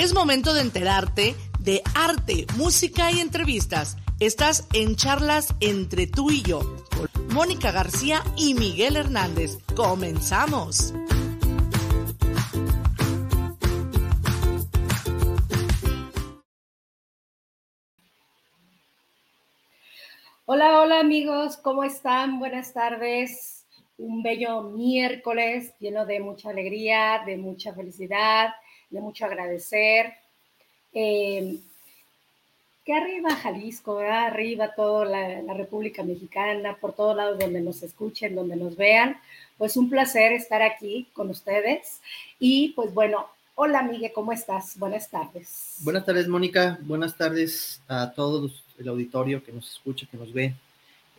Es momento de enterarte de arte, música y entrevistas. Estás en charlas entre tú y yo, con Mónica García y Miguel Hernández. Comenzamos. Hola, hola amigos, ¿cómo están? Buenas tardes. Un bello miércoles lleno de mucha alegría, de mucha felicidad de mucho agradecer. Eh, que arriba Jalisco, arriba toda la, República Mexicana, por todos lados donde nos escuchen, donde nos vean. Pues un placer estar aquí con ustedes. Y pues bueno, hola Miguel, ¿cómo estás? Buenas tardes. Buenas tardes, Mónica. Buenas tardes a todos el auditorio que nos escucha, que nos ve.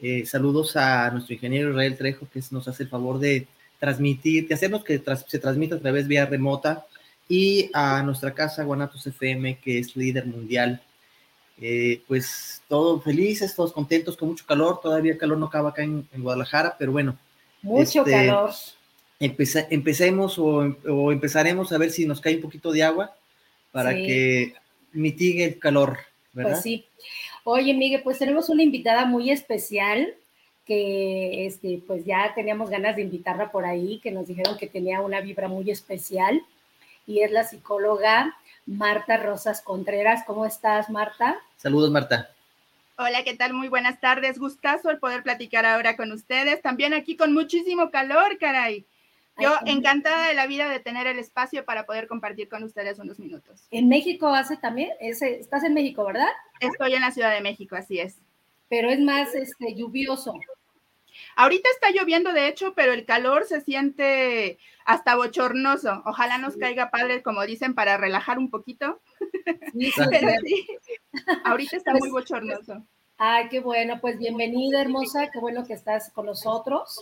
Eh, saludos a nuestro ingeniero Israel Trejo, que nos hace el favor de transmitir, de hacernos que se transmita a través vía remota y a nuestra casa Guanatos FM, que es líder mundial. Eh, pues todos felices, todos contentos, con mucho calor. Todavía el calor no acaba acá en, Guadalajara, pero bueno. Mucho este, calor. empecemos o, empezaremos a ver si nos cae un poquito de agua para que mitigue el calor, ¿verdad? Pues sí. Oye, Miguel, pues tenemos una invitada muy especial que este, pues ya teníamos ganas de invitarla por ahí, que nos dijeron que tenía una vibra muy especial y es la psicóloga Marta Rosas Contreras. ¿Cómo estás, Marta? Saludos, Marta. Hola, ¿qué tal? Muy buenas tardes. Gustazo el poder platicar ahora con ustedes. También aquí con muchísimo calor, caray. Yo encantada de la vida de tener el espacio para poder compartir con ustedes unos minutos. ¿En México hace también? estás en México, ¿verdad? Estoy en la Ciudad de México, así es. Pero es más este, lluvioso. Ahorita está lloviendo, de hecho, pero el calor se siente hasta bochornoso. Ojalá nos caiga padre, como dicen, para relajar un poquito. pero sí, ahorita está muy pues, bochornoso. Ay, qué bueno, pues bienvenida, hermosa, qué bueno que estás con nosotros.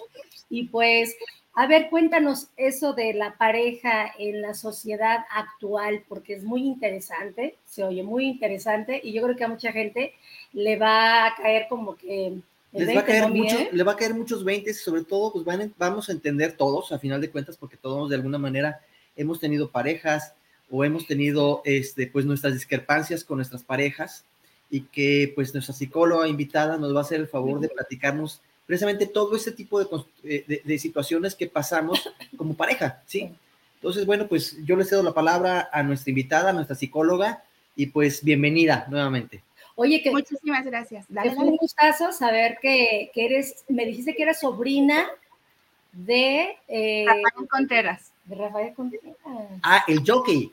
Y pues, a ver, cuéntanos eso de la pareja en la sociedad actual, porque es muy interesante, se oye muy interesante, y yo creo que a mucha gente le va a caer como que les va a caer mucho, le va a caer muchos 20 y sobre todo pues van, vamos a entender todos a final de cuentas porque todos de alguna manera hemos tenido parejas o hemos tenido este pues nuestras discrepancias con nuestras parejas y que pues nuestra psicóloga invitada nos va a hacer el favor de platicarnos precisamente todo ese tipo de, eh, de, situaciones que pasamos como pareja, ¿sí? Entonces, bueno, pues yo le cedo la palabra a nuestra invitada, a nuestra psicóloga, y pues bienvenida nuevamente. Oye, que muchísimas gracias. Dale, un gustazo saber que, eres, me dijiste que eras sobrina de eh, Rafael Contreras. De Rafael Contreras. Ah, el jockey.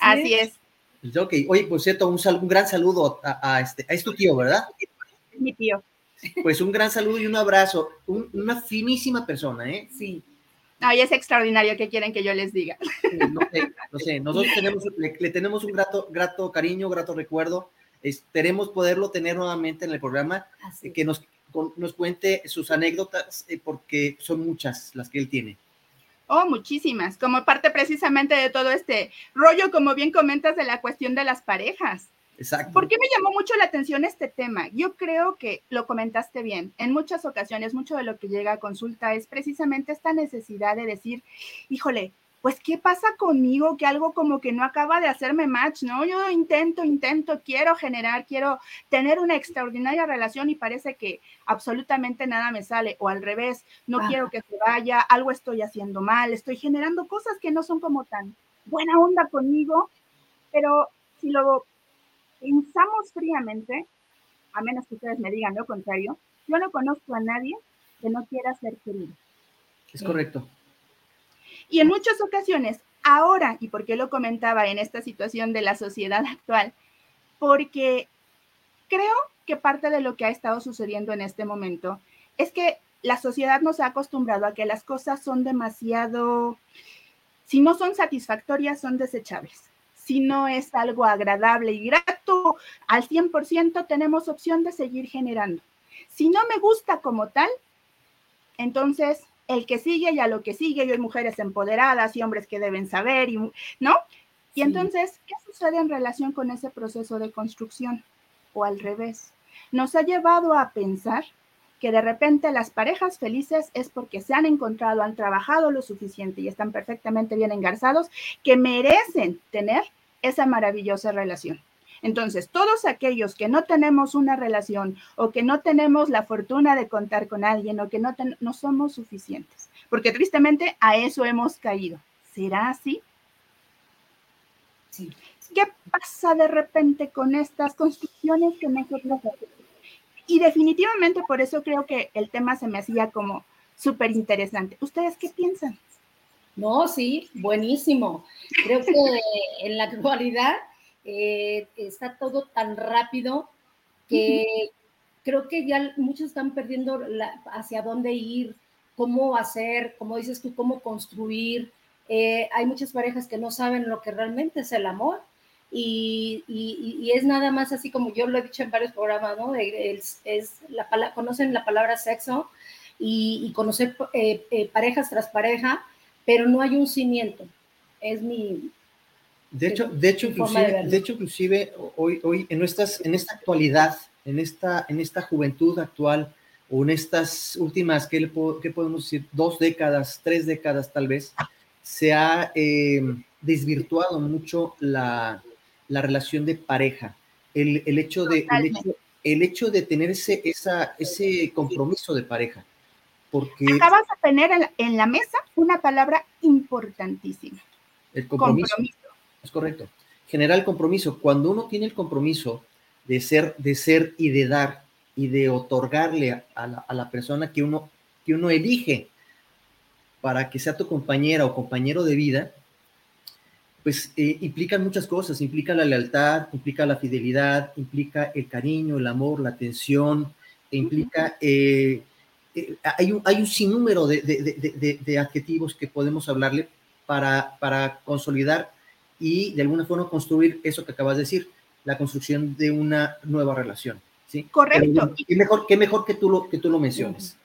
Así, es. El jockey. Oye, por cierto, un, un gran saludo a, este, a tu tío, ¿verdad? Mi tío. Pues un gran saludo y un abrazo. una finísima persona, ¿eh? Sí. Ay, es extraordinario, ¿qué quieren que yo les diga? no sé, no sé. Nosotros tenemos, le, le, tenemos un grato, grato cariño, grato recuerdo Esperemos poderlo tener nuevamente en el programa, eh, que nos, nos cuente sus anécdotas, eh, porque son muchas las que él tiene. Oh, muchísimas, como parte precisamente de todo este rollo, como bien comentas, de la cuestión de las parejas. Exacto. ¿Por qué me llamó mucho la atención este tema? Yo creo que lo comentaste bien. En muchas ocasiones, mucho de lo que llega a consulta es precisamente esta necesidad de decir, híjole, pues, ¿qué pasa conmigo? Que algo como que no acaba de hacerme match, ¿no? Yo intento, intento, quiero generar, quiero tener una extraordinaria relación y parece que absolutamente nada me sale, o al revés, no quiero que se vaya, algo estoy haciendo mal, estoy generando cosas que no son como tan buena onda conmigo, pero si lo pensamos fríamente, a menos que ustedes me digan lo contrario, yo no conozco a nadie que no quiera ser querido. Es correcto. Y en muchas ocasiones, ahora, y por qué lo comentaba en esta situación de la sociedad actual, porque creo que parte de lo que ha estado sucediendo en este momento es que la sociedad nos ha acostumbrado a que las cosas son demasiado, si no son satisfactorias, son desechables. Si no es algo agradable y grato al 100%, tenemos opción de seguir generando. Si no me gusta como tal, entonces el que sigue y a lo que sigue, y hay mujeres empoderadas y hombres que deben saber, y, ¿no? Y entonces, ¿qué sucede en relación con ese proceso de construcción? O al revés, nos ha llevado a pensar que de repente las parejas felices es porque se han encontrado, han trabajado lo suficiente y están perfectamente bien engarzados, que merecen tener esa maravillosa relación. Entonces, todos aquellos que no tenemos una relación o que no tenemos la fortuna de contar con alguien o que no, no somos suficientes, porque tristemente a eso hemos caído. ¿Será así? Sí. ¿Qué pasa de repente con estas construcciones que nosotros hacemos? Y definitivamente por eso creo que el tema se me hacía como súper interesante. ¿Ustedes qué piensan? No, sí, buenísimo. Creo que en la actualidad eh, está todo tan rápido que creo que ya muchos están perdiendo hacia dónde ir, cómo hacer, como dices tú, cómo construir. Eh, hay muchas parejas que no saben lo que realmente es el amor y, es nada más así como yo lo he dicho en varios programas, ¿no? Es, la, conocen la palabra sexo y, conocer eh, parejas tras pareja, pero no hay un cimiento. Es mi, de hecho, de hecho, inclusive, de, hecho, inclusive hoy, hoy en, nuestras, en esta actualidad, en esta, en esta juventud actual, o en estas últimas, ¿qué, podemos decir? Dos décadas, tres décadas tal vez, se ha eh, desvirtuado mucho la, la, relación de pareja. El, el hecho de, el hecho, el hecho, de tener ese, esa, ese compromiso de pareja. Porque... Acabas de tener en la, mesa una palabra importantísima. El compromiso. Es correcto. Generar el compromiso. Cuando uno tiene el compromiso de ser, de ser y de dar y de otorgarle a la, persona que uno, que uno elige para que sea tu compañera o compañero de vida, pues eh, implican muchas cosas, implica la lealtad, implica la fidelidad, implica el cariño, el amor, la atención, e implica, eh, eh, hay, un, hay un sinnúmero de, de, adjetivos que podemos hablarle para, para consolidar y de alguna forma construir eso que acabas de decir, la construcción de una nueva relación. ¿sí? Correcto. qué mejor, qué mejor que, tú lo, que tú lo menciones.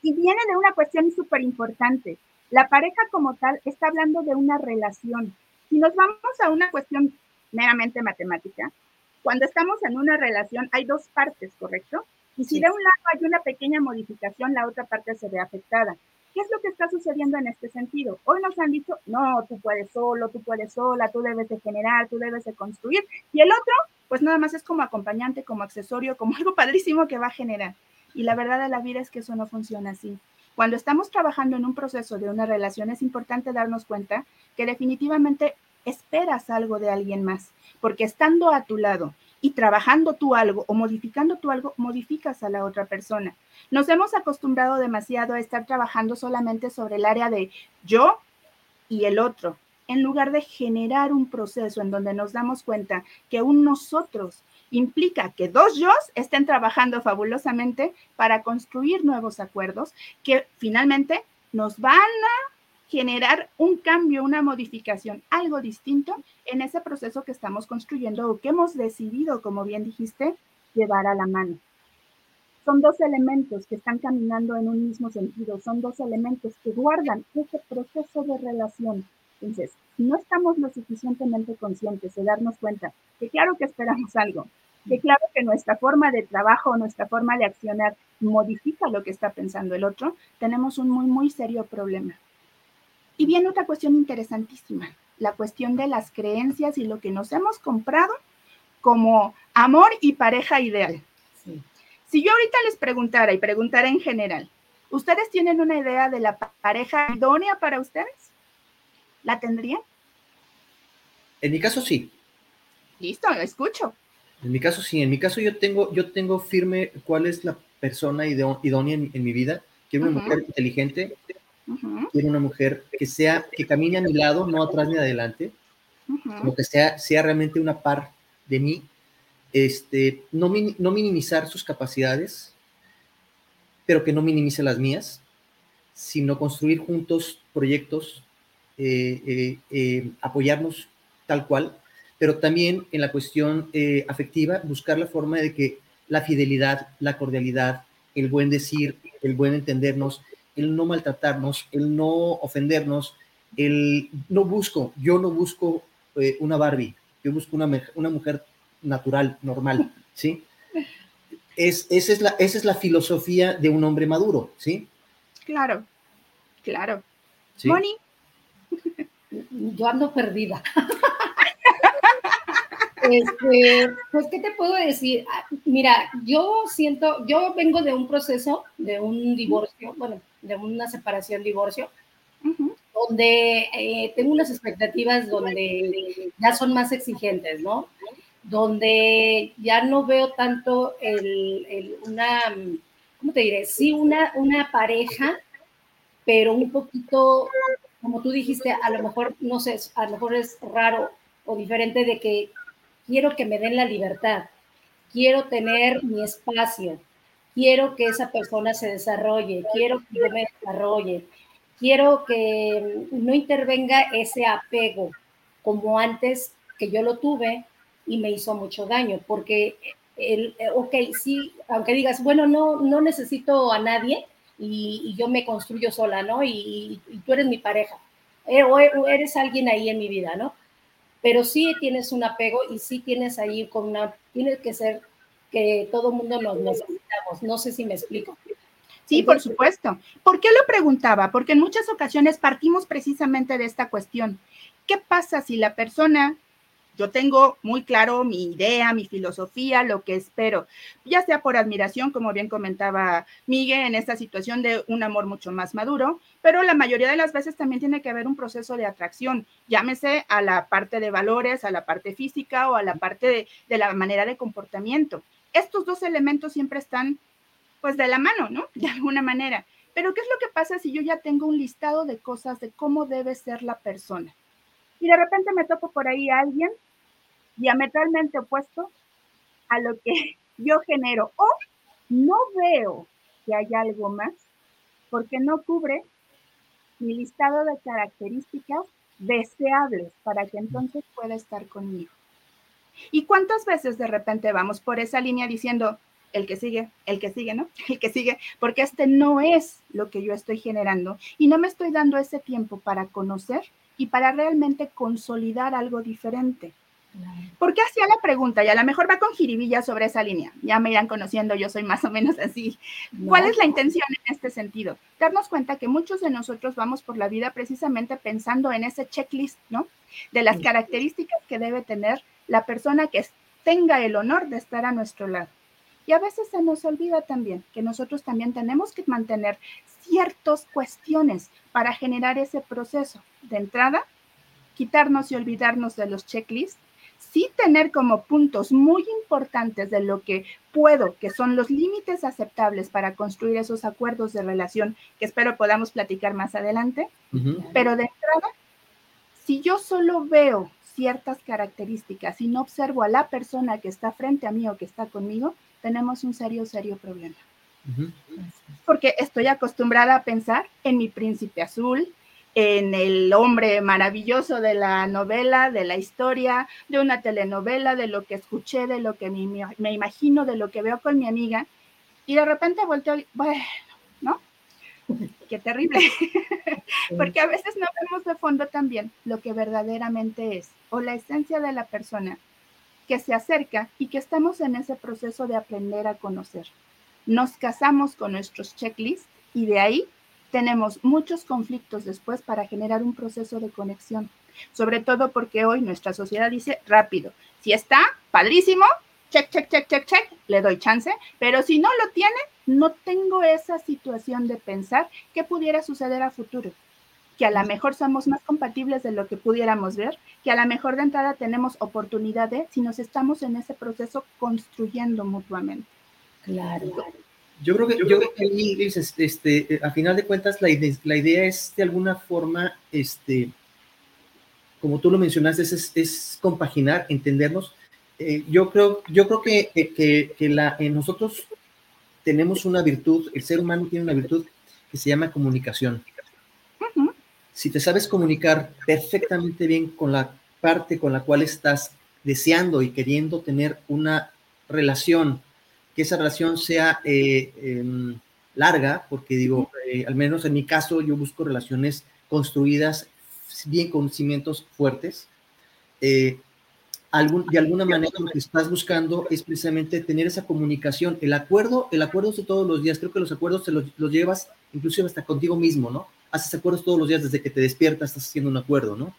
Y viene de una cuestión súper importante. La pareja como tal está hablando de una relación. Si nos vamos a una cuestión meramente matemática, cuando estamos en una relación hay dos partes, ¿correcto? Y si de un lado hay una pequeña modificación, la otra parte se ve afectada. ¿Qué es lo que está sucediendo en este sentido? Hoy nos han dicho, no, tú puedes solo, tú puedes sola, tú debes de generar, tú debes de construir. Y el otro, pues nada más es como acompañante, como accesorio, como algo padrísimo que va a generar. Y la verdad de la vida es que eso no funciona así. Cuando estamos trabajando en un proceso de una relación es importante darnos cuenta que definitivamente esperas algo de alguien más, porque estando a tu lado y trabajando tú algo o modificando tú algo, modificas a la otra persona. Nos hemos acostumbrado demasiado a estar trabajando solamente sobre el área de yo y el otro, en lugar de generar un proceso en donde nos damos cuenta que un nosotros implica que dos yo estén trabajando fabulosamente para construir nuevos acuerdos que finalmente nos van a generar un cambio, una modificación, algo distinto en ese proceso que estamos construyendo o que hemos decidido, como bien dijiste, llevar a la mano. Son dos elementos que están caminando en un mismo sentido, son dos elementos que guardan ese proceso de relación. Entonces, si no estamos lo suficientemente conscientes de darnos cuenta que claro que esperamos algo, que claro que nuestra forma de trabajo, nuestra forma de accionar modifica lo que está pensando el otro, tenemos un muy, muy serio problema. Y viene otra cuestión interesantísima, la cuestión de las creencias y lo que nos hemos comprado como amor y pareja ideal. Si yo ahorita les preguntara y preguntara en general, ¿ustedes tienen una idea de la pareja idónea para ustedes? ¿La tendrían? En mi caso sí. Listo, lo escucho. En mi caso sí, en mi caso yo tengo, yo tengo firme cuál es la persona idónea en, mi vida. Quiero una mujer inteligente, Quiero una mujer que sea, que camine a mi lado, no atrás ni adelante, como que sea, sea realmente una par de mí, este, no, no minimizar sus capacidades, pero que no minimice las mías, sino construir juntos proyectos, eh, eh, eh, apoyarnos tal cual, pero también en la cuestión afectiva, buscar la forma de que la fidelidad, la cordialidad, el buen decir, el buen entendernos, el no maltratarnos, el no ofendernos, el no busco, yo no busco eh, una Barbie, yo busco una, una mujer natural, normal, ¿sí? Es, esa, es la, esa es la filosofía de un hombre maduro, ¿sí? Claro, claro. ¿Sí? Moni. Yo ando perdida. Este, pues, ¿qué te puedo decir? Ah, mira, yo siento, yo vengo de un proceso, de un divorcio, bueno, de una separación, divorcio, donde eh, tengo unas expectativas donde ya son más exigentes, ¿no? Donde ya no veo tanto el, una, ¿cómo te diré? Sí, una, una pareja, pero un poquito, como tú dijiste, a lo mejor, no sé, a lo mejor es raro o diferente de que quiero que me den la libertad, quiero tener mi espacio, quiero que esa persona se desarrolle, quiero que yo me desarrolle, quiero que no intervenga ese apego como antes que yo lo tuve y me hizo mucho daño, porque el, ok, sí, aunque digas, bueno, no, no necesito a nadie y, yo me construyo sola, ¿no? Y, tú eres mi pareja, eh, o eres alguien ahí en mi vida, ¿no? Pero sí tienes un apego y sí tienes ahí con una, tiene que ser que todo mundo nos necesitamos, no sé si me explico. Sí, por supuesto. ¿Por qué lo preguntaba? Porque en muchas ocasiones partimos precisamente de esta cuestión. ¿Qué pasa si la persona, yo tengo muy claro mi idea, mi filosofía, lo que espero, ya sea por admiración, como bien comentaba Miguel, en esta situación de un amor mucho más maduro, pero la mayoría de las veces también tiene que haber un proceso de atracción, llámese a la parte de valores, a la parte física o a la parte de, de la manera de comportamiento. Estos dos elementos siempre están pues de la mano, ¿no? De alguna manera. Pero ¿qué es lo que pasa si yo ya tengo un listado de cosas de cómo debe ser la persona? Y de repente me topo por ahí a alguien diametralmente opuesto a lo que yo genero o no veo que haya algo más porque no cubre mi listado de características deseables para que entonces pueda estar conmigo. ¿Y cuántas veces de repente vamos por esa línea diciendo, el que sigue, el que sigue, ¿no? El que sigue, porque este no es lo que yo estoy generando y no me estoy dando ese tiempo para conocer y para realmente consolidar algo diferente. ¿Por qué hacía la pregunta? Y a lo mejor va con jiribilla sobre esa línea. Ya me irán conociendo, yo soy más o menos así. ¿Cuál es la intención en este sentido? Darnos cuenta que muchos de nosotros vamos por la vida precisamente pensando en ese checklist, ¿no? De las características que debe tener la persona que tenga el honor de estar a nuestro lado. Y a veces se nos olvida también que nosotros también tenemos que mantener ciertas cuestiones para generar ese proceso. De entrada, quitarnos y olvidarnos de los checklists, sí tener como puntos muy importantes de lo que puedo, que son los límites aceptables para construir esos acuerdos de relación que espero podamos platicar más adelante, pero de entrada, si yo solo veo ciertas características y no observo a la persona que está frente a mí o que está conmigo, tenemos un serio, serio problema. Porque estoy acostumbrada a pensar en mi príncipe azul, en el hombre maravilloso de la novela, de la historia, de una telenovela, de lo que escuché, de lo que me, me imagino, de lo que veo con mi amiga, y de repente volteo y, bueno, ¿no? Qué terrible. Porque a veces no vemos de fondo también lo que verdaderamente es, o la esencia de la persona, que se acerca y que estamos en ese proceso de aprender a conocer. Nos casamos con nuestros checklists y de ahí tenemos muchos conflictos después para generar un proceso de conexión. Sobre todo porque hoy nuestra sociedad dice rápido, si está, padrísimo, check, check, check, check, check, le doy chance, pero si no lo tiene, no tengo esa situación de pensar qué pudiera suceder a futuro que a lo mejor somos más compatibles de lo que pudiéramos ver, que a lo mejor de entrada tenemos oportunidad de, si nos estamos en ese proceso construyendo mutuamente. Claro. Yo creo que, yo creo que este, este, a final de cuentas, la, la idea es de alguna forma, este, como tú lo mencionaste, es, es compaginar, entendernos. Eh, yo, creo, yo creo que, que, que la, en nosotros tenemos una virtud, el ser humano tiene una virtud que se llama comunicación si te sabes comunicar perfectamente bien con la parte con la cual estás deseando y queriendo tener una relación, que esa relación sea eh, em, larga, porque digo, eh, al menos en mi caso yo busco relaciones construidas bien con cimientos fuertes. Eh, de alguna manera lo que estás buscando es precisamente tener esa comunicación. El acuerdo, el acuerdo de todos los días, creo que los acuerdos te los, los llevas inclusive hasta contigo mismo, ¿no? Haces acuerdos todos los días desde que te despiertas, estás haciendo un acuerdo, ¿no?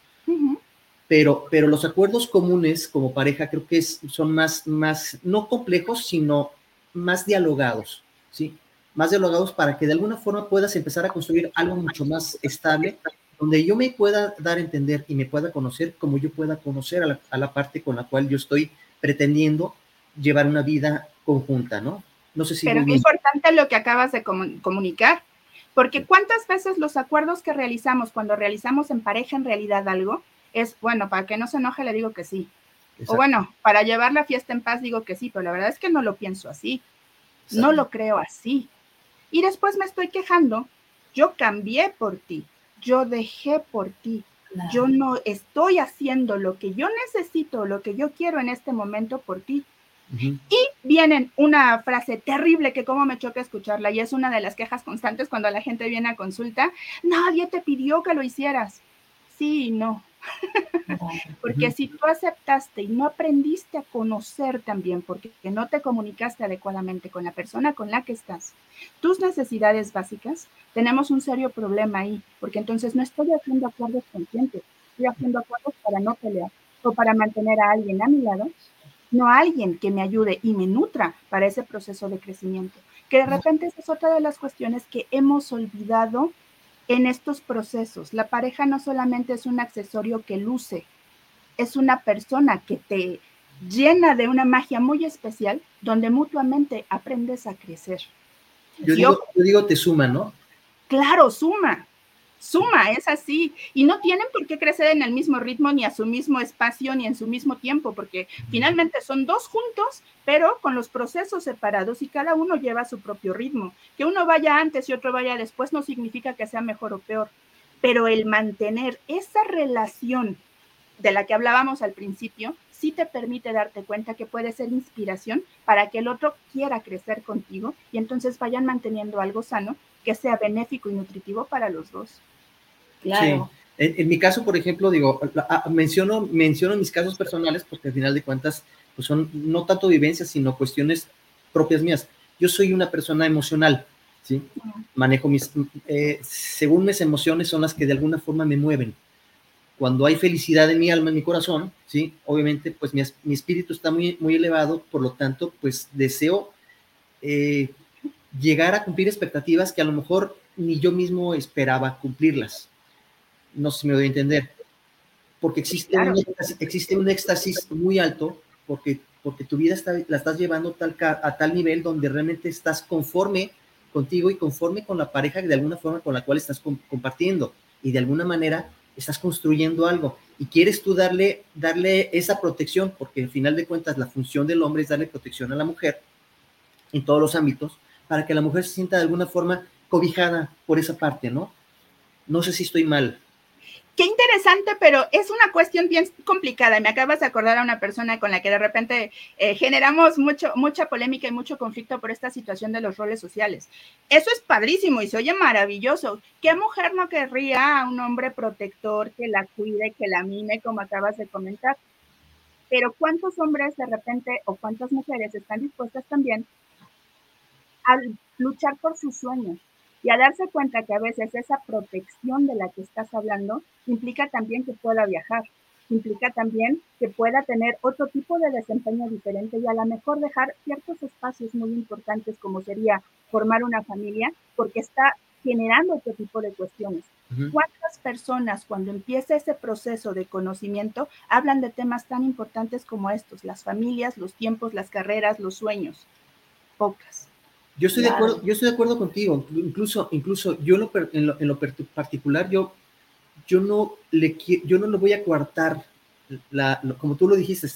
pero, pero los acuerdos comunes como pareja creo que son más, más, no complejos, sino más dialogados, ¿sí? Más dialogados para que de alguna forma puedas empezar a construir algo mucho más estable, donde yo me pueda dar a entender y me pueda conocer como yo pueda conocer a la, parte con la cual yo estoy pretendiendo llevar una vida conjunta, ¿no? No sé si... Pero es importante lo que acabas de comunicar, porque cuántas veces los acuerdos que realizamos cuando realizamos en pareja en realidad algo, es, bueno, para que no se enoje le digo que sí. O bueno, para llevar la fiesta en paz digo que sí, pero la verdad es que no lo pienso así. No lo creo así. Y después me estoy quejando, yo cambié por ti, yo dejé por ti, yo no estoy haciendo lo que yo necesito, lo que yo quiero en este momento por ti. Y vienen una frase terrible que como me choca escucharla y es una de las quejas constantes cuando la gente viene a consulta, nadie te pidió que lo hicieras. Sí y no. porque si tú aceptaste y no aprendiste a conocer también, porque no te comunicaste adecuadamente con la persona con la que estás, tus necesidades básicas, tenemos un serio problema ahí, porque entonces no estoy haciendo acuerdos conscientes, estoy haciendo acuerdos para no pelear o para mantener a alguien a mi lado, no a alguien que me ayude y me nutra para ese proceso de crecimiento. Que de repente esa es otra de las cuestiones que hemos olvidado en estos procesos. La pareja no solamente es un accesorio que luce, es una persona que te llena de una magia muy especial donde mutuamente aprendes a crecer. Yo, digo, yo digo, te suma, ¿no? Claro, suma suma, es así. Y no tienen por qué crecer en el mismo ritmo, ni a su mismo espacio, ni en su mismo tiempo, porque finalmente son dos juntos, pero con los procesos separados y cada uno lleva su propio ritmo. Que uno vaya antes y otro vaya después no significa que sea mejor o peor, pero el mantener esa relación de la que hablábamos al principio, sí te permite darte cuenta que puede ser inspiración para que el otro quiera crecer contigo y entonces vayan manteniendo algo sano que sea benéfico y nutritivo para los dos. Claro. En, mi caso, por ejemplo, digo, menciono, menciono mis casos personales porque al final de cuentas pues son no tanto vivencias, sino cuestiones propias mías. Yo soy una persona emocional, ¿sí? Manejo mis, eh, según mis emociones son las que de alguna forma me mueven. Cuando hay felicidad en mi alma, en mi corazón, ¿sí? Obviamente, pues mi, mi espíritu está muy, muy elevado, por lo tanto, pues deseo eh, llegar a cumplir expectativas que a lo mejor ni yo mismo esperaba cumplirlas no sé si me doy a entender, porque existe, un, éxtasis, existe un éxtasis muy alto, porque, porque tu vida está, la estás llevando tal, a tal nivel donde realmente estás conforme contigo y conforme con la pareja de alguna forma con la cual estás compartiendo y de alguna manera estás construyendo algo y quieres tú darle, darle esa protección, porque al final de cuentas la función del hombre es darle protección a la mujer en todos los ámbitos, para que la mujer se sienta de alguna forma cobijada por esa parte, ¿no? No sé si estoy mal. Qué interesante, pero es una cuestión bien complicada. Me acabas de acordar a una persona con la que de repente eh, generamos mucho, mucha polémica y mucho conflicto por esta situación de los roles sociales. Eso es padrísimo y se oye maravilloso. ¿Qué mujer no querría a un hombre protector que la cuide, que la mime, como acabas de comentar? Pero ¿cuántos hombres de repente o cuántas mujeres están dispuestas también a luchar por sus sueños? Y a darse cuenta que a veces esa protección de la que estás hablando implica también que pueda viajar, implica también que pueda tener otro tipo de desempeño diferente y a lo mejor dejar ciertos espacios muy importantes como sería formar una familia porque está generando otro tipo de cuestiones. ¿Cuántas personas cuando empieza ese proceso de conocimiento hablan de temas tan importantes como estos, las familias, los tiempos, las carreras, los sueños? Pocas. Yo estoy, de acuerdo, yo estoy de acuerdo contigo, incluso, incluso yo en, lo, en, lo, particular, yo, yo, no le, yo no lo voy a coartar, la, como tú lo dijiste,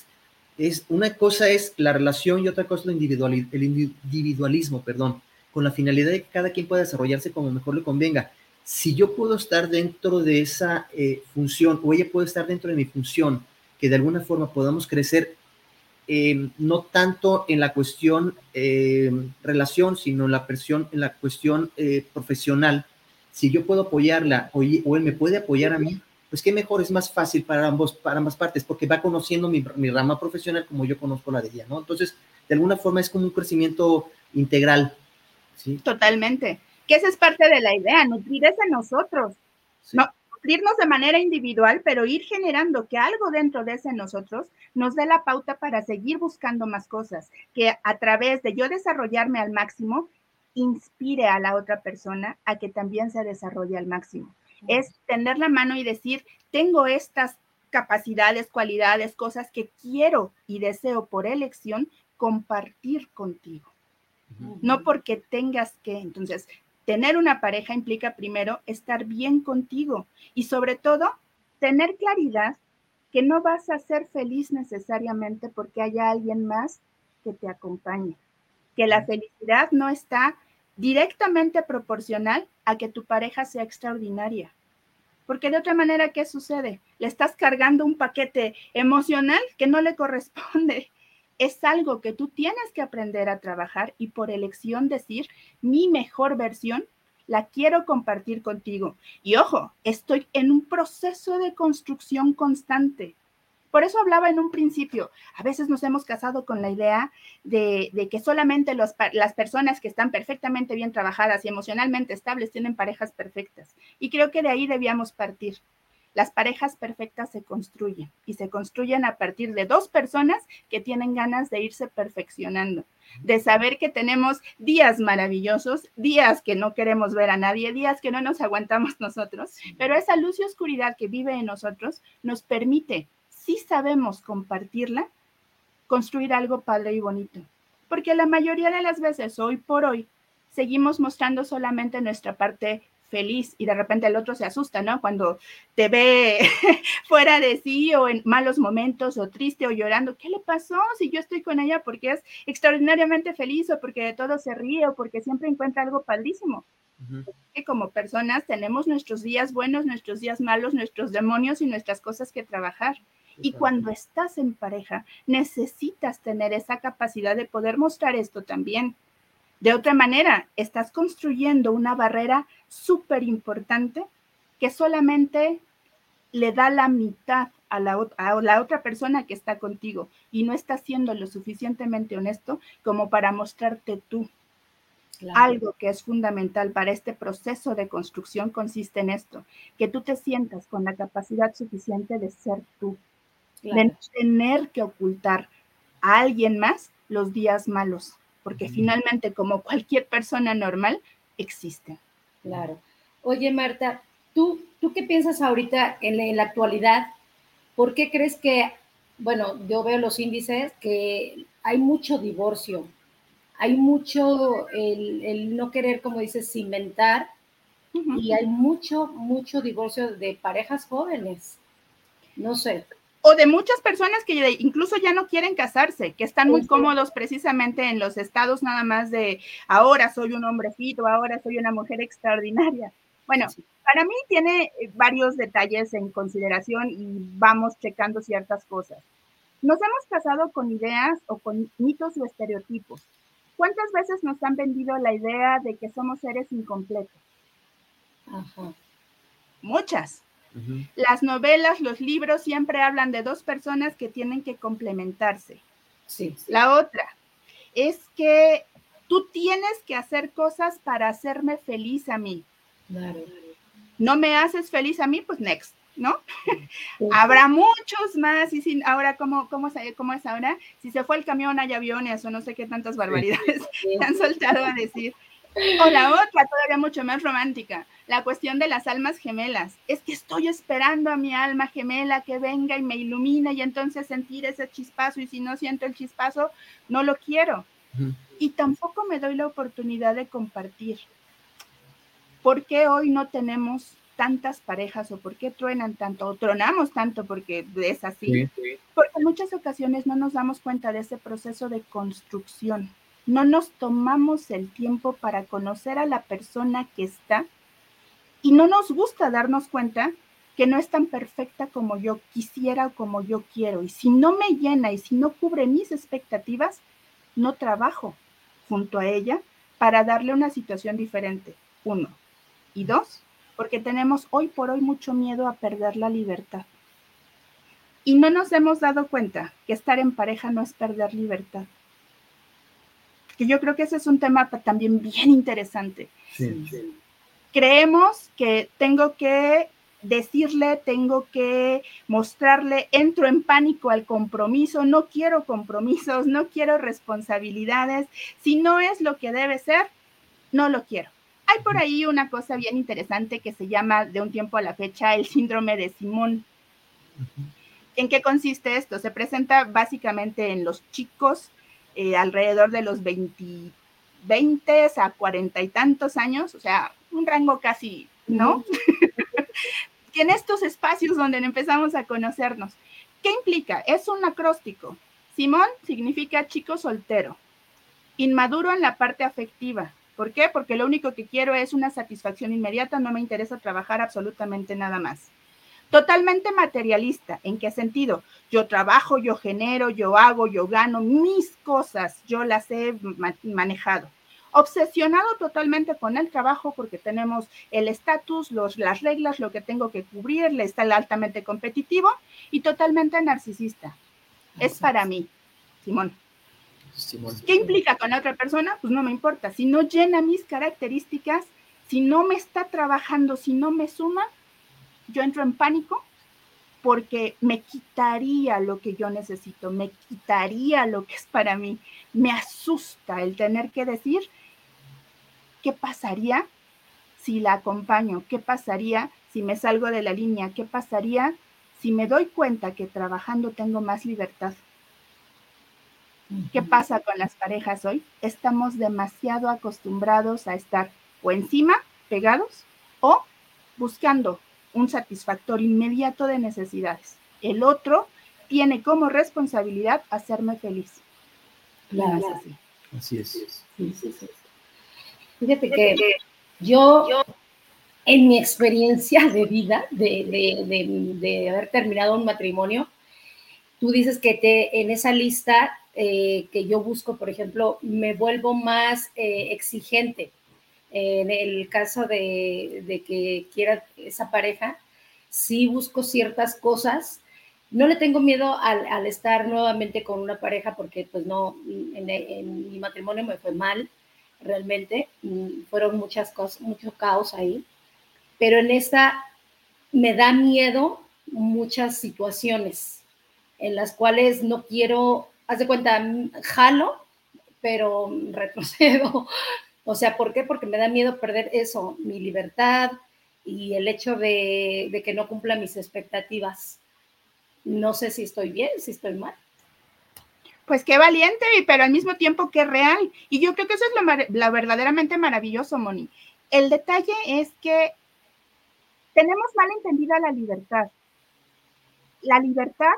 es, una cosa es la relación y otra cosa el, el individualismo, perdón, con la finalidad de que cada quien pueda desarrollarse como mejor le convenga. Si yo puedo estar dentro de esa eh, función o ella puede estar dentro de mi función, que de alguna forma podamos crecer eh, no tanto en la cuestión eh, relación, sino en la, presión, en la cuestión eh, profesional. Si yo puedo apoyarla o, él me puede apoyar a mí, pues qué mejor, es más fácil para, ambos, para ambas partes, porque va conociendo mi, mi rama profesional como yo conozco la de ella, ¿no? Entonces, de alguna forma es como un crecimiento integral. ¿sí? Totalmente. Que esa es parte de la idea, nutrir es en nosotros. No, nutrirnos de manera individual, pero ir generando que algo dentro de ese nosotros nos dé la pauta para seguir buscando más cosas, que a través de yo desarrollarme al máximo, inspire a la otra persona a que también se desarrolle al máximo. Es tender la mano y decir, tengo estas capacidades, cualidades, cosas que quiero y deseo por elección compartir contigo. No porque tengas que. Entonces, tener una pareja implica primero estar bien contigo y sobre todo tener claridad que no vas a ser feliz necesariamente porque haya alguien más que te acompañe, que la felicidad no está directamente proporcional a que tu pareja sea extraordinaria. Porque de otra manera, ¿qué sucede? Le estás cargando un paquete emocional que no le corresponde. Es algo que tú tienes que aprender a trabajar y por elección decir, mi mejor versión la quiero compartir contigo. Y ojo, estoy en un proceso de construcción constante. Por eso hablaba en un principio, a veces nos hemos casado con la idea de, que solamente las personas que están perfectamente bien trabajadas y emocionalmente estables tienen parejas perfectas. Y creo que de ahí debíamos partir. Las parejas perfectas se construyen y se construyen a partir de dos personas que tienen ganas de irse perfeccionando, de saber que tenemos días maravillosos, días que no queremos ver a nadie, días que no nos aguantamos nosotros, pero esa luz y oscuridad que vive en nosotros nos permite si sabemos compartirla, construir algo padre y bonito. Porque la mayoría de las veces, hoy por hoy, seguimos mostrando solamente nuestra parte feliz y de repente el otro se asusta, ¿no? Cuando te ve fuera de sí o en malos momentos o triste o llorando, ¿qué le pasó? Si yo estoy con ella porque es extraordinariamente feliz o porque de todo se ríe o porque siempre encuentra algo padrísimo. Que como personas tenemos nuestros días buenos, nuestros días malos, nuestros demonios y nuestras cosas que trabajar. Y cuando estás en pareja, necesitas tener esa capacidad de poder mostrar esto también. De otra manera, estás construyendo una barrera súper importante que solamente le da la mitad a la, a la, otra persona que está contigo y no está siendo lo suficientemente honesto como para mostrarte tú. Algo que es fundamental para este proceso de construcción consiste en esto, que tú te sientas con la capacidad suficiente de ser tú, de tener que ocultar a alguien más los días malos, porque finalmente, como cualquier persona normal, existen. Claro. Oye, Marta, ¿tú, tú qué piensas ahorita en la, actualidad? ¿Por qué crees que, bueno, yo veo los índices que hay mucho divorcio, hay mucho el, no querer, como dices, inventar, y hay mucho, mucho divorcio de parejas jóvenes. No sé o de muchas personas que incluso ya no quieren casarse, que están muy cómodos precisamente en los estados nada más de ahora soy un hombrecito, ahora soy una mujer extraordinaria. Bueno, para mí tiene eh, varios detalles en consideración y vamos checando ciertas cosas. Nos hemos casado con ideas o con mitos o estereotipos. ¿Cuántas veces nos han vendido la idea de que somos seres incompletos? Ajá. Muchas. Las novelas, los libros siempre hablan de dos personas que tienen que complementarse. Sí, La otra es que tú tienes que hacer cosas para hacerme feliz a mí. Claro. No me haces feliz a mí, pues next, ¿no? Habrá muchos más, y sin, ahora, ¿cómo, cómo, ¿cómo es ahora? Si se fue el camión, hay aviones o no sé qué tantas barbaridades han soltado a decir. O la otra, todavía mucho más romántica, la cuestión de las almas gemelas. Es que estoy esperando a mi alma gemela que venga y me ilumine y entonces sentir ese chispazo y si no siento el chispazo, no lo quiero. Y tampoco me doy la oportunidad de compartir. ¿Por qué hoy no tenemos tantas parejas o por qué truenan tanto o tronamos tanto porque es así? Porque en muchas ocasiones no nos damos cuenta de ese proceso de construcción no nos tomamos el tiempo para conocer a la persona que está y no nos gusta darnos cuenta que no es tan perfecta como yo quisiera o como yo quiero. Y si no me llena y si no cubre mis expectativas, no trabajo junto a ella para darle una situación diferente. Uno. Y dos, porque tenemos hoy por hoy mucho miedo a perder la libertad. Y no nos hemos dado cuenta que estar en pareja no es perder libertad, que yo creo que ese es un tema también bien interesante. Creemos que tengo que decirle, tengo que mostrarle, entro en pánico al compromiso, no quiero compromisos, no quiero responsabilidades, si no es lo que debe ser, no lo quiero. Hay por ahí una cosa bien interesante que se llama de un tiempo a la fecha el síndrome de Simón. ¿En qué consiste esto? Se presenta básicamente en los chicos eh, alrededor de los 20, 20 a cuarenta y tantos años, o sea, un rango casi, ¿no? en estos espacios donde empezamos a conocernos. ¿Qué implica? Es un acróstico. Simón significa chico soltero, inmaduro en la parte afectiva. ¿Por qué? Porque lo único que quiero es una satisfacción inmediata, no me interesa trabajar absolutamente nada más. Totalmente materialista. ¿En qué sentido? Yo trabajo, yo genero, yo hago, yo gano mis cosas, yo las he manejado. Obsesionado totalmente con el trabajo porque tenemos el estatus, las reglas, lo que tengo que cubrir, le está el altamente competitivo y totalmente narcisista. Es para mí, Simón. Simón. ¿Qué implica con la otra persona? Pues no me importa. Si no llena mis características, si no me está trabajando, si no me suma, yo entro en pánico porque me quitaría lo que yo necesito, me quitaría lo que es para mí. Me asusta el tener que decir, ¿qué pasaría si la acompaño? ¿Qué pasaría si me salgo de la línea? ¿Qué pasaría si me doy cuenta que trabajando tengo más libertad? ¿Qué pasa con las parejas hoy? Estamos demasiado acostumbrados a estar o encima, pegados, o buscando un satisfactor inmediato de necesidades. El otro tiene como responsabilidad hacerme feliz. Claro. Así. es. Sí, sí, sí. Fíjate que yo, en mi experiencia de vida, de, haber terminado un matrimonio, tú dices que te, en esa lista eh, que yo busco, por ejemplo, me vuelvo más eh, exigente en el caso de, que quiera esa pareja, sí busco ciertas cosas. No le tengo miedo al, estar nuevamente con una pareja porque pues no, en, mi matrimonio me fue mal, realmente, fueron muchas cosas, mucho caos ahí, pero en esta me da miedo muchas situaciones en las cuales no quiero, haz de cuenta, jalo, pero retrocedo, o sea, ¿por qué? Porque me da miedo perder eso, mi libertad y el hecho de, que no cumpla mis expectativas. No sé si estoy bien, si estoy mal. Pues qué valiente, pero al mismo tiempo qué real. Y yo creo que eso es lo, verdaderamente maravilloso, Moni. El detalle es que tenemos mal entendida la libertad. La libertad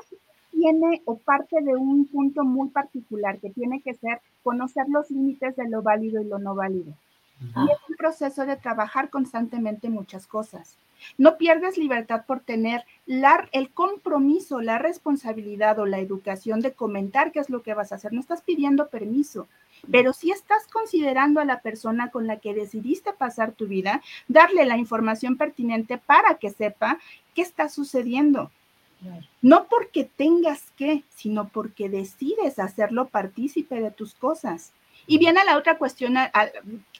tiene o parte de un punto muy particular que tiene que ser conocer los límites de lo válido y lo no válido. Y es un proceso de trabajar constantemente muchas cosas. No pierdes libertad por tener el compromiso, la responsabilidad o la educación de comentar qué es lo que vas a hacer. No estás pidiendo permiso, pero si estás considerando a la persona con la que decidiste pasar tu vida, darle la información pertinente para que sepa qué está sucediendo. No porque tengas que, sino porque decides hacerlo partícipe de tus cosas. Y viene la otra cuestión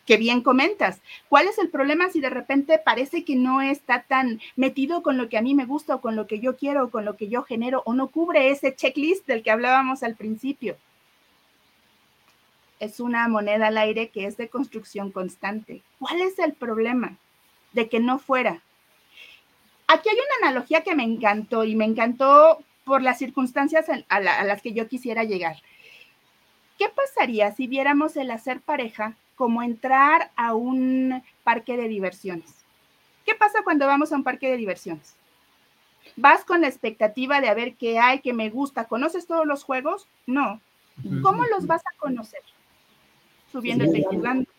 que bien comentas. ¿Cuál es el problema si de repente parece que no está tan metido con lo que a mí me gusta o con lo que yo quiero o con lo que yo genero o no cubre ese checklist del que hablábamos al principio? Es una moneda al aire que es de construcción constante. ¿Cuál es el problema de que no fuera? Aquí hay una analogía que me encantó y me encantó por las circunstancias a, las que yo quisiera llegar. ¿Qué pasaría si viéramos el hacer pareja como entrar a un parque de diversiones? ¿Qué pasa cuando vamos a un parque de diversiones? ¿Vas con la expectativa de a ver qué hay, qué me gusta? ¿Conoces todos los juegos? No. ¿Cómo los vas a conocer? Subiendo y jugando.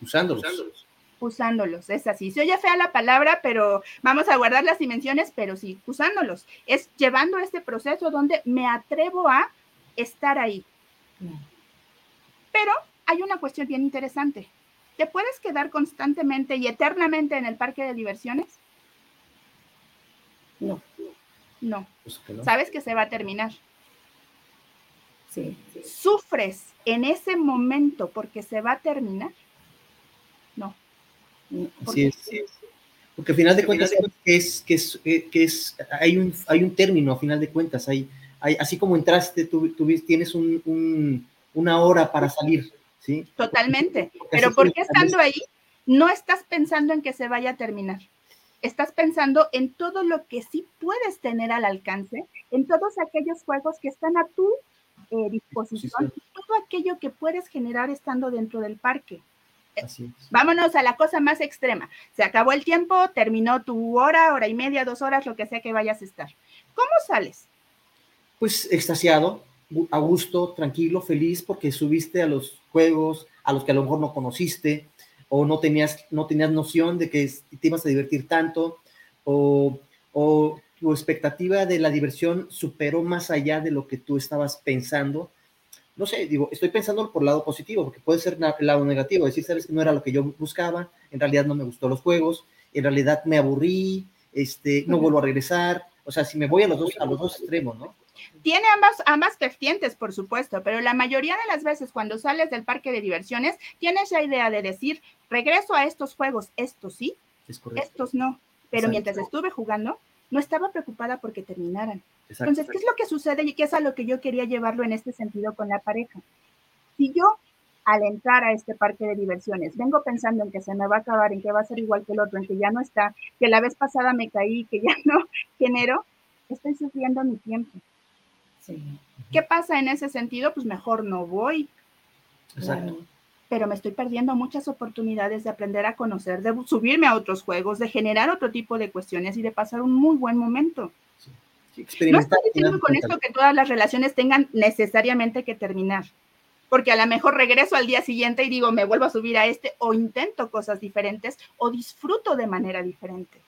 Usándolos usándolos, es así. Se oye fea la palabra, pero vamos a guardar las dimensiones, pero sí, usándolos. Es llevando este proceso donde me atrevo a estar ahí. Pero hay una cuestión bien interesante. ¿Te puedes quedar constantemente y eternamente en el parque de diversiones? No. No. Pues Sabes que se va a terminar. sí. ¿Sufres en ese momento porque se va a terminar? Así es. Porque al final de cuentas que es, que es, que es, hay, un, hay un término, a final de cuentas, hay, hay así como entraste, tú, tú tienes un, un, una hora para salir, ¿sí? Totalmente, pero ¿por qué estando ahí no estás pensando en que se vaya a terminar? Estás pensando en todo lo que sí puedes tener al alcance, en todos aquellos juegos que están a tu eh, disposición, todo aquello que puedes generar estando dentro del parque. Vámonos a la cosa más extrema. Se acabó el tiempo, terminó tu hora, hora y media, dos horas, lo que sea que vayas a estar. ¿Cómo sales? Pues extasiado, a gusto, tranquilo, feliz, porque subiste a los juegos a los que a lo mejor no conociste, o no tenías, no tenías noción de que te ibas a divertir tanto, o, o tu expectativa de la diversión superó más allá de lo que tú estabas pensando no sé, digo, estoy pensando por el lado positivo, porque puede ser el lado negativo, decir, sabes que no era lo que yo buscaba, en realidad no me gustó los juegos, en realidad me aburrí, este, no vuelvo a regresar, o sea, si me voy a los dos, a los dos extremos, ¿no? Tiene ambas, ambas vertientes, por supuesto, pero la mayoría de las veces cuando sales del parque de diversiones, tienes la idea de decir, regreso a estos juegos, estos sí, estos no, pero mientras estuve jugando, no estaba preocupada porque terminaran. Entonces, ¿qué es lo que sucede y qué es a lo que yo quería llevarlo en este sentido con la pareja? Si yo al entrar a este parque de diversiones, vengo pensando en que se me va a acabar, en que va a ser igual que el otro, en que ya no está, que la vez pasada me caí, que ya no genero, estoy sufriendo mi tiempo. ¿Qué pasa en ese sentido? Pues mejor no voy. Exacto. Pero me estoy perdiendo muchas oportunidades de aprender a conocer, de subirme a otros juegos, de generar otro tipo de cuestiones y de pasar un muy buen momento no estoy diciendo con esto que todas las relaciones tengan necesariamente que terminar, porque a lo mejor regreso al día siguiente y digo, me vuelvo a subir a este, o intento cosas diferentes, o disfruto de manera diferente.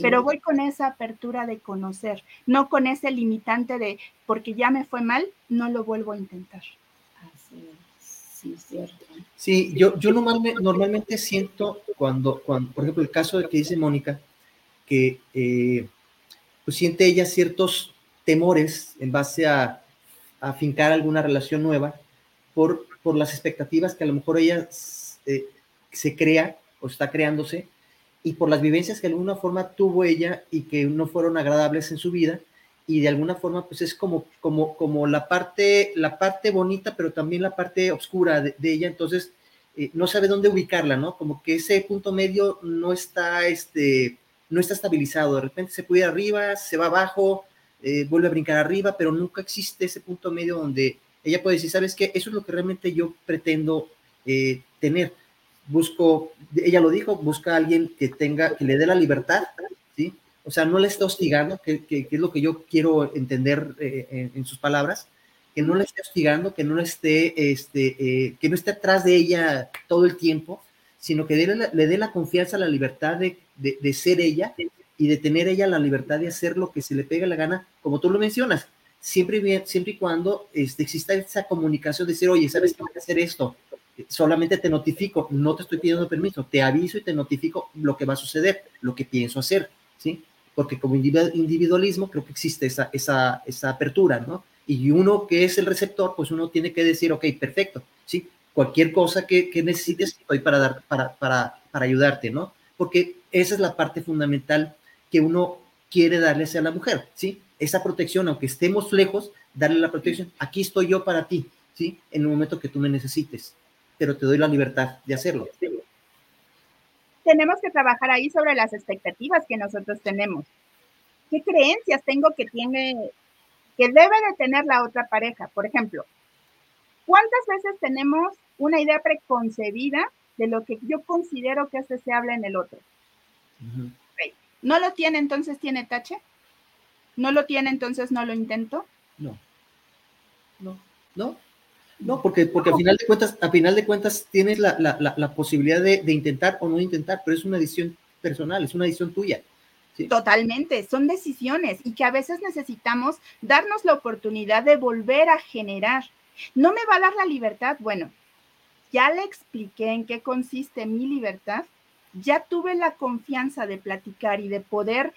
Pero voy con esa apertura de conocer, no con ese limitante de, porque ya me fue mal, no lo vuelvo a intentar. Así Sí, cierto. Sí, yo, yo normalmente, normalmente siento cuando, cuando, por ejemplo, el caso de que dice Mónica, que eh, pues siente ella ciertos temores en base a, a fincar alguna relación nueva por, por las expectativas que a lo mejor ella eh, se crea o está creándose y por las vivencias que de alguna forma tuvo ella y que no fueron agradables en su vida y de alguna forma pues es como como como la parte la parte bonita pero también la parte oscura de, ella entonces eh, no sabe dónde ubicarla no como que ese punto medio no está este no está estabilizado, de repente se puede ir arriba, se va abajo, eh, vuelve a brincar arriba, pero nunca existe ese punto medio donde ella puede decir, ¿sabes qué? Eso es lo que realmente yo pretendo eh, tener. Busco, ella lo dijo, busca a alguien que tenga, que le dé la libertad, ¿sí? O sea, no le está hostigando, que, es lo que yo quiero entender eh, en, sus palabras, que no le esté hostigando, que no esté, este, que no esté atrás de ella todo el tiempo, sino que le dé la confianza, la libertad de, de, ser ella y de tener ella la libertad de hacer lo que se le pega la gana, como tú lo mencionas, siempre, siempre y cuando este, exista esa comunicación de decir, oye, ¿sabes que voy a hacer esto? Solamente te notifico, no te estoy pidiendo permiso, te aviso y te notifico lo que va a suceder, lo que pienso hacer, ¿sí? Porque como individualismo creo que existe esa, esa, esa apertura, ¿no? Y uno que es el receptor, pues uno tiene que decir, ok, perfecto, ¿sí? cualquier cosa que, necesites, estoy para, dar, para, para, para ayudarte, ¿no? Porque esa es la parte fundamental que uno quiere darle a la mujer, ¿sí? Esa protección, aunque estemos lejos, darle la protección. Aquí estoy yo para ti, ¿sí? En el momento que tú me necesites, pero te doy la libertad de hacerlo. Tenemos que trabajar ahí sobre las expectativas que nosotros tenemos. ¿Qué creencias tengo que tiene, que debe de tener la otra pareja? Por ejemplo, ¿cuántas veces tenemos una idea preconcebida de lo que yo considero que es deseable en el otro. ¿No lo tiene, entonces tiene tache? ¿No lo tiene, entonces no lo intento? No. No, no. No, porque, porque a final de cuentas, a final de cuentas tienes la, posibilidad de, intentar o no intentar, pero es una decisión personal, es una decisión tuya. Totalmente, son decisiones y que a veces necesitamos darnos la oportunidad de volver a generar. ¿No me va a dar la libertad? Bueno, ya le expliqué en qué consiste mi libertad, ya tuve la confianza de platicar y de poder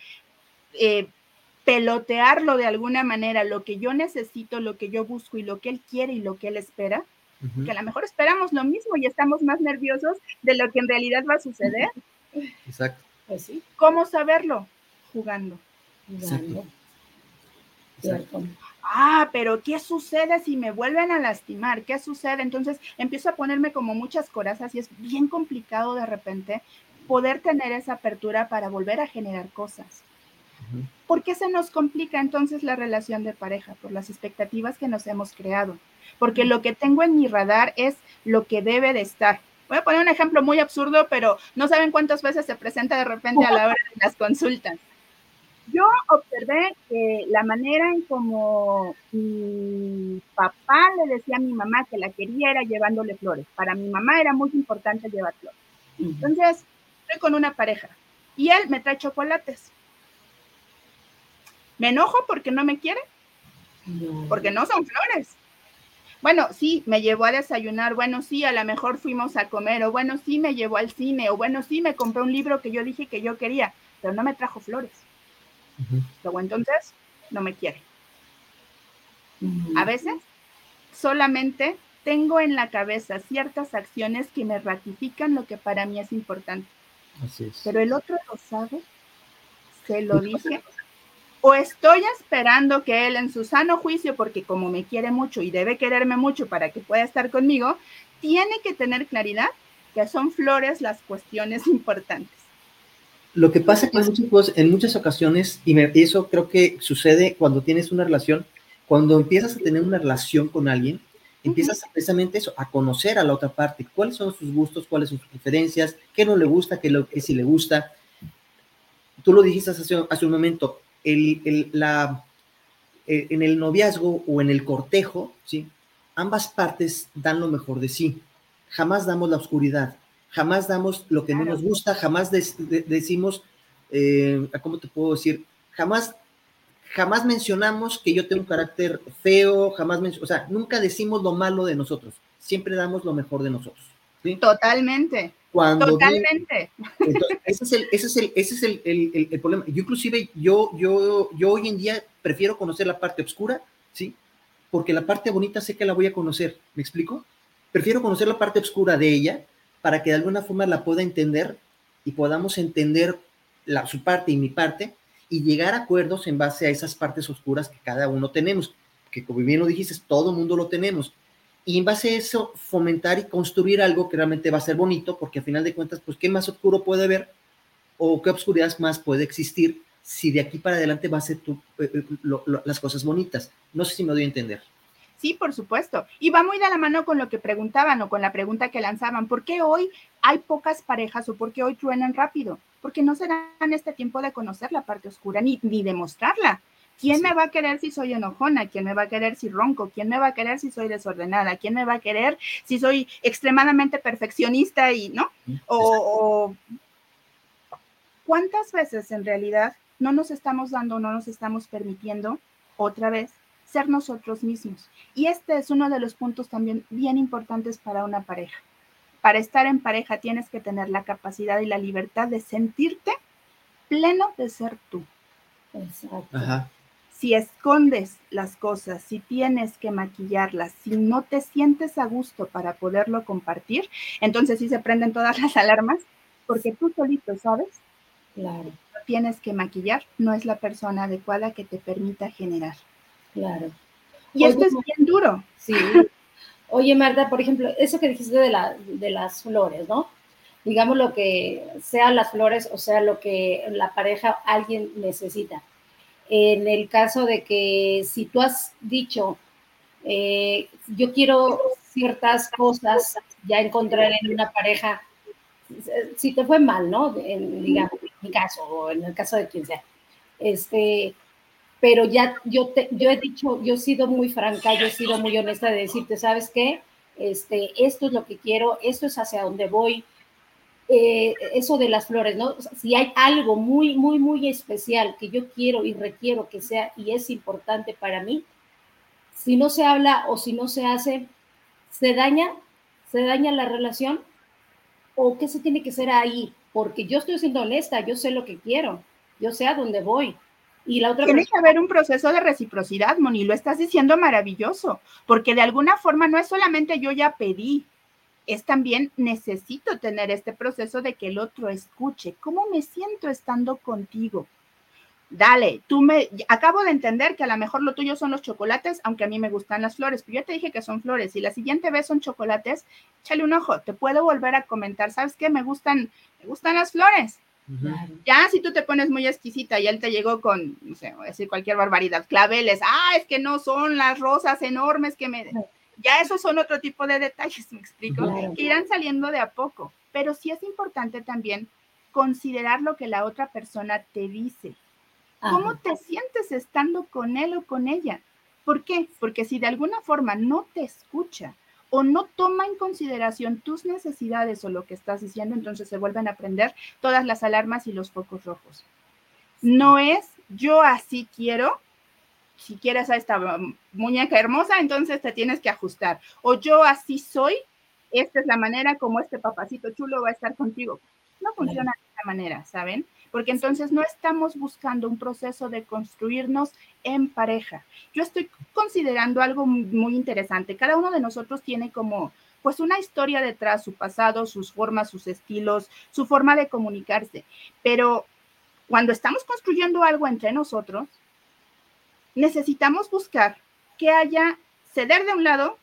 eh, pelotearlo de alguna manera, lo que yo necesito, lo que yo busco y lo que él quiere y lo que él espera, que a lo mejor esperamos lo mismo y estamos más nerviosos de lo que en realidad va a suceder. Exacto. Pues sí. ¿Cómo saberlo? Jugando. Jugando. Ah, pero ¿qué sucede si me vuelven a lastimar? ¿Qué sucede? Entonces empiezo a ponerme como muchas corazas y es bien complicado de repente poder tener esa apertura para volver a generar cosas. ¿Por qué se nos complica entonces la relación de pareja? Por las expectativas que nos hemos creado. Porque lo que tengo en mi radar es lo que debe de estar. Voy a poner un ejemplo muy absurdo, pero no saben cuántas veces se presenta de repente a la hora de las consultas. Yo observé que la manera en como mi papá le decía a mi mamá que la quería era llevándole flores. Para mi mamá era muy importante llevar flores. Entonces, estoy con una pareja y él me trae chocolates. ¿Me enojo porque no me quiere? Porque no son flores. Bueno, sí, me llevó a desayunar, bueno, sí, a lo mejor fuimos a comer, o bueno, sí, me llevó al cine, o bueno, sí, me compré un libro que yo dije que yo quería, pero no me trajo flores. Luego entonces, no me quiere. A veces, solamente tengo en la cabeza ciertas acciones que me ratifican lo que para mí es importante. Así es. Pero el otro lo sabe, se lo dije, o estoy esperando que él en su sano juicio, porque como me quiere mucho y debe quererme mucho para que pueda estar conmigo, tiene que tener claridad que son flores las cuestiones importantes. Lo que pasa que en muchas ocasiones, y eso creo que sucede cuando tienes una relación, cuando empiezas a tener una relación con alguien, empiezas precisamente eso, a conocer a la otra parte, cuáles son sus gustos, cuáles son sus preferencias, qué no le gusta, qué, lo, qué sí le gusta. Tú lo dijiste hace, hace un momento, el, la, eh, en el noviazgo o en el cortejo, ¿sí? ambas partes dan lo mejor de sí. Jamás damos la oscuridad, jamás damos lo que no nos gusta, jamás decimos, eh, ¿cómo te puedo decir? Jamás, jamás mencionamos que yo tengo un carácter feo, jamás, o sea, nunca decimos lo malo de nosotros, siempre damos lo mejor de nosotros. Totalmente. Totalmente. ese es el, ese es el, ese es el, el, problema. Yo inclusive, yo, yo, yo hoy en día prefiero conocer la parte oscura, ¿sí? Porque la parte bonita sé que la voy a conocer, ¿me explico? Prefiero conocer la parte oscura de ella para que de alguna forma la pueda entender y podamos entender la, su parte y mi parte y llegar a acuerdos en base a esas partes oscuras que cada uno tenemos, que como bien lo dijiste, todo mundo lo tenemos y en base a eso fomentar y construir algo que realmente va a ser bonito, porque al final de cuentas, pues, ¿qué más oscuro puede haber o qué oscuridad más puede existir si de aquí para adelante va a ser eh, eh, las cosas bonitas? No sé si me doy a entender. Sí, por supuesto. Y va muy de la mano con lo que preguntaban o con la pregunta que lanzaban. ¿Por qué hoy hay pocas parejas o por qué hoy truenan rápido? Porque no se dan este tiempo de conocer la parte oscura ni, ni de mostrarla. ¿Quién me va a querer si soy enojona? ¿Quién me va a querer si ronco? ¿Quién me va a querer si soy desordenada? ¿Quién me va a querer si soy extremadamente perfeccionista y no? O, cuántas veces en realidad no nos estamos dando, no nos estamos permitiendo otra vez ser nosotros mismos. Y este es uno de los puntos también bien importantes para una pareja. Para estar en pareja tienes que tener la capacidad y la libertad de sentirte pleno de ser tú. Exacto. Ajá si escondes las cosas, si tienes que maquillarlas, si no te sientes a gusto para poderlo compartir, entonces sí se prenden todas las alarmas, porque tú solito sabes, claro, tienes que maquillar, no es la persona adecuada que te permita generar. Claro. Y esto es bien duro. Sí. Oye, Marta, por ejemplo, eso que dijiste de, la, de las flores, ¿no? Digamos lo que sea las flores o sea lo que la pareja alguien necesita en el caso de que si tú has dicho, eh, yo quiero ciertas cosas ya encontrar en una pareja, si te fue mal, ¿no? En, mi caso o en el caso de quien sea. Este, pero ya yo, te, yo he dicho, yo he sido muy franca, yo he sido muy honesta de decirte, ¿sabes qué? Este, esto es lo que quiero, esto es hacia donde voy, eh, eso de las flores, ¿no? Si hay algo muy, muy, muy especial que yo quiero y requiero que sea y es importante para mí, si no se habla o si no se hace, ¿se daña? ¿Se daña la relación? ¿O qué se tiene que hacer ahí? Porque yo estoy siendo honesta, yo sé lo que quiero, yo sé a dónde voy. Y la otra Tiene que haber un proceso de reciprocidad, Moni, lo estás diciendo maravilloso, porque de alguna forma no es solamente yo ya pedí, es también necesito tener este proceso de que el otro escuche. ¿Cómo me siento estando contigo? Dale, tú me, acabo de entender que a lo mejor lo tuyo son los chocolates, aunque a mí me gustan las flores, pero yo te dije que son flores y la siguiente vez son chocolates, échale un ojo, te puedo volver a comentar, ¿sabes qué? Me gustan, me gustan las flores. Ya si tú te pones muy exquisita y él te llegó con, no sé, voy a decir cualquier barbaridad, claveles, ah, es que no son las rosas enormes que me... Ya esos son otro tipo de detalles, me explico, que irán saliendo de a poco, pero sí es importante también considerar lo que la otra persona te dice. ¿Cómo te sientes estando con él o con ella? ¿Por qué? Porque si de alguna forma no te escucha o no toma en consideración tus necesidades o lo que estás diciendo, entonces se vuelven a prender todas las alarmas y los focos rojos. No es yo así quiero, si quieres a esta muñeca hermosa, entonces te tienes que ajustar. O yo así soy, esta es la manera como este papacito chulo va a estar contigo. No funciona de esta manera, ¿saben? Porque entonces no estamos buscando un proceso de construirnos en pareja. Yo estoy considerando algo muy interesante. Cada uno de nosotros tiene como pues una historia detrás, su pasado, sus formas, sus estilos, su forma de comunicarse. Pero cuando estamos construyendo algo entre nosotros, necesitamos buscar que haya ceder de un lado,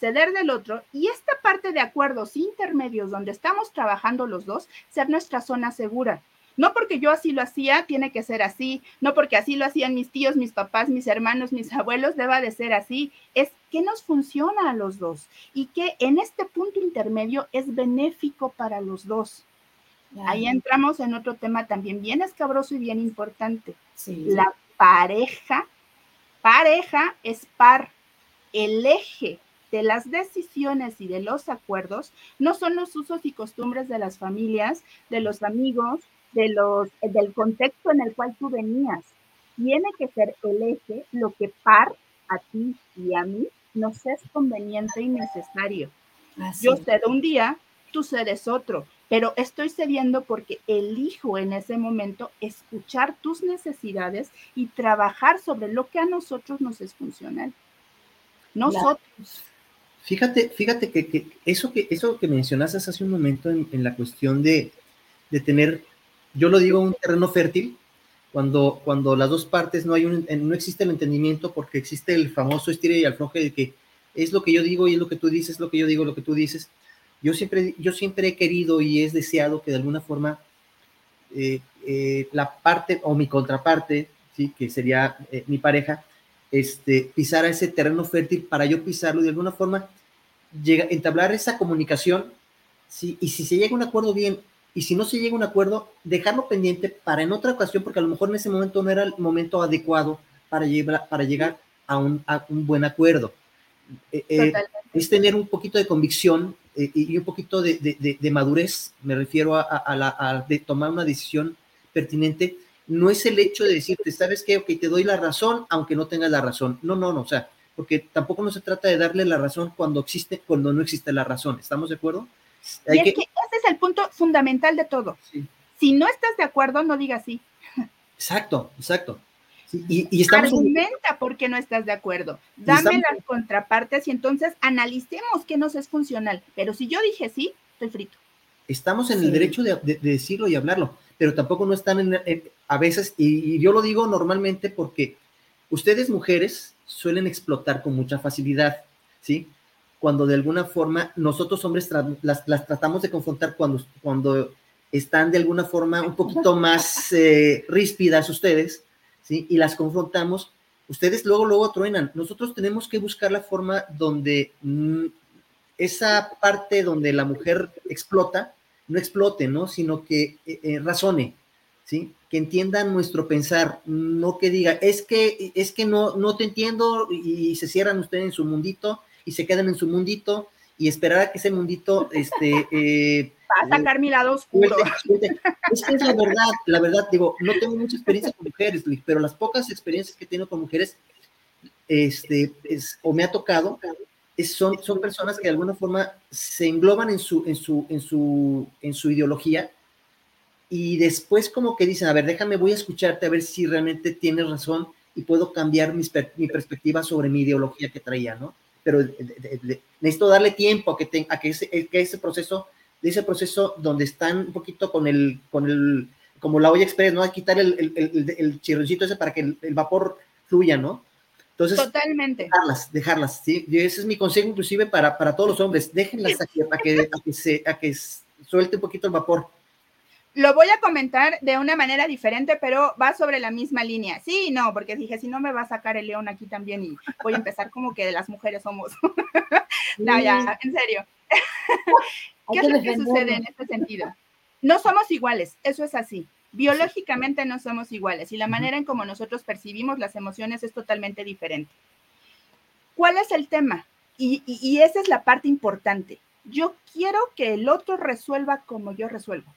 ceder del otro y esta parte de acuerdos intermedios donde estamos trabajando los dos, ser nuestra zona segura. No porque yo así lo hacía, tiene que ser así. No porque así lo hacían mis tíos, mis papás, mis hermanos, mis abuelos, deba de ser así. Es que nos funciona a los dos y que en este punto intermedio es benéfico para los dos. Ahí entramos en otro tema también bien escabroso y bien importante. La pareja pareja es par. El eje de las decisiones y de los acuerdos no son los usos y costumbres de las familias, de los amigos, de los, del contexto en el cual tú venías. Tiene que ser el eje lo que par a ti y a mí nos es conveniente y necesario. Yo cedo un día, tú cedes otro pero estoy cediendo porque elijo en ese momento escuchar tus necesidades y trabajar sobre lo que a nosotros nos es funcional. Nosotros. Fíjate, fíjate que, eso que eso que mencionaste hace un momento en, la cuestión de, tener, yo lo digo, un terreno fértil, cuando, cuando las dos partes no, hay un, no existe el entendimiento porque existe el famoso estire y afloje de que es lo que yo digo y es lo que tú dices, es lo que yo digo, lo que tú dices yo siempre, yo siempre he querido y he deseado que de alguna forma eh, eh, la parte o mi contraparte, ¿sí? que sería eh, mi pareja, este, pisara ese terreno fértil para yo pisarlo y de alguna forma llega, entablar esa comunicación, ¿sí? y si se llega a un acuerdo bien, y si no se llega a un acuerdo, dejarlo pendiente para en otra ocasión, porque a lo mejor en ese momento no era el momento adecuado para, llevar, para llegar a un, a un buen acuerdo. es tener un poquito de convicción eh, y un poquito de, madurez, me refiero a, la, de tomar una decisión pertinente, no es el hecho de decirte, ¿sabes qué? Ok, te doy la razón, aunque no tengas la razón. No, no, no, o sea, porque tampoco no se trata de darle la razón cuando existe, cuando no existe la razón. ¿Estamos de acuerdo? y es que... ese es el punto fundamental de todo. Si no estás de acuerdo, no digas sí. Exacto, exacto y, estamos Argumenta por qué no estás de acuerdo. Dame las contrapartes y entonces analicemos qué nos es funcional. Pero si yo dije sí, estoy frito. Estamos en el derecho de, decirlo y hablarlo, pero tampoco no están en, a veces, y, yo lo digo normalmente porque ustedes mujeres suelen explotar con mucha facilidad, ¿sí? Cuando de alguna forma nosotros hombres las, tratamos de confrontar cuando, cuando están de alguna forma un poquito más eh, ríspidas ustedes, y las confrontamos, ustedes luego, luego truenan. Nosotros tenemos que buscar la forma donde mm, esa parte donde la mujer explota, no explote, ¿no? Sino que eh, eh, razone, ¿sí? Que entiendan nuestro pensar, no que diga, es que, es que no, no te entiendo y se cierran ustedes en su mundito y se quedan en su mundito y esperar a que ese mundito este, eh, Va a sacar mi lado oscuro. Es que es la verdad, la verdad, digo, no tengo mucha experiencia con mujeres, pero las pocas experiencias que tengo con mujeres, este, es, o me ha tocado, son, son personas que de alguna forma se engloban en su, en su, en su, en su ideología y después como que dicen, a ver, déjame, voy a escucharte a ver si realmente tienes razón y puedo cambiar mi perspectiva sobre mi ideología que traía, ¿no? pero necesito darle tiempo a que, te, a que, ese, que ese proceso, de ese proceso donde están un poquito con el, con el, como la olla express, ¿no? A quitar el, el, el, chirroncito ese para que el, vapor fluya, ¿no? Entonces, Totalmente. Dejarlas, dejarlas, ¿sí? Y ese es mi consejo inclusive para, para todos los hombres, déjenlas a que, a que, a que, se, a que suelte un poquito el vapor. Lo voy a comentar de una manera diferente, pero va sobre la misma línea. Sí, no, porque dije, si no me va a sacar el león aquí también y voy a empezar como que de las mujeres somos. no, ya, en serio. ¿Qué es lo que sucede en este sentido? No somos iguales, eso es así. Biológicamente no somos iguales y la manera en como nosotros percibimos las emociones es totalmente diferente. ¿Cuál es el tema? Y, y esa es la parte importante. Yo quiero que el otro resuelva como yo resuelvo.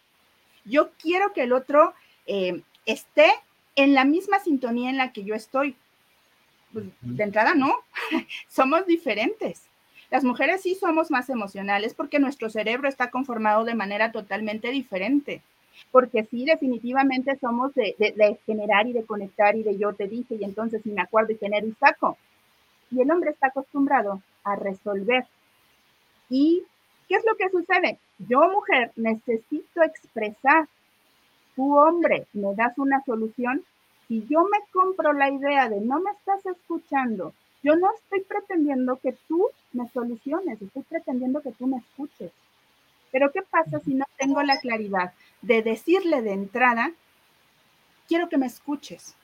Yo quiero que el otro eh, esté en la misma sintonía en la que yo estoy. Pues, de entrada, no, somos diferentes. Las mujeres sí somos más emocionales porque nuestro cerebro está conformado de manera totalmente diferente. Porque sí, definitivamente somos de, generar y de conectar y de yo te dije y entonces si me acuerdo y tener un saco. Y el hombre está acostumbrado a resolver. ¿Y qué es lo que sucede? yo mujer necesito expresar, tu hombre me das una solución, si yo me compro la idea de no me estás escuchando, yo no estoy pretendiendo que tú me soluciones, estoy pretendiendo que tú me escuches. Pero ¿qué pasa si no tengo la claridad de decirle de entrada, quiero que me escuches?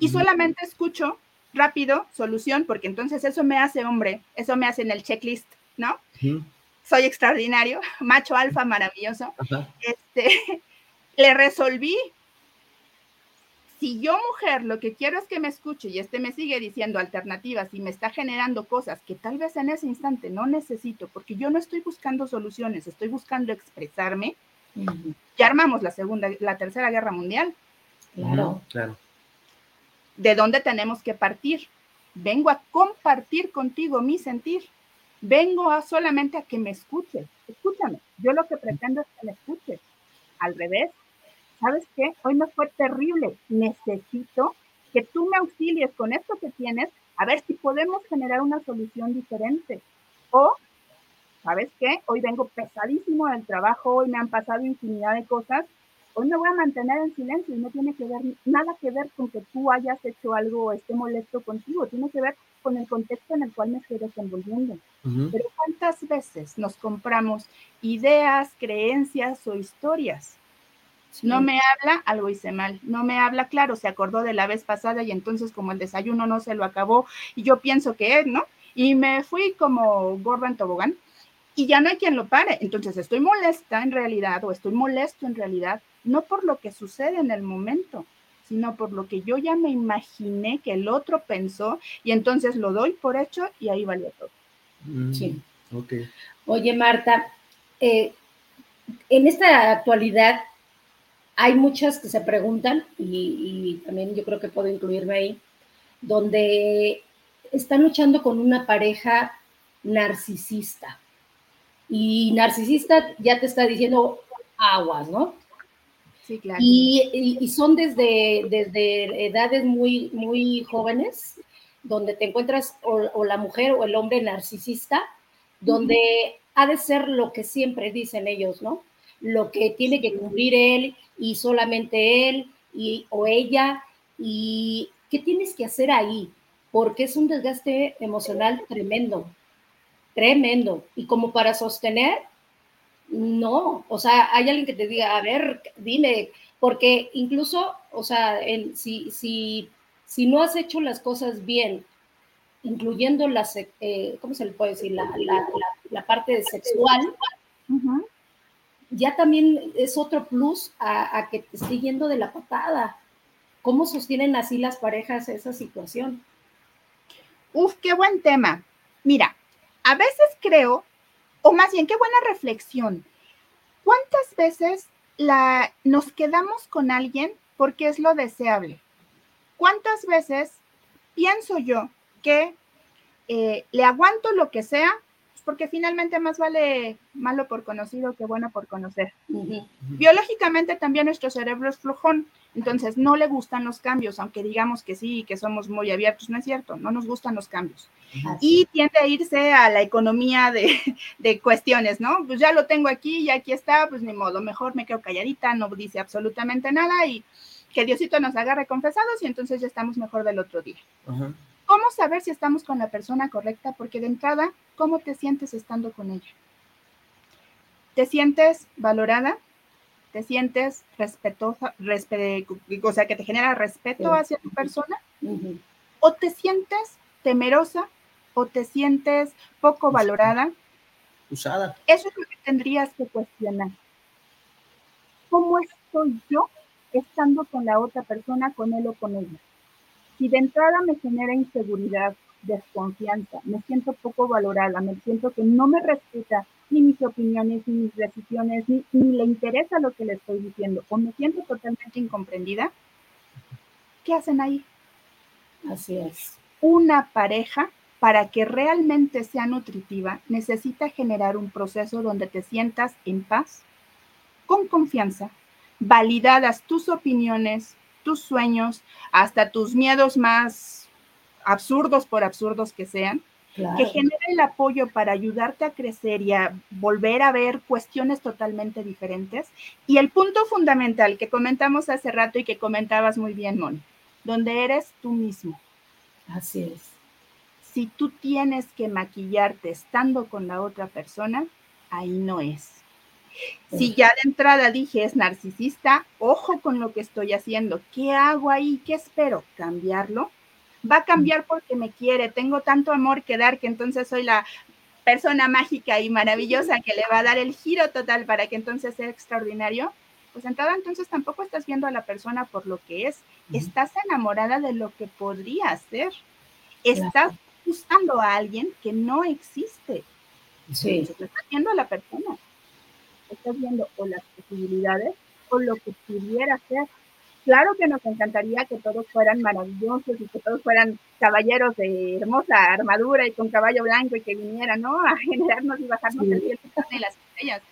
Y solamente escucho rápido, solución, porque entonces eso me hace hombre, eso me hace en el checklist, ¿no? soy extraordinario, macho alfa maravilloso, este, le resolví. Si yo, mujer, lo que quiero es que me escuche y este me sigue diciendo alternativas y me está generando cosas que tal vez en ese instante no necesito, porque yo no estoy buscando soluciones, estoy buscando expresarme, ya armamos la segunda, la tercera guerra mundial. Claro, claro. ¿De dónde tenemos que partir? Vengo a compartir contigo mi sentir vengo a solamente a que me escuches. Escúchame. Yo lo que pretendo es que me escuches. Al revés, ¿sabes qué? Hoy me fue terrible. Necesito que tú me auxilies con esto que tienes a ver si podemos generar una solución diferente. O, ¿sabes qué? Hoy vengo pesadísimo del trabajo, hoy me han pasado infinidad de cosas. Hoy me voy a mantener en silencio y no tiene que ver nada que ver con que tú hayas hecho algo o esté molesto contigo. Tiene que ver con el contexto en el cual me estoy desenvolviendo. Pero ¿cuántas veces nos compramos ideas, creencias o historias? No me habla, algo hice mal. No me habla, claro, se acordó de la vez pasada y entonces como el desayuno no se lo acabó y yo pienso que es, ¿no? Y me fui como gorda en tobogán y ya no hay quien lo pare. Entonces estoy molesta en realidad o estoy molesto en realidad, no por lo que sucede en el momento, sino por lo que yo ya me imaginé que el otro pensó y entonces lo doy por hecho y ahí valió todo. Mm, sí. Ok. Oye, Marta, eh, en esta actualidad hay muchas que se preguntan, y, también yo creo que puedo incluirme ahí, donde están luchando con una pareja narcisista. Y narcisista ya te está diciendo aguas, ¿no? Sí, claro. Y, son desde, desde edades muy, muy jóvenes, donde te encuentras o, la mujer o el hombre narcisista, donde ha de ser lo que siempre dicen ellos, ¿no? Lo que tiene que cumplir él y solamente él y, o ella. ¿Y qué tienes que hacer ahí? Porque es un desgaste emocional tremendo, tremendo. Y como para sostener, no, o sea, hay alguien que te diga, a ver, dime, porque incluso, o sea, si, si, si no has hecho las cosas bien, incluyendo las, eh, ¿cómo se le puede decir? La, la, parte sexual, ya también es otro plus a, que te esté yendo de la patada. ¿Cómo sostienen así las parejas esa situación? Uf, qué buen tema. Mira, a veces creo o más bien, qué buena reflexión. ¿Cuántas veces la, nos quedamos con alguien porque es lo deseable? ¿Cuántas veces pienso yo que eh, le aguanto lo que sea porque finalmente más vale malo por conocido que bueno por conocer. Biológicamente también nuestro cerebro es flojón, entonces no le gustan los cambios, aunque digamos que sí, que somos muy abiertos, no es cierto, no nos gustan los cambios. Y tiende a irse a la economía de, de, cuestiones, ¿no? Pues ya lo tengo aquí, ya aquí está, pues ni modo, mejor me quedo calladita, no dice absolutamente nada y que Diosito nos agarre confesados y entonces ya estamos mejor del otro día. ¿Cómo saber si estamos con la persona correcta? Porque de entrada, ¿cómo te sientes estando con ella? ¿Te sientes valorada? ¿Te sientes respetuosa, o sea, que te genera respeto hacia tu persona? ¿O te sientes temerosa? ¿O te sientes poco valorada? Usada. Eso es lo que tendrías que cuestionar. ¿Cómo estoy yo estando con la otra persona, con él o con ella? Si de entrada me genera inseguridad, desconfianza, me siento poco valorada, me siento que no me respeta ni mis opiniones, ni mis decisiones, ni, le interesa lo que le estoy diciendo, o me siento totalmente incomprendida, ¿qué hacen ahí? Así es. Una pareja, para que realmente sea nutritiva, necesita generar un proceso donde te sientas en paz, con confianza, validadas tus opiniones, tus sueños, hasta tus miedos más absurdos, por absurdos que sean, que genere el apoyo para ayudarte a crecer y a volver a ver cuestiones totalmente diferentes. Y el punto fundamental que comentamos hace rato y que comentabas muy bien, Moni, donde eres tú mismo. Así es. Si tú tienes que maquillarte estando con la otra persona, ahí no es. Si ya de entrada dije es narcisista, ojo con lo que estoy haciendo. ¿Qué hago ahí? ¿Qué espero? ¿Cambiarlo? Va a cambiar porque me quiere. Tengo tanto amor que dar que entonces soy la persona mágica y maravillosa que le va a dar el giro total para que entonces sea extraordinario. Pues entrada entonces tampoco estás viendo a la persona por lo que es. Estás enamorada de lo que podría ser. Estás buscando a alguien que no existe. Sí. Estás viendo a la persona estás viendo o las posibilidades o lo que pudiera ser. Claro que nos encantaría que todos fueran maravillosos y que todos fueran caballeros de hermosa armadura y con caballo blanco y que vinieran, ¿no? A generarnos y bajarnos el cielo de las estrellas.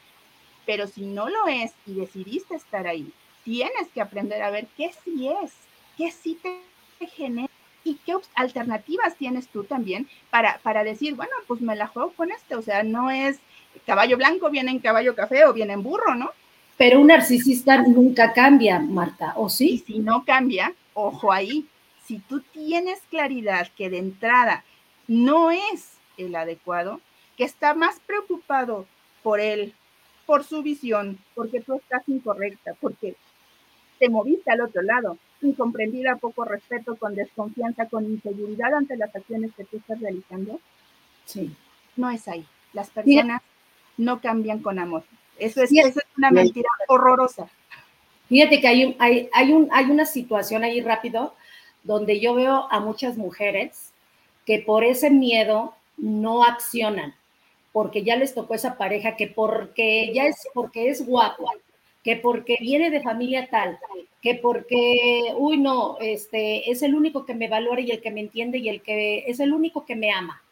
Pero si no lo es y decidiste estar ahí, tienes que aprender a ver qué sí es, qué sí te genera y qué alternativas tienes tú también para, para decir, bueno, pues me la juego con este, o sea, no es caballo blanco viene en caballo café o viene en burro, ¿no? Pero un narcisista nunca cambia, Marta, ¿o sí? Y si no cambia, ojo ahí, si tú tienes claridad que de entrada no es el adecuado, que está más preocupado por él, por su visión, porque tú estás incorrecta, porque te moviste al otro lado, incomprendida, poco respeto, con desconfianza, con inseguridad ante las acciones que tú estás realizando, sí. no es ahí. Las personas no cambian con amor. Eso es, eso es una mentira horrorosa. Fíjate que hay, un, hay, hay, un, hay una situación ahí rápido donde yo veo a muchas mujeres que por ese miedo no accionan, porque ya les tocó esa pareja, que porque ya es porque es guapo, que porque viene de familia tal, que porque, uy, no, este, es el único que me valora y el que me entiende y el que es el único que me ama.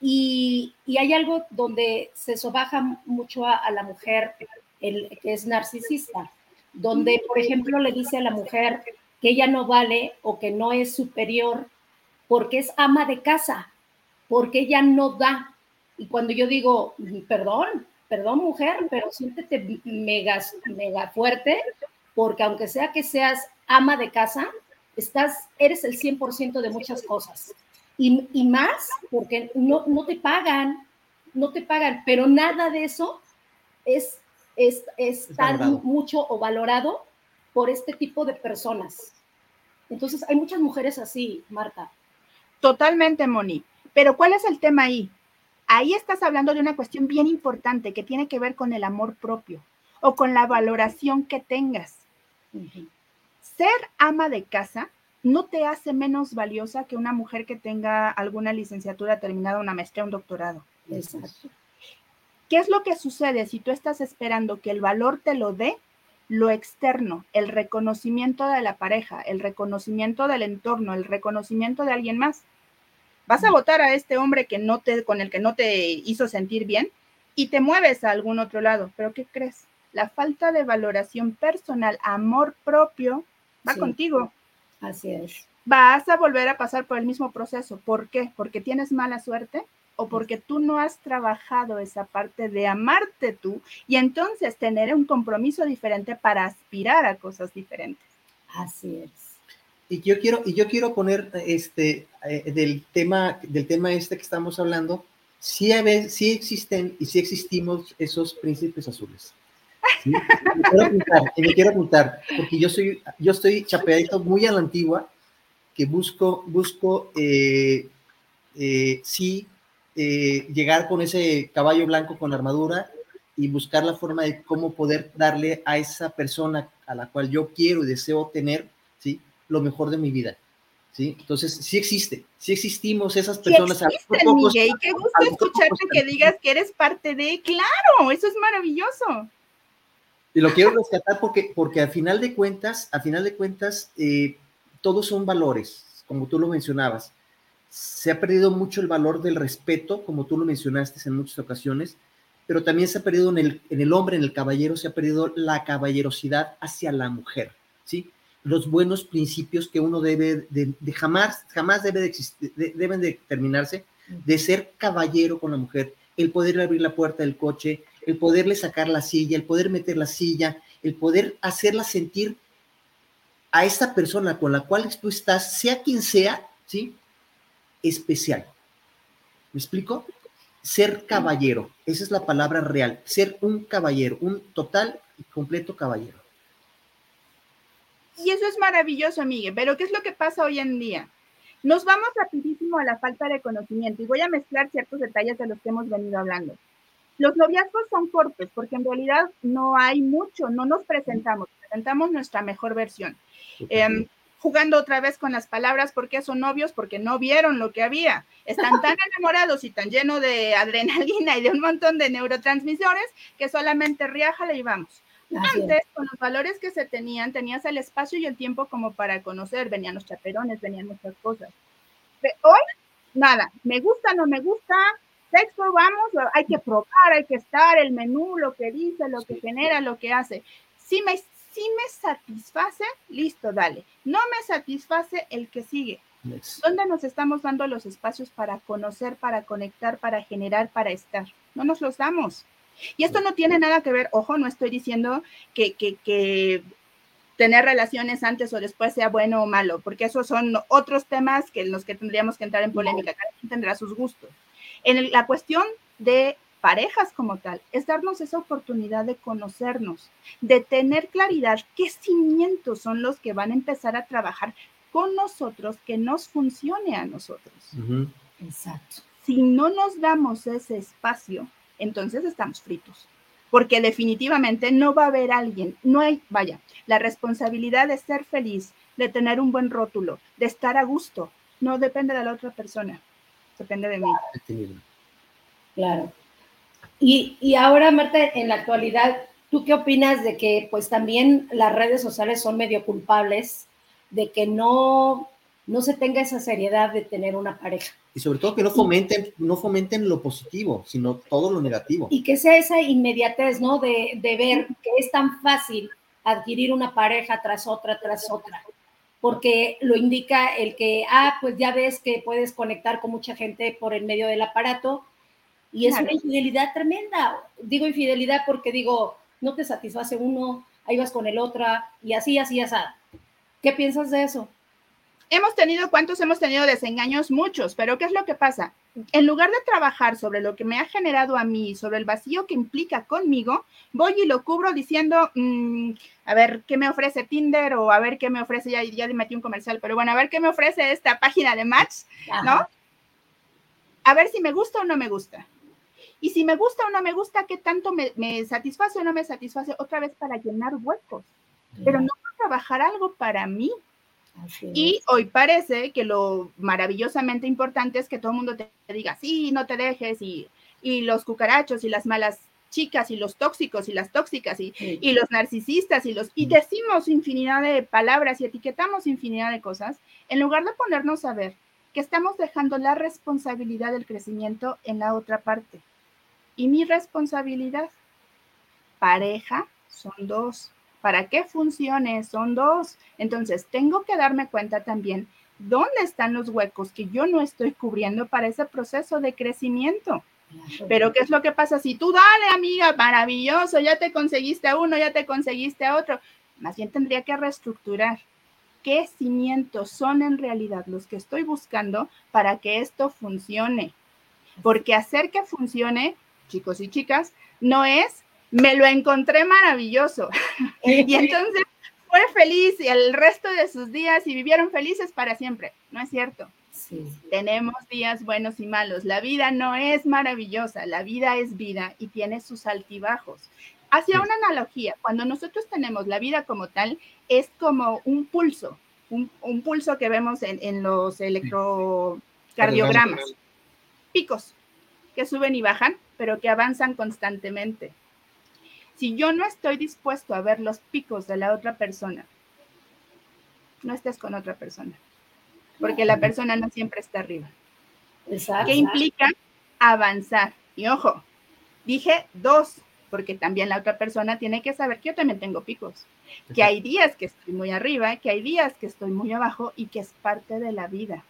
Y, hay algo donde se sobaja mucho a, la mujer, el, que es narcisista, donde, por ejemplo, le dice a la mujer que ella no vale o que no es superior porque es ama de casa, porque ella no da. Y cuando yo digo, perdón, perdón mujer, pero siéntete mega, mega fuerte, porque aunque sea que seas ama de casa, estás, eres el 100% de muchas cosas. Y, más porque no, no te pagan, no te pagan, pero nada de eso es, es, es tan mucho o valorado por este tipo de personas. Entonces, hay muchas mujeres así, Marta. Totalmente, Moni. Pero ¿cuál es el tema ahí? Ahí estás hablando de una cuestión bien importante que tiene que ver con el amor propio o con la valoración que tengas. Ser ama de casa no te hace menos valiosa que una mujer que tenga alguna licenciatura terminada, una maestría, un doctorado. Exacto. ¿Qué es lo que sucede si tú estás esperando que el valor te lo dé? Lo externo, el reconocimiento de la pareja, el reconocimiento del entorno, el reconocimiento de alguien más. Vas a votar a este hombre que no te, con el que no te hizo sentir bien y te mueves a algún otro lado. Pero ¿qué crees? La falta de valoración personal, amor propio, va contigo. Así es. Vas a volver a pasar por el mismo proceso. ¿Por qué? Porque tienes mala suerte o porque tú no has trabajado esa parte de amarte tú y entonces tener un compromiso diferente para aspirar a cosas diferentes. Así es. Y yo quiero, y yo quiero poner este eh, del tema, del tema este que estamos hablando, sí, sí existen y sí existimos esos príncipes azules. ¿Sí? Me quiero apuntar, y me quiero apuntar, porque yo soy, yo estoy chapeadito muy a la antigua, que busco, busco eh, eh, sí llegar con ese caballo blanco con armadura y buscar la forma de cómo poder darle a esa persona a la cual yo quiero y deseo tener, ¿sí? Lo mejor de mi vida. ¿Sí? Entonces, sí existe, sí existimos esas personas. Sí existen, Miguel, y qué gusto escucharte que digas que eres parte de, claro, eso es maravilloso. Y lo quiero rescatar porque, porque al final de cuentas, a final de cuentas, eh, todos son valores, como tú lo mencionabas. Se ha perdido mucho el valor del respeto, como tú lo mencionaste en muchas ocasiones, pero también se ha perdido en el, en el hombre, en el caballero, se ha perdido la caballerosidad hacia la mujer, ¿sí? Los buenos principios que uno debe de, jamás, jamás debe de existir, deben de terminarse, de ser caballero con la mujer, el poder abrir la puerta del coche, el poderle sacar la silla, el poder meter la silla, el poder hacerla sentir a esta persona con la cual tú estás, sea quien sea, ¿sí? Especial. ¿Me explico? ser caballero, esa es la palabra real, ser un caballero, un total y completo caballero. Y eso es maravilloso, Miguel, pero ¿qué es lo que pasa hoy en día? Nos vamos rapidísimo a la falta de conocimiento y voy a mezclar ciertos detalles de los que hemos venido hablando. Los noviazgos son cortos porque en realidad no hay mucho, no nos presentamos, presentamos nuestra mejor versión jugando otra vez con las palabras, porque son novios? Porque no vieron lo que había. Están tan enamorados y tan llenos de adrenalina y de un montón de neurotransmisores que solamente riájale y vamos. Antes, con los valores que se tenían, tenías el espacio y el tiempo como para conocer, venían los chaperones, venían muchas cosas. hoy, nada, me gusta, no me gusta, sexo, vamos, hay que probar, hay que estar, el menú, lo que dice, lo que genera, lo que hace. Sí me, si me satisface, listo, dale. No me satisface el que sigue. ¿Dónde nos estamos dando los espacios para conocer, para conectar, para generar, para estar? No nos los damos. Y esto no tiene nada que ver, ojo, no estoy diciendo que, que, tener relaciones antes o después sea bueno o malo, porque esos son otros temas que en los que tendríamos que entrar en polémica. Cada quien tendrá sus gustos. En la cuestión de parejas como tal, es darnos esa oportunidad de conocernos, de tener claridad qué cimientos son los que van a empezar a trabajar con nosotros, que nos funcione a nosotros. Exacto. Si no nos damos ese espacio, entonces estamos fritos, porque definitivamente no va a haber alguien, no hay, vaya, la responsabilidad de ser feliz, de tener un buen rótulo, de estar a gusto, no depende de la otra persona, depende de mí. Claro. Y, ahora, Marta, en la actualidad, ¿tú qué opinas de que pues también las redes sociales son medio culpables de que no, no se tenga esa seriedad de tener una pareja? Y sobre todo que no fomenten, no fomenten lo positivo, sino todo lo negativo. Y que sea esa inmediatez, ¿no? De, de ver que es tan fácil adquirir una pareja tras otra, tras otra porque lo indica el que, ah, pues ya ves que puedes conectar con mucha gente por el medio del aparato, y es una infidelidad tremenda. Digo infidelidad porque digo, no te satisface uno, ahí vas con el otro, y así, así, así. ¿Qué piensas de eso? Hemos tenido, ¿cuántos hemos tenido desengaños? Muchos, pero ¿qué es lo que pasa? En lugar de trabajar sobre lo que me ha generado a mí, sobre el vacío que implica conmigo, voy y lo cubro diciendo, mm, a ver, ¿qué me ofrece Tinder? O a ver, ¿qué me ofrece? Ya, ya le metí un comercial, pero bueno, a ver, ¿qué me ofrece esta página de Match? ¿No? A ver si me gusta o no me gusta. Y si me gusta o no me gusta, qué tanto me, satisface o no me satisface, otra vez para llenar huecos, pero no para trabajar algo para mí. Y hoy parece que lo maravillosamente importante es que todo el mundo te diga, sí, no te dejes, y, y los cucarachos y las malas chicas y los tóxicos y las tóxicas y, y, los narcisistas y los y decimos infinidad de palabras y etiquetamos infinidad de cosas en lugar de ponernos a ver que estamos dejando la responsabilidad del crecimiento en la otra parte. Y mi responsabilidad, pareja, son dos. Para que funcione, son dos. Entonces, tengo que darme cuenta también dónde están los huecos que yo no estoy cubriendo para ese proceso de crecimiento. Pero ¿qué es lo que pasa? Si tú dale, amiga, maravilloso, ya te conseguiste a uno, ya te conseguiste a otro. Más bien tendría que reestructurar qué cimientos son en realidad los que estoy buscando para que esto funcione. Porque hacer que funcione, chicos y chicas, no es me lo encontré maravilloso. y entonces fue feliz y el resto de sus días y vivieron felices para siempre. No es cierto. Tenemos días buenos y malos. La vida no es maravillosa, la vida es vida y tiene sus altibajos. Hacia una analogía, cuando nosotros tenemos la vida como tal, es como un pulso, un, pulso que vemos en, en los electrocardiogramas. Picos que suben y bajan, pero que avanzan constantemente. Si yo no estoy dispuesto a ver los picos de la otra persona, no estés con otra persona porque la persona no siempre está arriba. Exacto. ¿Qué implica avanzar? Y ojo, dije dos, porque también la otra persona tiene que saber que yo también tengo picos, que hay días que estoy muy arriba, que hay días que estoy muy abajo y que es parte de la vida.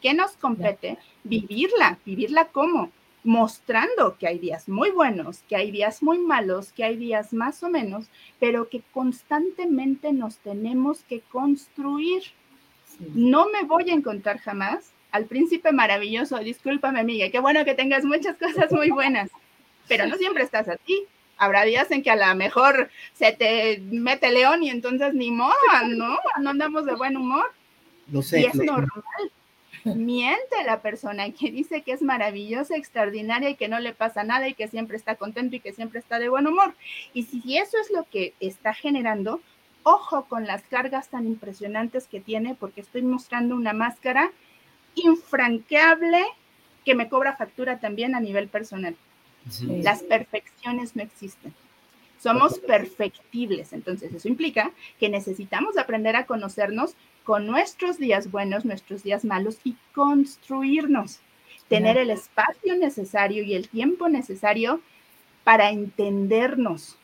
¿Qué nos compete? Vivirla, vivirla como mostrando que hay días muy buenos, que hay días muy malos, que hay días más o menos, pero que constantemente nos tenemos que construir. No me voy a encontrar jamás al príncipe maravilloso. Discúlpame, amiga, qué bueno que tengas muchas cosas muy buenas, pero no siempre estás así. Habrá días en que a lo mejor se te mete león y entonces ni modo, ¿no? No andamos de buen humor. No sé. Y es normal. Miente la persona que dice que es maravillosa, extraordinaria y que no le pasa nada y que siempre está contento y que siempre está de buen humor. Y si eso es lo que está generando, ojo con las cargas tan impresionantes que tiene, porque estoy mostrando una máscara infranqueable que me cobra factura también a nivel personal. Las perfecciones no existen. Somos perfectibles, entonces eso implica que necesitamos aprender a conocernos con nuestros días buenos, nuestros días malos y construirnos, tener el espacio necesario y el tiempo necesario para entendernos,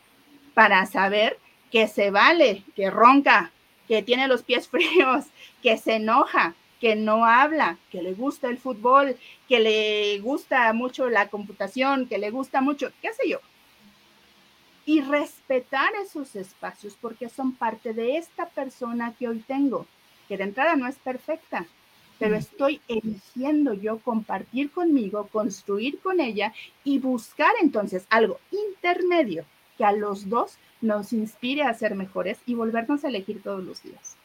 para saber que se vale, que ronca, que tiene los pies fríos, que se enoja, que no habla, que le gusta el fútbol, que le gusta mucho la computación, que le gusta mucho, qué sé yo. Y respetar esos espacios porque son parte de esta persona que hoy tengo, que de entrada no es perfecta, pero estoy eligiendo yo compartir conmigo, construir con ella y buscar entonces algo intermedio que a los dos nos inspire a ser mejores y volvernos a elegir todos los días.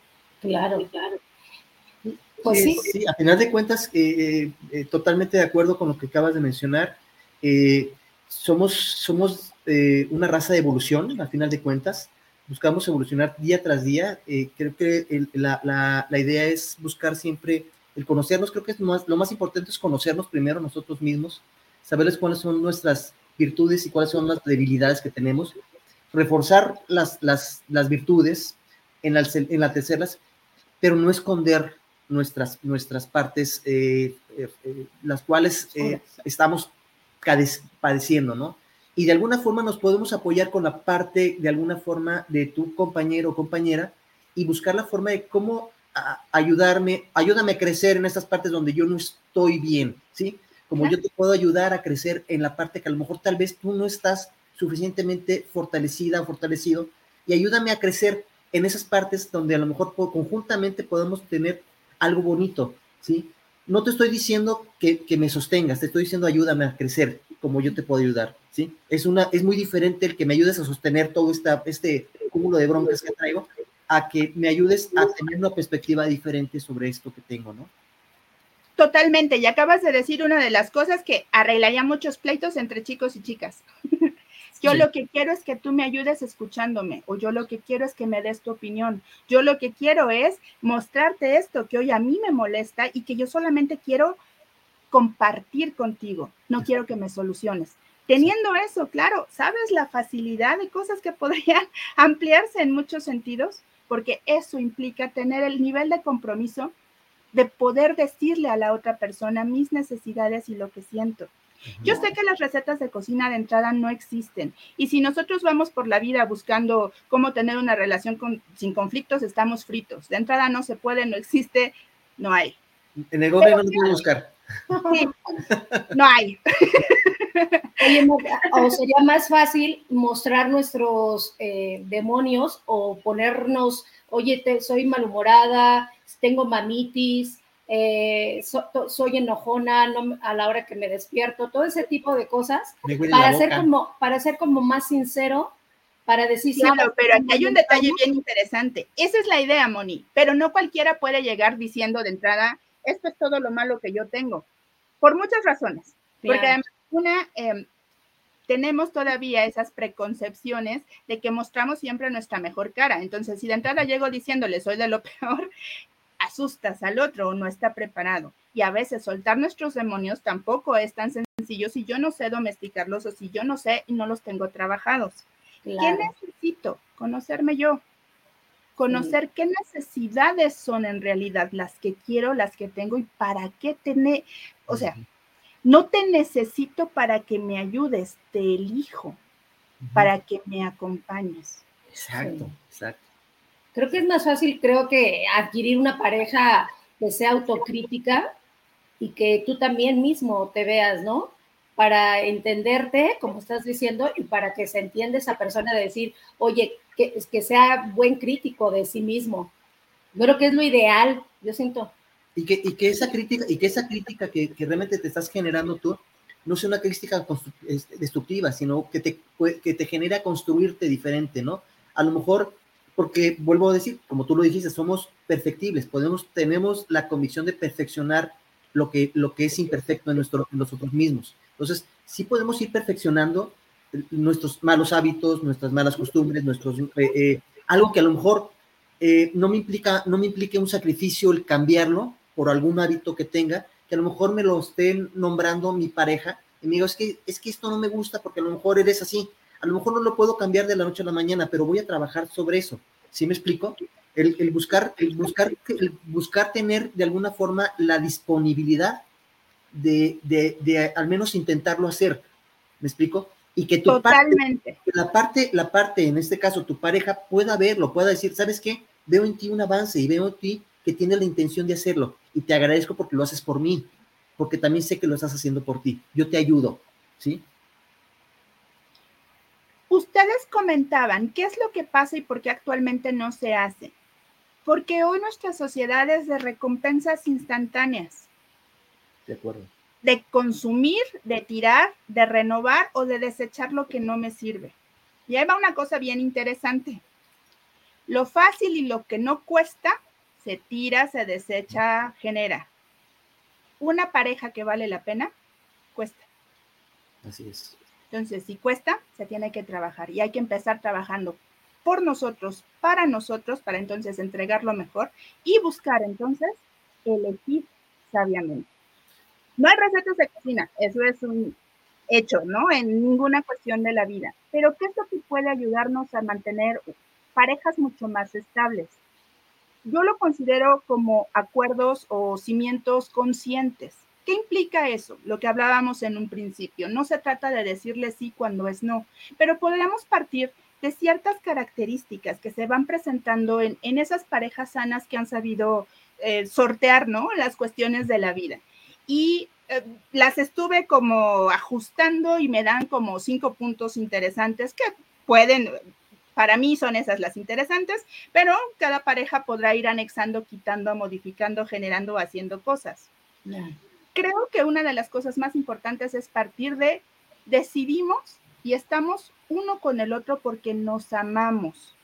Claro, claro. Pues sí. sí. a final de cuentas, eh, eh, eh, totalmente de acuerdo con lo que acabas de mencionar. somos somos una raza de evolución, a final de cuentas. Buscamos evolucionar día tras día. creo que la, la, la, idea es buscar siempre el conocernos. Creo que es más, lo más importante es conocernos primero nosotros mismos, saberles cuáles son nuestras virtudes y cuáles son las debilidades que tenemos reforzar las, las, las virtudes, en enaltecerlas, pero no esconder nuestras, nuestras partes, eh, eh, eh, las cuales estamos padeciendo, ¿no? Y de alguna forma nos podemos apoyar con la parte, de alguna forma, de tu compañero o compañera y buscar la forma de cómo ayudarme, ayúdame a crecer en esas partes donde yo no estoy bien, ¿sí? Como yo te puedo ayudar a crecer en la parte que a lo mejor tal vez tú no estás suficientemente fortalecida o fortalecido y ayúdame a crecer en esas partes donde a lo mejor conjuntamente podemos tener algo bonito, ¿sí? No te estoy diciendo que, me sostengas, te estoy diciendo ayúdame a crecer como yo te puedo ayudar, ¿sí? Es, una, es muy diferente el que me ayudes a sostener todo esta, este cúmulo de broncas que traigo a que me ayudes a tener una perspectiva diferente sobre esto que tengo, ¿no? Totalmente, y acabas de decir una de las cosas que arreglaría muchos pleitos entre chicos y chicas. Yo lo que quiero es que tú me ayudes escuchándome o yo lo que quiero es que me des tu opinión. Yo lo que quiero es mostrarte esto que hoy a mí me molesta y que yo solamente quiero compartir contigo. No quiero que me soluciones. Teniendo eso, claro, ¿sabes la facilidad de cosas que podrían ampliarse en muchos sentidos? Porque eso implica tener el nivel de compromiso de poder decirle a la otra persona mis necesidades y lo que siento. Yo sé que las recetas de cocina de entrada no existen y si nosotros vamos por la vida buscando cómo tener una relación sin conflictos, estamos fritos. De entrada no se puede, no existe, no hay. En el gobierno no puedo buscar. Sí, no hay. o sería más fácil mostrar nuestros eh, demonios o ponernos, oye, soy malhumorada, tengo mamitis, eh, soy enojona a la hora que me despierto, todo ese tipo de cosas, para ser, como, para ser como más sincero, para decir... Claro, pero aquí hay un detalle bien interesante. Esa es la idea, Moni, pero no cualquiera puede llegar diciendo de entrada, esto es todo lo malo que yo tengo, por muchas razones. Porque además, una, em, tenemos todavía esas preconcepciones de que mostramos siempre nuestra mejor cara. Entonces, si de entrada llego diciéndole soy de lo peor, asustas al otro o no está preparado. Y a veces soltar nuestros demonios tampoco es tan sencillo si yo no sé domesticarlos o si yo no sé y no los tengo trabajados. ¿Qué necesito? Conocerme yo. Conocer qué necesidades son en realidad las que quiero, las que tengo y para qué tener. O sea, no te necesito para que me ayudes, te elijo para que me acompañes. Exacto, exacto creo que es más fácil, creo que adquirir una pareja que sea autocrítica y que tú también mismo te veas, ¿no? Para entenderte, como estás diciendo, y para que se entienda esa persona de decir, oye, que, que sea buen crítico de sí mismo. Yo creo que es lo ideal, yo siento. Y que, y que esa crítica, y que esa crítica que, que realmente te estás generando tú, no sea una crítica destructiva, sino que te, que te genera construirte diferente, ¿no? A lo mejor porque vuelvo a decir, como tú lo dijiste, somos perfectibles, podemos, tenemos la convicción de perfeccionar lo que, lo que es imperfecto en, nuestro, nosotros mismos. Entonces, sí podemos ir perfeccionando nuestros malos hábitos, nuestras malas costumbres, nuestros, eh, eh, algo que a lo mejor eh, no, me implica, no me implique un sacrificio el cambiarlo por algún hábito que tenga, que a lo mejor me lo estén nombrando mi pareja y me digo, es que, es que esto no me gusta porque a lo mejor eres así, a lo mejor no lo puedo cambiar de la noche a la mañana, pero voy a trabajar sobre eso. ¿Sí me explico? El, buscar, el buscar, el buscar tener de alguna forma la disponibilidad de, de, al menos intentarlo hacer. ¿Me explico? Y que tu Totalmente. Parte, la parte, la parte, en este caso, tu pareja pueda verlo, pueda decir, ¿sabes qué? Veo en ti un avance y veo en ti que tienes la intención de hacerlo y te agradezco porque lo haces por mí, porque también sé que lo estás haciendo por ti. Yo te ayudo, ¿sí? Ustedes comentaban qué es lo que pasa y por qué actualmente no se hace. Porque hoy nuestra sociedad es de recompensas instantáneas. De acuerdo. De consumir, de tirar, de renovar o de desechar lo que no me sirve. Y ahí va una cosa bien interesante. Lo fácil y lo que no cuesta, se tira, se desecha, genera. Una pareja que vale la pena, cuesta. Así es. Entonces, si cuesta, se tiene que trabajar y hay que empezar trabajando por nosotros, para nosotros, para entonces entregar lo mejor y buscar entonces elegir sabiamente. No hay recetas de cocina, eso es un hecho, ¿no? En ninguna cuestión de la vida. Pero ¿qué es lo que puede ayudarnos a mantener parejas mucho más estables? Yo lo considero como acuerdos o cimientos conscientes ¿Qué implica eso? Lo que hablábamos en un principio. No se trata de decirle sí cuando es no, pero podríamos partir de ciertas características que se van presentando en, esas parejas sanas que han sabido eh, sortear, ¿no? Las cuestiones de la vida. Y eh, las estuve como ajustando y me dan como cinco puntos interesantes que pueden, para mí son esas las interesantes, pero cada pareja podrá ir anexando, quitando, modificando, generando, haciendo cosas creo que una de las cosas más importantes es partir de decidimos y estamos uno con el otro porque nos amamos.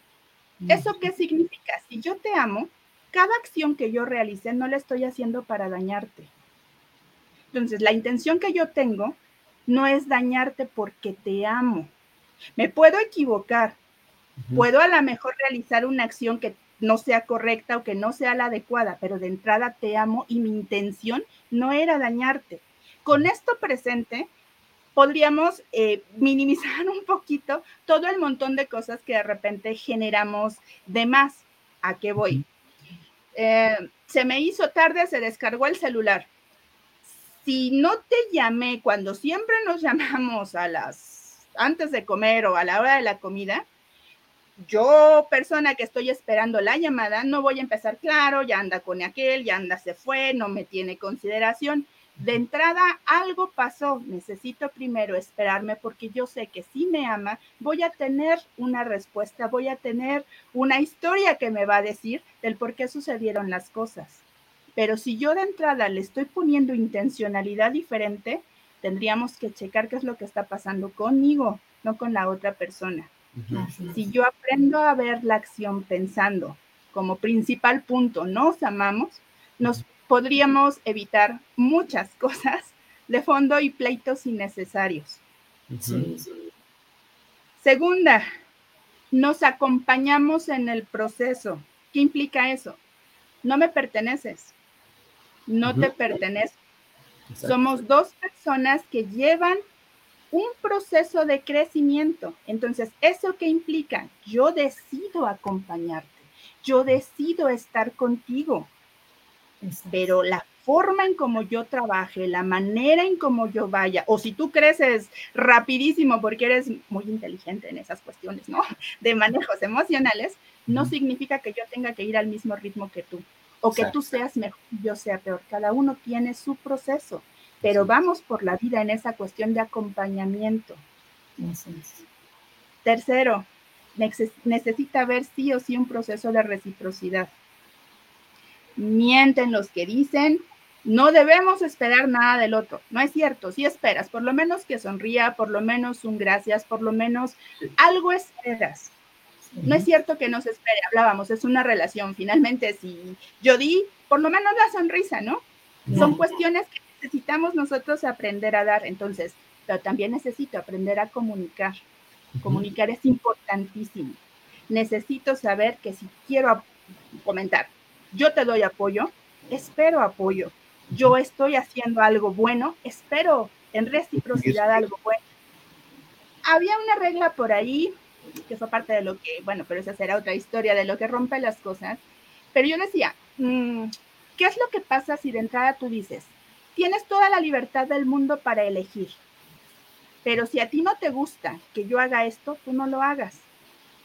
¿Eso qué significa? Si yo te amo, cada acción que yo realice no la estoy haciendo para dañarte. Entonces, la intención que yo tengo no es dañarte porque te amo. Me puedo equivocar, puedo a lo mejor realizar una acción que no sea correcta o que no sea la adecuada, pero de entrada te amo y mi intención no era dañarte. Con esto presente, podríamos eh, minimizar un poquito todo el montón de cosas que de repente generamos de más. ¿A qué voy? eh, se me hizo tarde, se descargó el celular. Si no te llamé cuando siempre nos llamamos a las antes de comer o a la hora de la comida, yo, persona que estoy esperando la llamada, no voy a empezar, claro, ya anda con aquel, ya anda, se fue, no me tiene consideración. De entrada, algo pasó. Necesito primero esperarme porque yo sé que si me ama, voy a tener una respuesta, voy a tener una historia que me va a decir del por qué sucedieron las cosas. Pero si yo de entrada le estoy poniendo intencionalidad diferente, tendríamos que checar qué es lo que está pasando conmigo, no con la otra persona. Si yo aprendo a ver la acción pensando como principal punto, nos amamos, nos podríamos evitar muchas cosas de fondo y pleitos innecesarios. Segunda, nos acompañamos en el proceso. ¿Qué implica eso? No me perteneces, no te pertenezco. Somos dos personas que llevan un proceso de crecimiento. Entonces, ¿eso qué implica? Yo decido acompañarte, yo decido estar contigo, pero la forma en como yo trabaje, la manera en como yo vaya, o si tú creces rapidísimo porque eres muy inteligente en esas cuestiones, ¿no? De manejos emocionales, no significa que yo tenga que ir al mismo ritmo que tú, o que tú seas mejor y yo sea peor. Cada uno tiene su proceso pero vamos por la vida en esa cuestión de acompañamiento. Tercero, necesita haber sí o sí un proceso de reciprocidad. Mienten los que dicen, no debemos esperar nada del otro. No es cierto, si esperas, por lo menos que sonría, por lo menos un gracias, por lo menos algo esperas. No es cierto que no se espere, hablábamos, es una relación. Finalmente, si yo di, por lo menos la sonrisa, ¿no? Son cuestiones que necesitamos nosotros aprender a dar, entonces, pero también necesito aprender a comunicar. Comunicar es importantísimo. Necesito saber que si quiero comentar, yo te doy apoyo, espero apoyo. Yo estoy haciendo algo bueno, espero en reciprocidad algo bueno. Había una regla por ahí que fue parte de lo que, bueno, pero esa será otra historia de lo que rompe las cosas. Pero yo decía, mm, ¿qué es lo que pasa si de entrada tú dices, tienes toda la libertad del mundo para elegir. Pero si a ti no te gusta que yo haga esto, tú no lo hagas.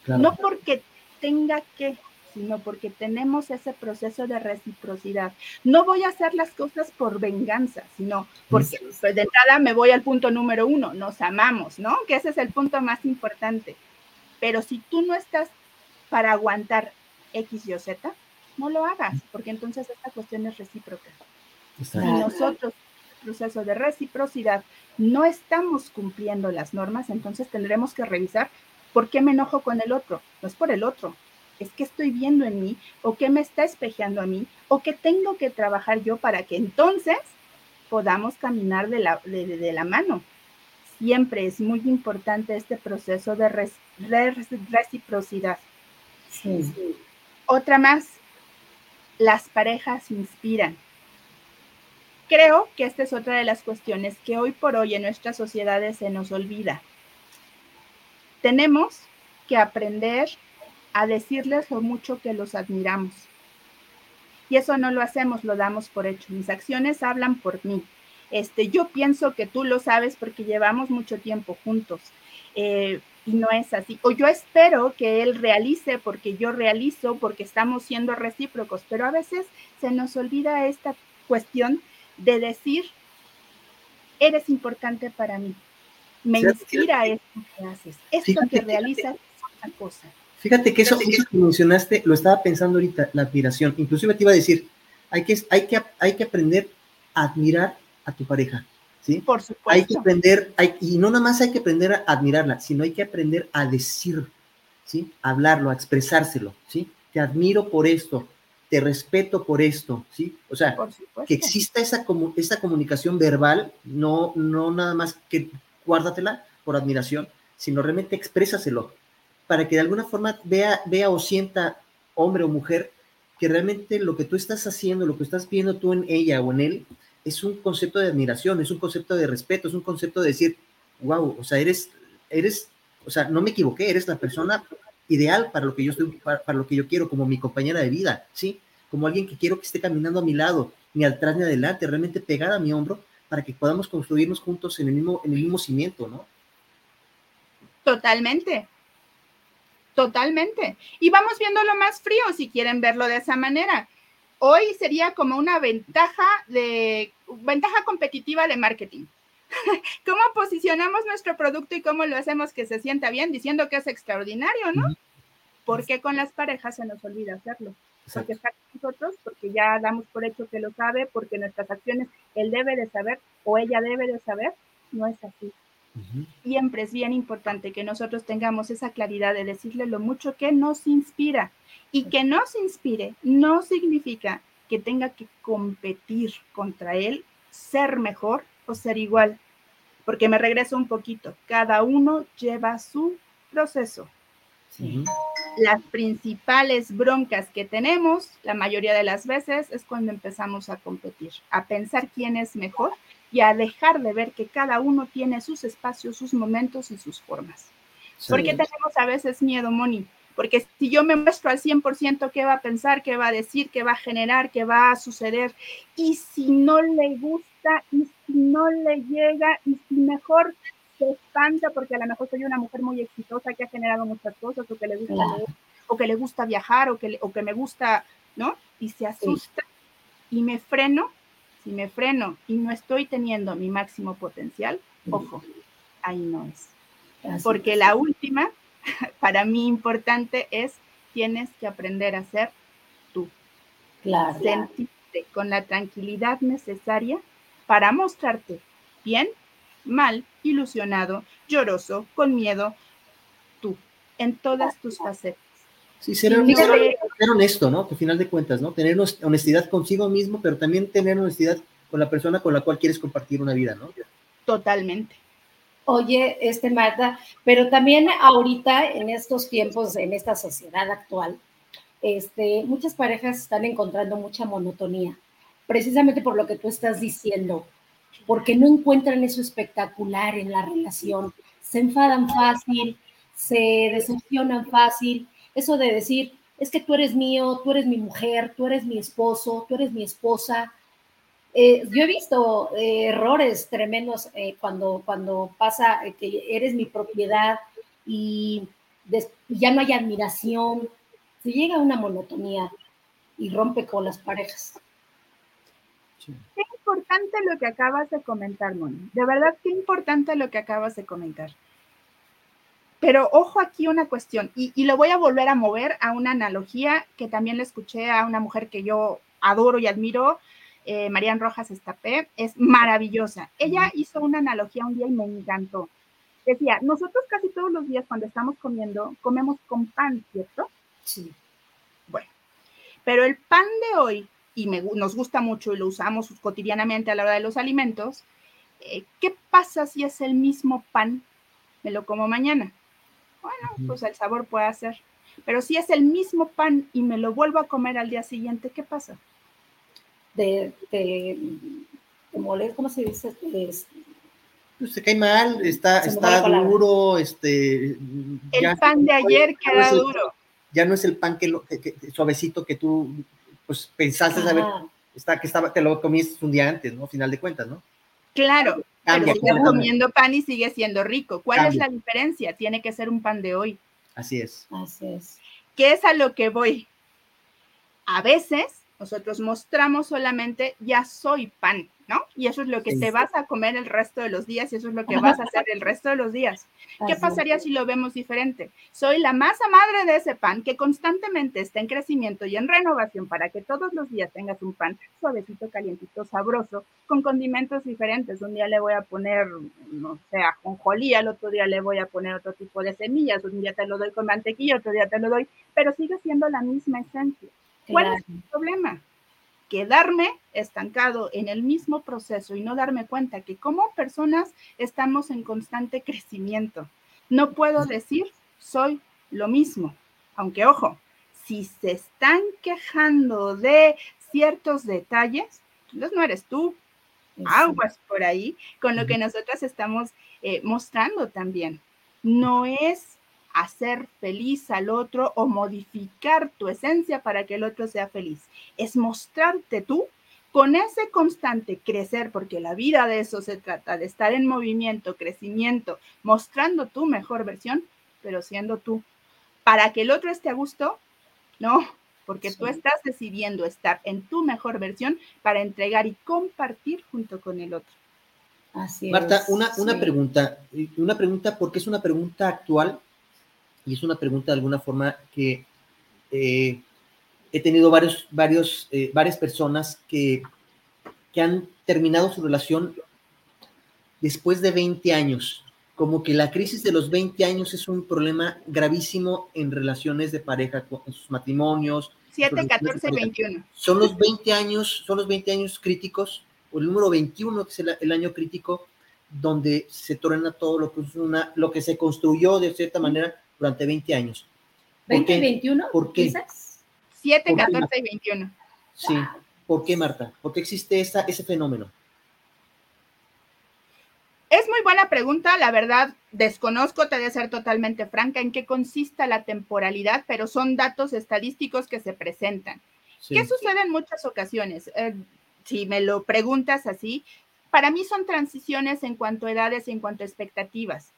No porque tenga que, sino porque tenemos ese proceso de reciprocidad. No voy a hacer las cosas por venganza, sino porque pues, de entrada me voy al punto número uno, nos amamos, ¿no? Que ese es el punto más importante. Pero si tú no estás para aguantar X, Y o Z, no lo hagas, porque entonces esta cuestión es recíproca. Si nosotros, en el proceso de reciprocidad, no estamos cumpliendo las normas, entonces tendremos que revisar por qué me enojo con el otro. No es por el otro, es que estoy viendo en mí o qué me está espejeando a mí o qué tengo que trabajar yo para que entonces podamos caminar de la, de, la mano. Siempre es muy importante este proceso de, reciprocidad. Otra más, las parejas inspiran. Creo que esta es otra de las cuestiones que hoy por hoy en nuestras sociedades se nos olvida. Tenemos que aprender a decirles lo mucho que los admiramos. Y eso no lo hacemos, lo damos por hecho. Mis acciones hablan por mí. Este, yo pienso que tú lo sabes porque llevamos mucho tiempo juntos. Eh, y no es así. O yo espero que él realice porque yo realizo, porque estamos siendo recíprocos, pero a veces se nos olvida esta cuestión de decir, eres importante para mí. Me inspira esto que haces, esto que realizas es otra cosa. Fíjate que eso, eso, que mencionaste, lo estaba pensando ahorita, la admiración. Inclusive te iba a decir, hay que, hay que, hay que aprender a admirar a tu pareja. ¿sí? Por supuesto. Hay que aprender, hay, y no nada más hay que aprender a admirarla, sino hay que aprender a decir, ¿sí? A hablarlo, a expresárselo, ¿sí? Te admiro por esto, te respeto por esto, ¿sí? O sea, que exista esa, esa comunicación verbal, no, no nada más que guárdatela por admiración, sino realmente exprésaselo, para que de alguna forma vea, vea o sienta, hombre o mujer, que realmente lo que tú estás haciendo, lo que estás viendo tú en ella o en él, es un concepto de admiración, es un concepto de respeto, es un concepto de decir, wow, o sea, eres, eres, o sea, no me equivoqué, eres la persona ideal para lo que yo estoy, para, lo que yo quiero como mi compañera de vida, ¿sí? como alguien que quiero que esté caminando a mi lado, ni atrás ni adelante, realmente pegada a mi hombro para que podamos construirnos juntos en el mismo, en el mismo cimiento, ¿no? Totalmente. Totalmente. Y vamos viendo lo más frío, si quieren verlo de esa manera. Hoy sería como una ventaja de ventaja competitiva de marketing. ¿Cómo posicionamos nuestro producto y cómo lo hacemos que se sienta bien diciendo que es extraordinario, ¿no? Porque con las parejas se nos olvida hacerlo? Porque está con nosotros, porque ya damos por hecho que lo sabe, porque nuestras acciones él debe de saber o ella debe de saber. No es así. Siempre es bien importante que nosotros tengamos esa claridad de decirle lo mucho que nos inspira. Y que nos inspire no significa que tenga que competir contra él, ser mejor o ser igual. Porque me regreso un poquito, cada uno lleva su proceso. Las principales broncas que tenemos, la mayoría de las veces, es cuando empezamos a competir, a pensar quién es mejor y a dejar de ver que cada uno tiene sus espacios, sus momentos y sus formas. ¿Por qué tenemos a veces miedo, Moni? Porque si yo me muestro al 100% qué va a pensar, qué va a decir, qué va a generar, qué va a suceder, y si no le gusta, y si no le llega, y si mejor se espanta porque a lo mejor soy una mujer muy exitosa que ha generado muchas cosas, o que le gusta leer, o que le gusta viajar, o que, o que me gusta, ¿no? Y se asusta y me freno si me freno y no estoy teniendo mi máximo potencial, ojo, ahí no es. Porque la última, para mí importante, es tienes que aprender a ser tú. Claro. Sentirte con la tranquilidad necesaria para mostrarte bien, mal, ilusionado, lloroso, con miedo, tú, en todas tus facetas. Sí, ser, honesto, ¿no? Que al final de cuentas, ¿no? Tener honestidad consigo mismo, pero también tener honestidad con la persona con la cual quieres compartir una vida, ¿no? Totalmente. Oye, este Marta, pero también ahorita en estos tiempos, en esta sociedad actual, este, muchas parejas están encontrando mucha monotonía, precisamente por lo que tú estás diciendo, porque no encuentran eso espectacular en la relación, se enfadan fácil, se decepcionan fácil eso de decir, es que tú eres mío, tú eres mi mujer, tú eres mi esposo, tú eres mi esposa. Eh, yo he visto eh, errores tremendos eh, cuando, cuando pasa que eres mi propiedad y, ya no hay admiración, se llega a una monotonía y rompe con las parejas. Qué importante lo que acabas de comentar, Moni. De verdad, qué importante lo que acabas de comentar. Pero ojo aquí una cuestión, y, lo voy a volver a mover a una analogía que también le escuché a una mujer que yo adoro y admiro, eh, Marian Rojas Estapé, es maravillosa. Ella hizo una analogía un día y me encantó. Decía, nosotros casi todos los días cuando estamos comiendo, comemos con pan, ¿cierto? Sí. Bueno, pero el pan de hoy, y nos gusta mucho y lo usamos cotidianamente a la hora de los alimentos, eh, ¿qué pasa si es el mismo pan? Me lo como mañana bueno, pues el sabor puede ser. Pero si es el mismo pan y me lo vuelvo a comer al día siguiente, ¿qué pasa? De, de, moler, ¿cómo se dice? pues se cae mal, está, está duro, este... El pan de ayer queda duro. Ya no es el pan que, lo, suavecito que tú pues pensaste saber, está, que estaba, te lo comiste un día antes, ¿no? Final de cuentas, ¿no? Claro, pero sigue comiendo pan y sigue siendo rico. ¿Cuál es la diferencia? Tiene que ser un pan de hoy. Así es. Así es. ¿Qué es a lo que voy? A veces nosotros mostramos solamente ya soy pan. ¿No? Y eso es lo que te vas a comer el resto de los días y eso es lo que vas a hacer el resto de los días. ¿Qué pasaría si lo vemos diferente? Soy la masa madre de ese pan que constantemente está en crecimiento y en renovación para que todos los días tengas un pan suavecito, calientito, sabroso, con condimentos diferentes. Un día le voy a poner, no sé, ajonjolí, al otro día le voy a poner otro tipo de semillas, un día te lo doy con mantequilla, otro día te lo doy, pero sigue siendo la misma esencia. ¿Cuál es el problema? Quedarme estancado en el mismo proceso y no darme cuenta que como personas estamos en constante crecimiento. No puedo decir soy lo mismo, aunque ojo, si se están quejando de ciertos detalles, entonces no eres tú, aguas por ahí con lo que nosotras estamos eh, mostrando también. No es hacer feliz al otro o modificar tu esencia para que el otro sea feliz. Es mostrarte tú con ese constante crecer, porque la vida de eso se trata, de estar en movimiento, crecimiento, mostrando tu mejor versión, pero siendo tú. Para que el otro esté a gusto, no, porque tú estás decidiendo estar en tu mejor versión para entregar y compartir junto con el otro. Así Marta, una, una pregunta, una pregunta porque es una pregunta actual y es una pregunta de alguna forma que eh, he tenido varios, varios, eh, varias personas que, que han terminado su relación después de 20 años. Como que la crisis de los 20 años es un problema gravísimo en relaciones de pareja, en sus matrimonios. 7, 14, 21. Son los 20 años, son los 20 años críticos, o el número 21, que es el, año crítico, donde se truena todo lo que, es una, lo que se construyó de cierta manera durante 20 años. ¿20 y 21? ¿Por qué? 7, 14 y 21. Sí. ¿Por qué, Marta? ¿Por qué existe esa, ese fenómeno? Es muy buena pregunta, la verdad desconozco, te de ser totalmente franca, en qué consiste la temporalidad, pero son datos estadísticos que se presentan. ¿Qué sucede en muchas ocasiones? Eh, si me lo preguntas así, para mí son transiciones en cuanto a edades y en cuanto a expectativas.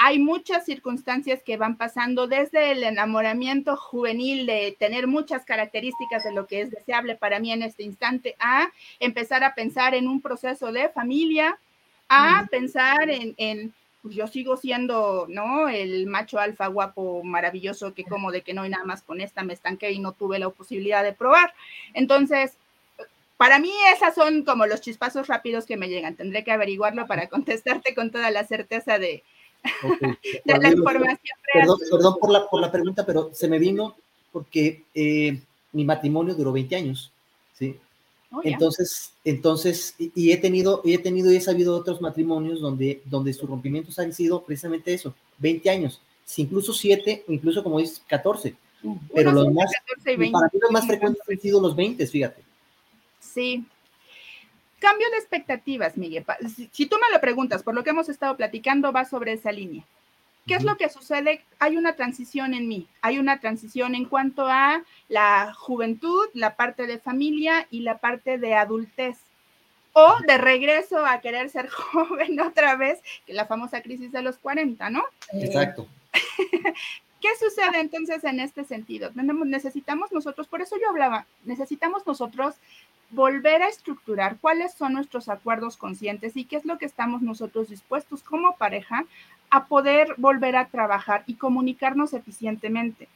Hay muchas circunstancias que van pasando desde el enamoramiento juvenil de tener muchas características de lo que es deseable para mí en este instante a empezar a pensar en un proceso de familia, a pensar en, pues yo sigo siendo, ¿no? El macho alfa guapo, maravilloso, que como de que no hay nada más con esta, me estanqué y no tuve la posibilidad de probar. Entonces, para mí esas son como los chispazos rápidos que me llegan. Tendré que averiguarlo para contestarte con toda la certeza de, la información. Perdón, por, la, por la pregunta, pero se me vino porque eh, mi matrimonio duró 20 años, ¿sí? Oh, entonces, entonces, y, he tenido, y he tenido y he sabido otros matrimonios donde, donde sus rompimientos han sido precisamente eso, 20 años, incluso 7, incluso como dices, 14. Pero los más, para mí los más frecuentes han sido los 20, fíjate. Sí. Cambio de expectativas, Miguel. Si, tú me lo preguntas, por lo que hemos estado platicando, va sobre esa línea. ¿Qué es lo que sucede? Hay una transición en mí, hay una transición en cuanto a la juventud, la parte de familia y la parte de adultez. O de regreso a querer ser joven otra vez, que la famosa crisis de los 40, ¿no? Exacto. ¿Qué sucede entonces en este sentido? Necesitamos nosotros, por eso yo hablaba, necesitamos nosotros volver a estructurar cuáles son nuestros acuerdos conscientes y qué es lo que estamos nosotros dispuestos como pareja a poder volver a trabajar y comunicarnos eficientemente.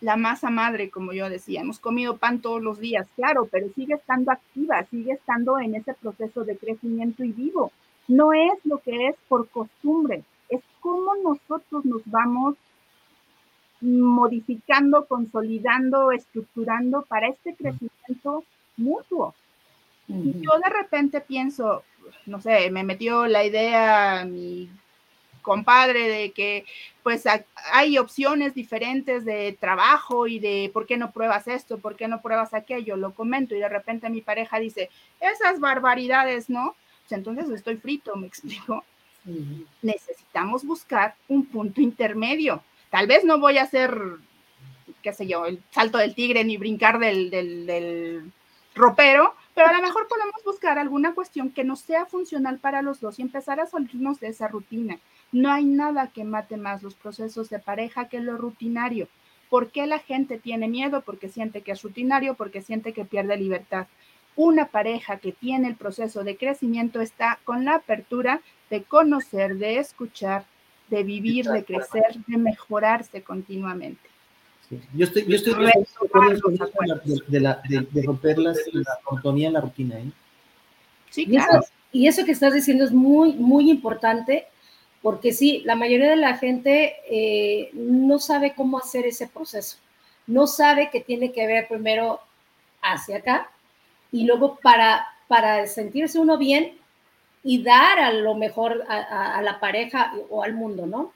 La masa madre, como yo decía, hemos comido pan todos los días, claro, pero sigue estando activa, sigue estando en ese proceso de crecimiento y vivo. No es lo que es por costumbre, es cómo nosotros nos vamos modificando, consolidando, estructurando para este crecimiento mutuo. Y yo de repente pienso, no sé, me metió la idea mi compadre de que pues hay opciones diferentes de trabajo y de por qué no pruebas esto, por qué no pruebas aquello, lo comento y de repente mi pareja dice, esas barbaridades, ¿no? Pues, entonces estoy frito, me explico. Necesitamos buscar un punto intermedio. Tal vez no voy a hacer, qué sé yo, el salto del tigre ni brincar del, del ropero, pero a lo mejor podemos buscar alguna cuestión que no sea funcional para los dos y empezar a salirnos de esa rutina. No hay nada que mate más los procesos de pareja que lo rutinario. ¿Por qué la gente tiene miedo? Porque siente que es rutinario, porque siente que pierde libertad. Una pareja que tiene el proceso de crecimiento está con la apertura de conocer, de escuchar, de vivir, de crecer, de mejorarse continuamente. Yo estoy, yo estoy de, la, de, romper la monotonía en la rutina. ¿eh? Sí, claro. Y eso, que estás diciendo es muy, muy importante, porque sí, la mayoría de la gente eh, no sabe cómo hacer ese proceso. No sabe que tiene que ver primero hacia acá y luego para, para sentirse uno bien y dar a lo mejor a, la pareja o al mundo, ¿no?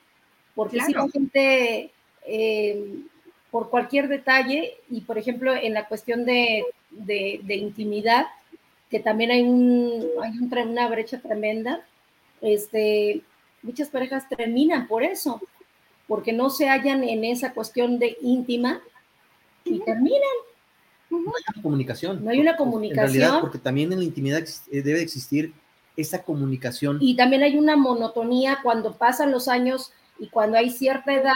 Porque si la gente eh, por cualquier detalle y, por ejemplo, en la cuestión de, intimidad, que también hay, un, hay una brecha tremenda, este, muchas parejas terminan por eso, porque no se hallan en esa cuestión de íntima y terminan. No hay una comunicación. No hay una comunicación. En realidad, porque también en la intimidad eh, debe existir esa comunicación. Y también hay una monotonía cuando pasan los años y cuando hay cierta edad,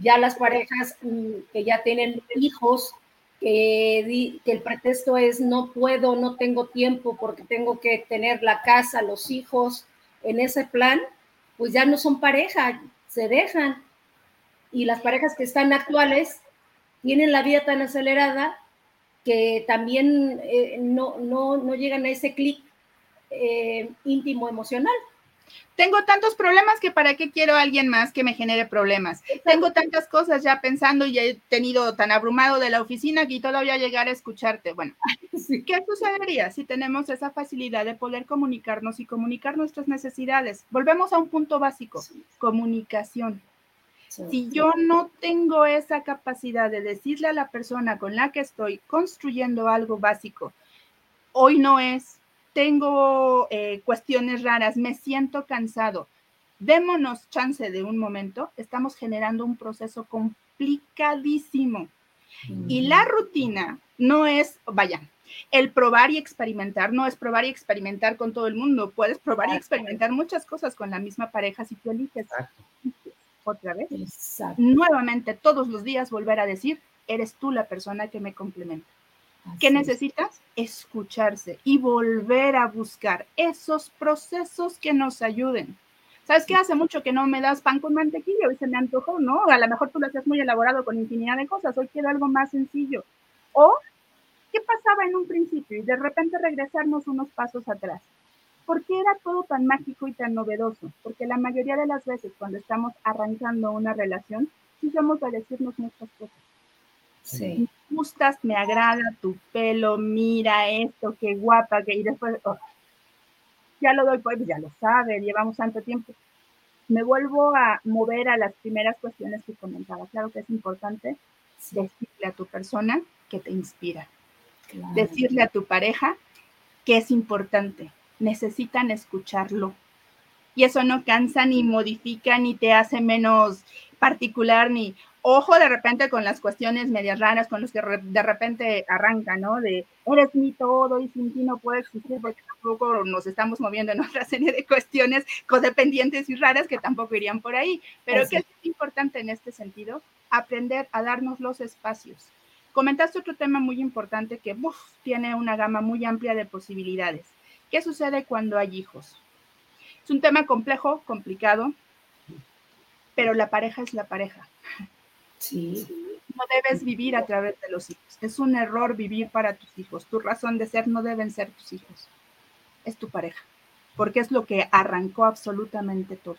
ya las parejas mm, que ya tienen hijos, que, el pretexto es no puedo, no tengo tiempo porque tengo que tener la casa, los hijos en ese plan, pues ya no son pareja, se dejan. Y las parejas que están actuales tienen la vida tan acelerada que también eh, no, no, no, llegan a ese clic eh, íntimo emocional. Tengo tantos problemas que para qué quiero a alguien más que me genere problemas. Tengo tantas cosas ya pensando y he tenido tan abrumado de la oficina que todavía llegar a escucharte. Bueno, ¿qué sucedería si tenemos esa facilidad de poder comunicarnos y comunicar nuestras necesidades? Volvemos a un punto básico, comunicación. Si yo no tengo esa capacidad de decirle a la persona con la que estoy construyendo algo básico, hoy no es, tengo eh, cuestiones raras, me siento cansado. Démonos chance de un momento, estamos generando un proceso complicadísimo. Y la rutina no es, vaya, el probar y experimentar no es probar y experimentar con todo el mundo. Puedes probar y experimentar muchas cosas con la misma pareja si tú eliges. Otra vez. Nuevamente, todos los días volver a decir, eres tú la persona que me complementa. ¿Qué necesitas? Escucharse y volver a buscar esos procesos que nos ayuden. ¿Sabes qué? Hace mucho que no me das pan con mantequilla, hoy se me antojó, ¿no? A lo mejor tú lo haces muy elaborado con infinidad de cosas, hoy quiero algo más sencillo. O, ¿qué pasaba en un principio? Y de repente regresarnos unos pasos atrás. ¿Por qué era todo tan mágico y tan novedoso? Porque la mayoría de las veces cuando estamos arrancando una relación, sí vamos a decirnos muchas cosas. Sí gustas, me agrada tu pelo, mira esto, qué guapa, que y después, oh, ya lo doy, pues ya lo sabe, llevamos tanto tiempo. Me vuelvo a mover a las primeras cuestiones que comentaba. Claro que es importante decirle a tu persona que te inspira. Decirle a tu pareja que es importante. Necesitan escucharlo. Y eso no cansa, ni modifica, ni te hace menos particular, ni, ojo de repente con las cuestiones medias raras con los que de repente arrancan, ¿no? De eres mi todo y sin ti no puedo existir porque tampoco nos estamos moviendo en otra serie de cuestiones codependientes y raras que tampoco irían por ahí. Pero que es importante en este sentido, aprender a darnos los espacios. Comentaste otro tema muy importante que tiene una gama muy amplia de posibilidades. ¿Qué sucede cuando hay hijos? Es un tema complejo, complicado, pero la pareja es la pareja. Sí. No debes vivir a través de los hijos. Es un error vivir para tus hijos. Tu razón de ser no deben ser tus hijos. Es tu pareja. Porque es lo que arrancó absolutamente todo.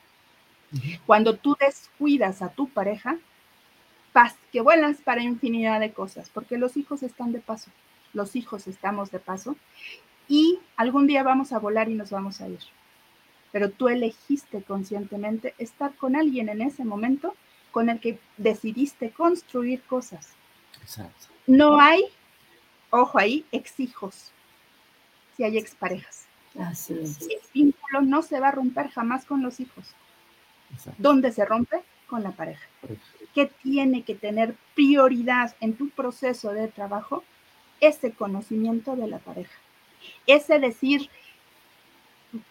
Cuando tú descuidas a tu pareja, paz, que vuelas para infinidad de cosas, porque los hijos están de paso. Los hijos estamos de paso. Y algún día vamos a volar y nos vamos a ir. Pero tú elegiste conscientemente estar con alguien en ese momento con el que decidiste construir cosas. Exacto. No hay, ojo ahí, exhijos, si hay exparejas. Así es. El vínculo no se va a romper jamás con los hijos. ¿Dónde se rompe? Con la pareja. ¿Qué tiene que tener prioridad en tu proceso de trabajo? Ese conocimiento de la pareja. Ese decir,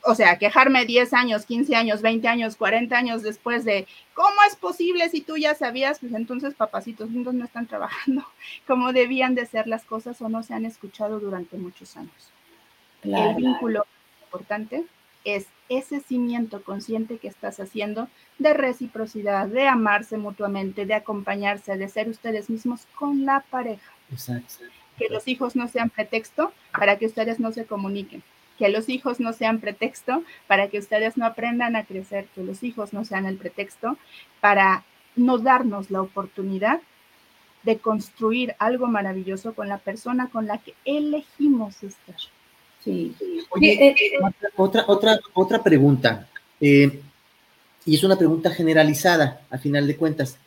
o sea, quejarme 10 años, 15 años, 20 años, 40 años después de, ¿cómo es posible si tú ya sabías? Pues entonces papacitos lindos no están trabajando como debían de ser las cosas o no se han escuchado durante muchos años. El vínculo importante es ese cimiento consciente que estás haciendo de reciprocidad, de amarse mutuamente, de acompañarse, de ser ustedes mismos con la pareja. Exacto. Que los hijos no sean pretexto para que ustedes no se comuniquen que los hijos no sean pretexto para que ustedes no aprendan a crecer, que los hijos no sean el pretexto para no darnos la oportunidad de construir algo maravilloso con la persona con la que elegimos estar. Sí. Oye, eh, eh, otra, otra, otra pregunta, eh, y es una pregunta generalizada, a final de cuentas.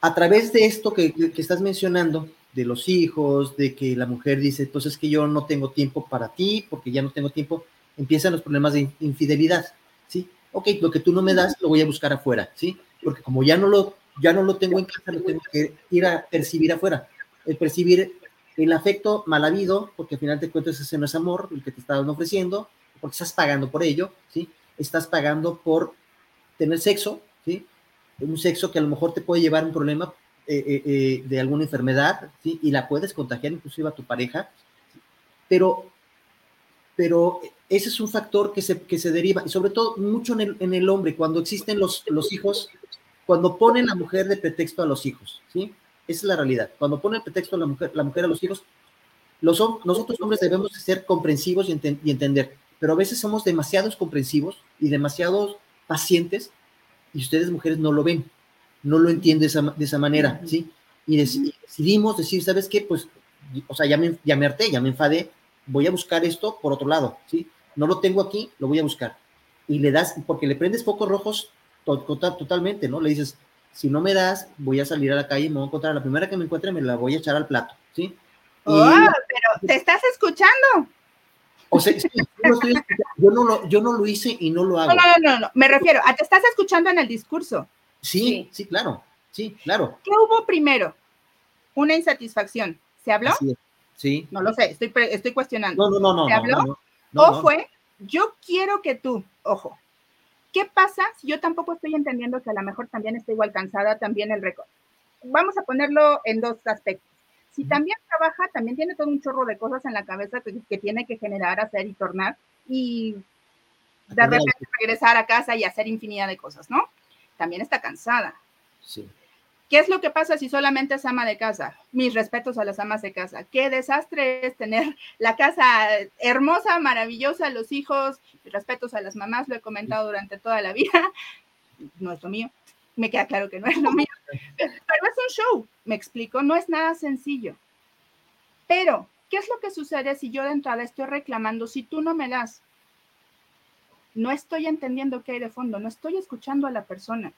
a través de esto que, que estás mencionando, de los hijos, de que la mujer dice, entonces que yo no tengo tiempo para ti, porque ya no tengo tiempo, empiezan los problemas de infidelidad, ¿sí? ok, lo que tú no me das lo voy a buscar afuera, ¿sí? Porque como ya no lo, ya no lo tengo en casa, lo tengo que ir a percibir afuera. El percibir el afecto mal habido, porque al final de cuentas ese no es amor, el que te estaban ofreciendo, porque estás pagando por ello, ¿sí? Estás pagando por tener sexo, ¿sí? Un sexo que a lo mejor te puede llevar a un problema eh, eh, eh, de alguna enfermedad. Y la puedes contagiar inclusive a tu pareja, pero, pero ese es un factor que se, que se deriva, y sobre todo mucho en el, en el hombre, cuando existen los, los hijos, cuando ponen la mujer de pretexto a los hijos, ¿sí? Esa es la realidad. Cuando pone el pretexto a la mujer, la mujer a los hijos, los, nosotros hombres debemos ser comprensivos y entender, pero a veces somos demasiados comprensivos y demasiados pacientes y ustedes mujeres no lo ven, no lo entienden de esa, de esa manera, ¿sí? Y, decidimos decir, ¿sabes qué? Pues, o sea, ya me, ya me harté, ya me enfadé, voy a buscar esto por otro lado, ¿sí? No lo tengo aquí, lo voy a buscar. Y le das, porque le prendes focos rojos totalmente, ¿no? Le dices, si no me das, voy a salir a la calle y me voy a encontrar, la primera que me encuentre me la voy a echar al plato, ¿sí? Oh, pero te estás escuchando. O sea, yo, no lo, yo no lo hice y no lo hago. No, no, no, no, me refiero a te estás escuchando en el discurso. Sí, sí, claro, sí, claro. ¿Qué hubo primero? Una insatisfacción. ¿Se habló? Sí. No lo sé, estoy, estoy cuestionando. No, no, no, ¿Se habló? o fue, yo quiero que tú, ojo, ¿qué pasa si yo tampoco estoy entendiendo que a lo mejor también estoy igual cansada, también el récord? Vamos a ponerlo en dos aspectos. Si también trabaja, también tiene todo un chorro de cosas en la cabeza que, tiene que generar, hacer y tornar y de repente regresar a casa y hacer infinidad de cosas, ¿no? También está cansada. Sí. ¿Qué es lo que pasa si solamente es ama de casa? Mis respetos a las amas de casa. Qué desastre es tener la casa hermosa, maravillosa, los hijos, mis respetos a las mamás, lo he comentado durante toda la vida. No es lo mío me queda claro que no es lo mío, pero es un show, me explico, no es nada sencillo. Pero, ¿qué es lo que sucede si yo de entrada estoy reclamando si tú no me das? No estoy entendiendo qué hay de fondo, no estoy escuchando a la persona.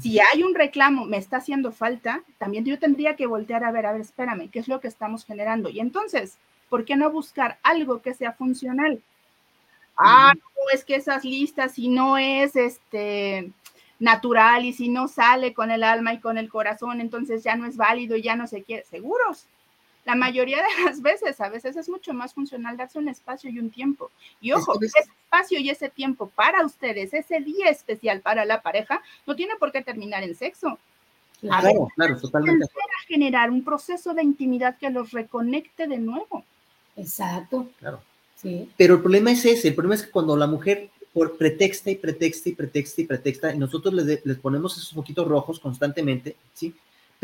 Si hay un reclamo, me está haciendo falta, también yo tendría que voltear a ver, a ver, espérame, ¿qué es lo que estamos generando? Y entonces, ¿por qué no buscar algo que sea funcional? Ah, no, es que esas listas, si no es este, natural y si no sale con el alma y con el corazón, entonces ya no es válido y ya no se quiere. Seguros. La mayoría de las veces, a veces es mucho más funcional darse un espacio y un tiempo. Y ojo, ese espacio y ese tiempo para ustedes, ese día especial para la pareja, no tiene por qué terminar en sexo. Claro, claro, totalmente. Para generar un proceso de intimidad que los reconecte de nuevo. Exacto. Claro. Sí. Pero el problema es ese, el problema es que cuando la mujer por pretexta y pretexta y pretexta y pretexta, y nosotros les, les ponemos esos poquitos rojos constantemente, ¿sí?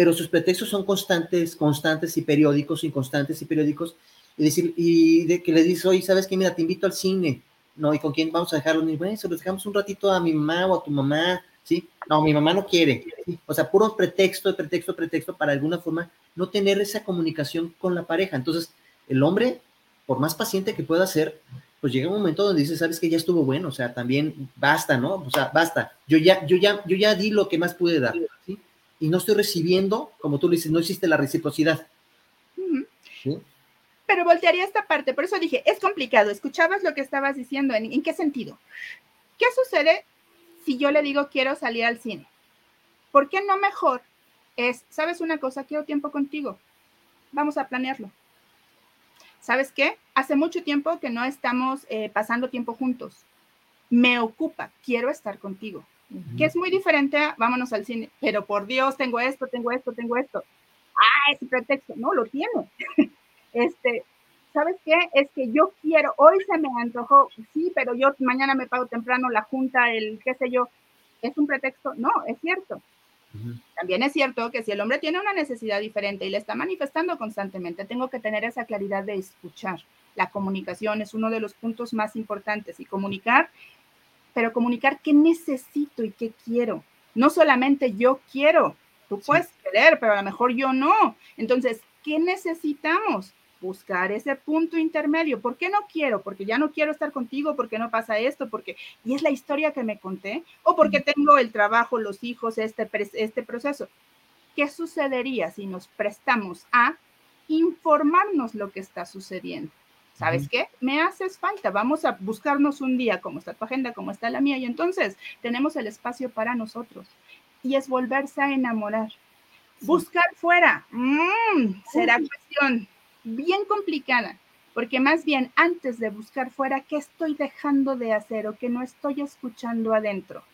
Pero sus pretextos son constantes, constantes y periódicos, inconstantes y periódicos, y decir, y de que le dices, oye, ¿sabes qué? Mira, te invito al cine, ¿no? ¿Y con quién vamos a dejarlo? Y bueno, se los dejamos un ratito a mi mamá o a tu mamá, ¿sí? No, mi mamá no quiere, O sea, puro pretexto, pretexto, pretexto, para alguna forma no tener esa comunicación con la pareja. Entonces, el hombre, por más paciente que pueda ser, pues llega un momento donde dices, sabes que ya estuvo bueno, o sea, también basta, ¿no? O sea, basta. Yo ya, yo ya, yo ya di lo que más pude dar, ¿sí? Y no estoy recibiendo, como tú le dices, no existe la reciprocidad. Pero voltearía esta parte, por eso dije, es complicado. Escuchabas lo que estabas diciendo, ¿en, ¿en qué sentido? ¿Qué sucede si yo le digo quiero salir al cine? ¿Por qué no mejor es, sabes una cosa, quiero tiempo contigo? Vamos a planearlo. ¿sabes qué? Hace mucho tiempo que no estamos eh, pasando tiempo juntos. Me ocupa, quiero estar contigo. Que es muy diferente a vámonos al cine, pero por Dios, tengo esto, tengo esto, tengo esto. Ah, ese pretexto, no, lo tiene. este, ¿sabes qué? Es que yo quiero, hoy se me antojó, sí, pero yo mañana me pago temprano la junta, el qué sé yo. ¿Es un pretexto? No, es cierto. También es cierto que si el hombre tiene una necesidad diferente y le está manifestando constantemente, tengo que tener esa claridad de escuchar. La comunicación es uno de los puntos más importantes y comunicar, pero comunicar qué necesito y qué quiero. No solamente yo quiero, tú puedes querer, pero a lo mejor yo no. Entonces, ¿qué necesitamos? buscar ese punto intermedio. ¿Por qué no quiero? Porque ya no quiero estar contigo, porque no pasa esto, porque y es la historia que me conté, o porque tengo el trabajo, los hijos, este, este proceso. ¿Qué sucedería si nos prestamos a informarnos lo que está sucediendo? ¿Sabes qué? Me haces falta, vamos a buscarnos un día, como está tu agenda, como está la mía, y entonces tenemos el espacio para nosotros. Y es volverse a enamorar. Buscar fuera, mm, será cuestión bien complicada, porque más bien antes de buscar fuera, ¿qué estoy dejando de hacer o qué no estoy escuchando adentro?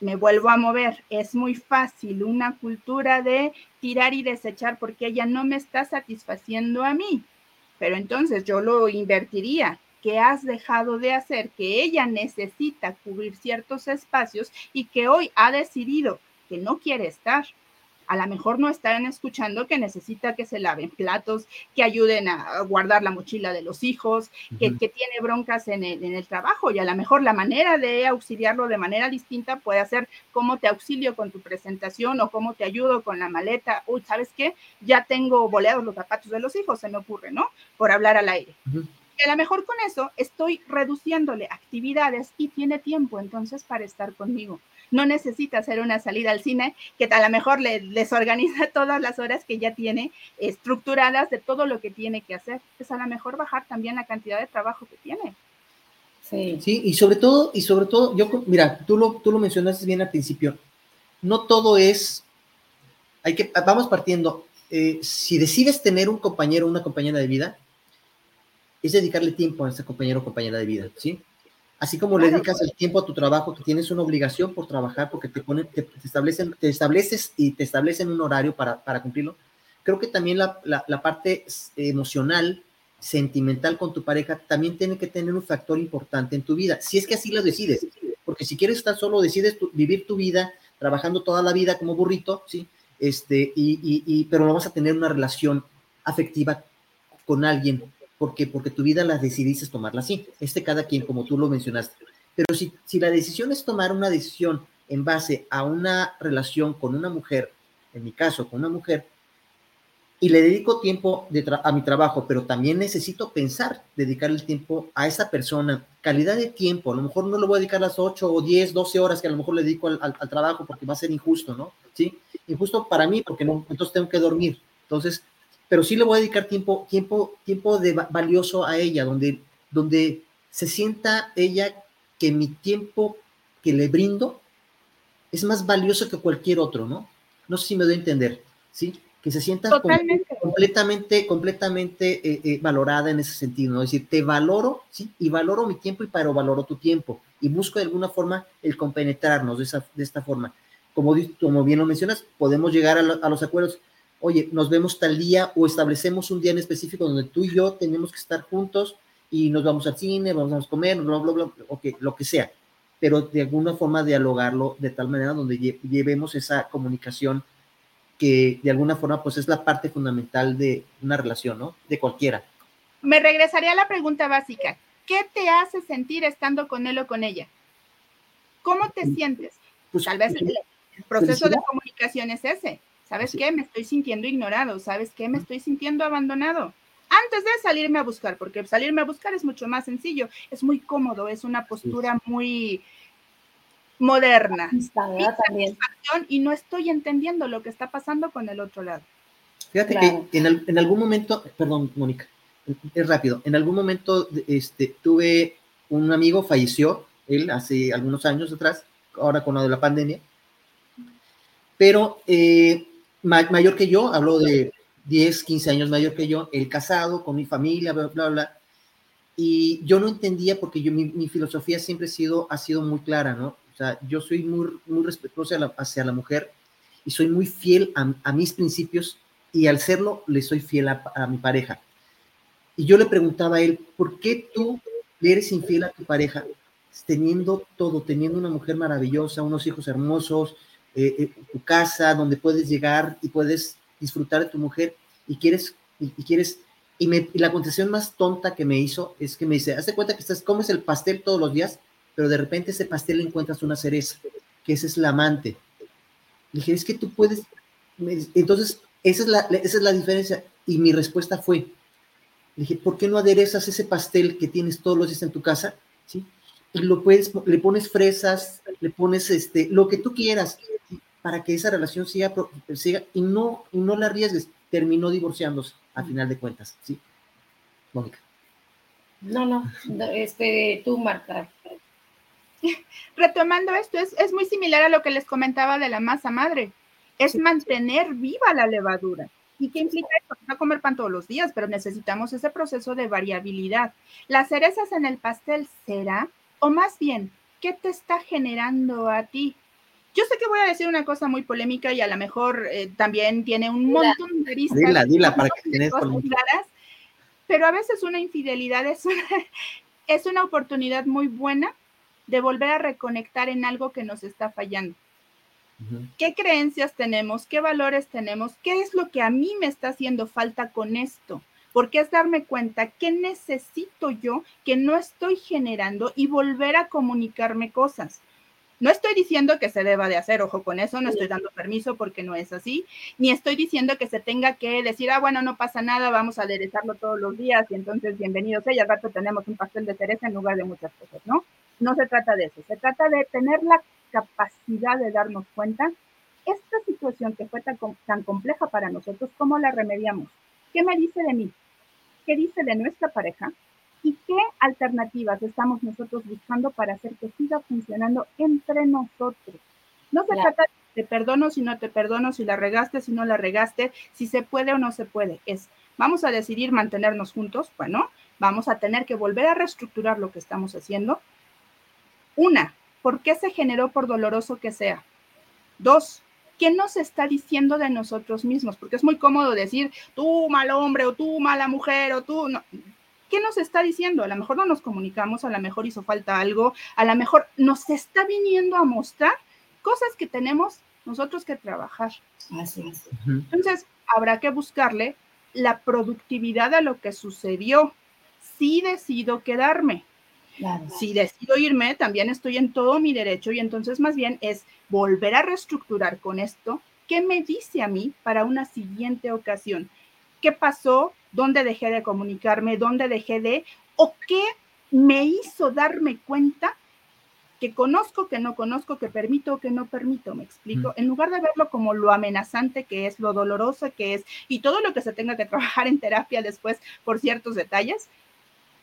me vuelvo a mover. Es muy fácil una cultura de tirar y desechar porque ella no me está satisfaciendo a mí. Pero entonces yo lo invertiría. ¿Qué has dejado de hacer? Que ella necesita cubrir ciertos espacios y que hoy ha decidido que no quiere estar a lo mejor no están escuchando que necesita que se laven platos, que ayuden a guardar la mochila de los hijos, que, tiene broncas en el, en el, trabajo y a lo mejor la manera de auxiliarlo de manera distinta puede ser cómo te auxilio con tu presentación o cómo te ayudo con la maleta. Uy, ¿sabes qué? Ya tengo boleados los zapatos de los hijos, se me ocurre, ¿no? Por hablar al aire. Y a lo mejor con eso estoy reduciéndole actividades y tiene tiempo entonces para estar conmigo no necesita hacer una salida al cine que a lo mejor le desorganiza todas las horas que ya tiene estructuradas de todo lo que tiene que hacer. Es a lo mejor bajar también la cantidad de trabajo que tiene. Sí. sí, y sobre todo, y sobre todo, yo, mira, tú lo, tú lo mencionaste bien al principio, no todo es, hay que, vamos partiendo, eh, si decides tener un compañero o una compañera de vida, es dedicarle tiempo a ese compañero o compañera de vida, ¿sí? Así como le dedicas el tiempo a tu trabajo, que tienes una obligación por trabajar porque te ponen, te, establecen, te estableces y te establecen un horario para, para cumplirlo. Creo que también la, la, parte emocional, sentimental con tu pareja también tiene que tener un factor importante en tu vida, si es que así lo decides, porque si quieres estar solo, decides vivir tu vida trabajando toda la vida como burrito, ¿sí? Este, y, y, y, pero no vas a tener una relación afectiva con alguien porque, porque tu vida la decidiste tomarla así. Este cada quien, como tú lo mencionaste. Pero si, si la decisión es tomar una decisión en base a una relación con una mujer, en mi caso, con una mujer, y le dedico tiempo a mi trabajo, pero también necesito pensar, dedicar el tiempo a esa persona, calidad de tiempo, a lo mejor no le voy a dedicar las 8 o 10, 12 horas que a lo mejor le dedico al, al trabajo porque va a ser injusto, ¿no? Sí, injusto para mí porque no, entonces tengo que dormir. Entonces, pero sí le voy a dedicar tiempo, tiempo, tiempo de valioso a ella, donde, donde se sienta ella que mi tiempo que le brindo es más valioso que cualquier otro, ¿no? No sé si me doy a entender, ¿sí? Que se sienta completamente, completamente eh, eh, valorada en ese sentido, ¿no? Es decir, te valoro, ¿sí? Y valoro mi tiempo y pero valoro tu tiempo. Y busco de alguna forma el compenetrarnos de, esa, de esta forma. Como, como bien lo mencionas, podemos llegar a los acuerdos oye, nos vemos tal día o establecemos un día en específico donde tú y yo tenemos que estar juntos y nos vamos al cine, vamos a comer, bla, bla, bla, okay, lo que sea, pero de alguna forma dialogarlo de tal manera donde llevemos esa comunicación que de alguna forma pues es la parte fundamental de una relación, ¿no? De cualquiera. Me regresaría a la pregunta básica. ¿Qué te hace sentir estando con él o con ella? ¿Cómo te mm, sientes? Pues, Tal vez el proceso de comunicación es ese. ¿Sabes qué? Me estoy sintiendo ignorado. ¿Sabes qué? Me estoy sintiendo abandonado. Antes de salirme a buscar, porque salirme a buscar es mucho más sencillo, es muy cómodo, es una postura muy moderna. Y no estoy entendiendo lo que está pasando con el otro lado. Fíjate que en, algún momento, perdón, Mónica, es rápido, en algún momento este, tuve un amigo, falleció, él hace algunos años atrás, ahora con lo de la pandemia, pero eh, mayor que yo, hablo de 10, 15 años mayor que yo, el casado, con mi familia, bla, bla, bla. Y yo no entendía porque yo, mi, filosofía siempre ha sido, ha sido muy clara, ¿no? O sea, yo soy muy, muy respetuoso hacia la mujer y soy muy fiel a, mis principios y al serlo le soy fiel a, a, mi pareja. Y yo le preguntaba a él, ¿por qué tú le eres infiel a tu pareja teniendo todo, teniendo una mujer maravillosa, unos hijos hermosos, eh, eh, tu casa, donde puedes llegar y puedes disfrutar de tu mujer y quieres, y, quieres, y, me, la contestación más tonta que me hizo es que me dice, hazte cuenta que estás, comes el pastel todos los días, pero de repente ese pastel le encuentras una cereza, que ese es la amante. Le dije, es que tú puedes, entonces, esa es la, esa es la diferencia. Y mi respuesta fue, le dije, ¿por qué no aderezas ese pastel que tienes todos los días en tu casa? ¿Sí? Y lo puedes, le pones fresas, le pones este, lo que tú quieras, para que esa relación siga, siga y, no, y no la arriesgues. Terminó divorciándose a final de cuentas, ¿sí? Mónica. No, no, este, tú, Marta. Retomando esto, es, es, muy similar a lo que les comentaba de la masa madre. Es mantener viva la levadura. ¿Y qué implica eso? No comer pan todos los días, pero necesitamos ese proceso de variabilidad. Las cerezas en el pastel será, o más bien, ¿qué te está generando a ti? Yo sé que voy a decir una cosa muy polémica y a lo mejor eh, también tiene un montón de vistas. Dila, dila para que tienes claras, pero a veces una infidelidad es una, es una oportunidad muy buena de volver a reconectar en algo que nos está fallando. ¿Qué creencias tenemos? ¿Qué valores tenemos? ¿Qué es lo que a mí me está haciendo falta con esto? Porque es darme cuenta qué necesito yo que no estoy generando y volver a comunicarme cosas. No estoy diciendo que se deba de hacer, ojo con eso, no estoy dando permiso porque no es así, ni estoy diciendo que se tenga que decir, ah, bueno, no pasa nada, vamos a aderezarlo todos los días y entonces bienvenidos, al rato tenemos un pastel de cereza en lugar de muchas cosas, ¿no? No se trata de eso, se trata de tener la capacidad de darnos cuenta, esta situación que fue tan, tan compleja para nosotros, ¿cómo la remediamos? ¿Qué me dice de mí? ¿Qué dice de nuestra pareja? ¿Y qué alternativas estamos nosotros buscando para hacer que siga funcionando entre nosotros? No se trata de perdono si no te perdono, si la regaste, si no la regaste, si se puede o no se puede. Es, vamos a decidir mantenernos juntos, bueno, vamos a tener que volver a reestructurar lo que estamos haciendo. Una, ¿por qué se generó por doloroso que sea? Dos, ¿qué nos está diciendo de nosotros mismos? Porque es muy cómodo decir, tú mal hombre o tú mala mujer o tú, no, ¿qué nos está diciendo? A lo mejor no nos comunicamos, a lo mejor hizo falta algo, a lo mejor nos está viniendo a mostrar cosas que tenemos nosotros que trabajar. Así es. Entonces, habrá que buscarle la productividad a lo que sucedió. Si decido quedarme, si decido irme, también estoy en todo mi derecho y entonces más bien es volver a reestructurar con esto. ¿Qué me dice a mí para una siguiente ocasión? ¿Qué pasó? Dónde dejé de comunicarme, dónde dejé de, o qué me hizo darme cuenta que conozco, que no conozco, que permito, que no permito, me explico, mm. en lugar de verlo como lo amenazante que es, lo doloroso que es y todo lo que se tenga que trabajar en terapia después por ciertos detalles,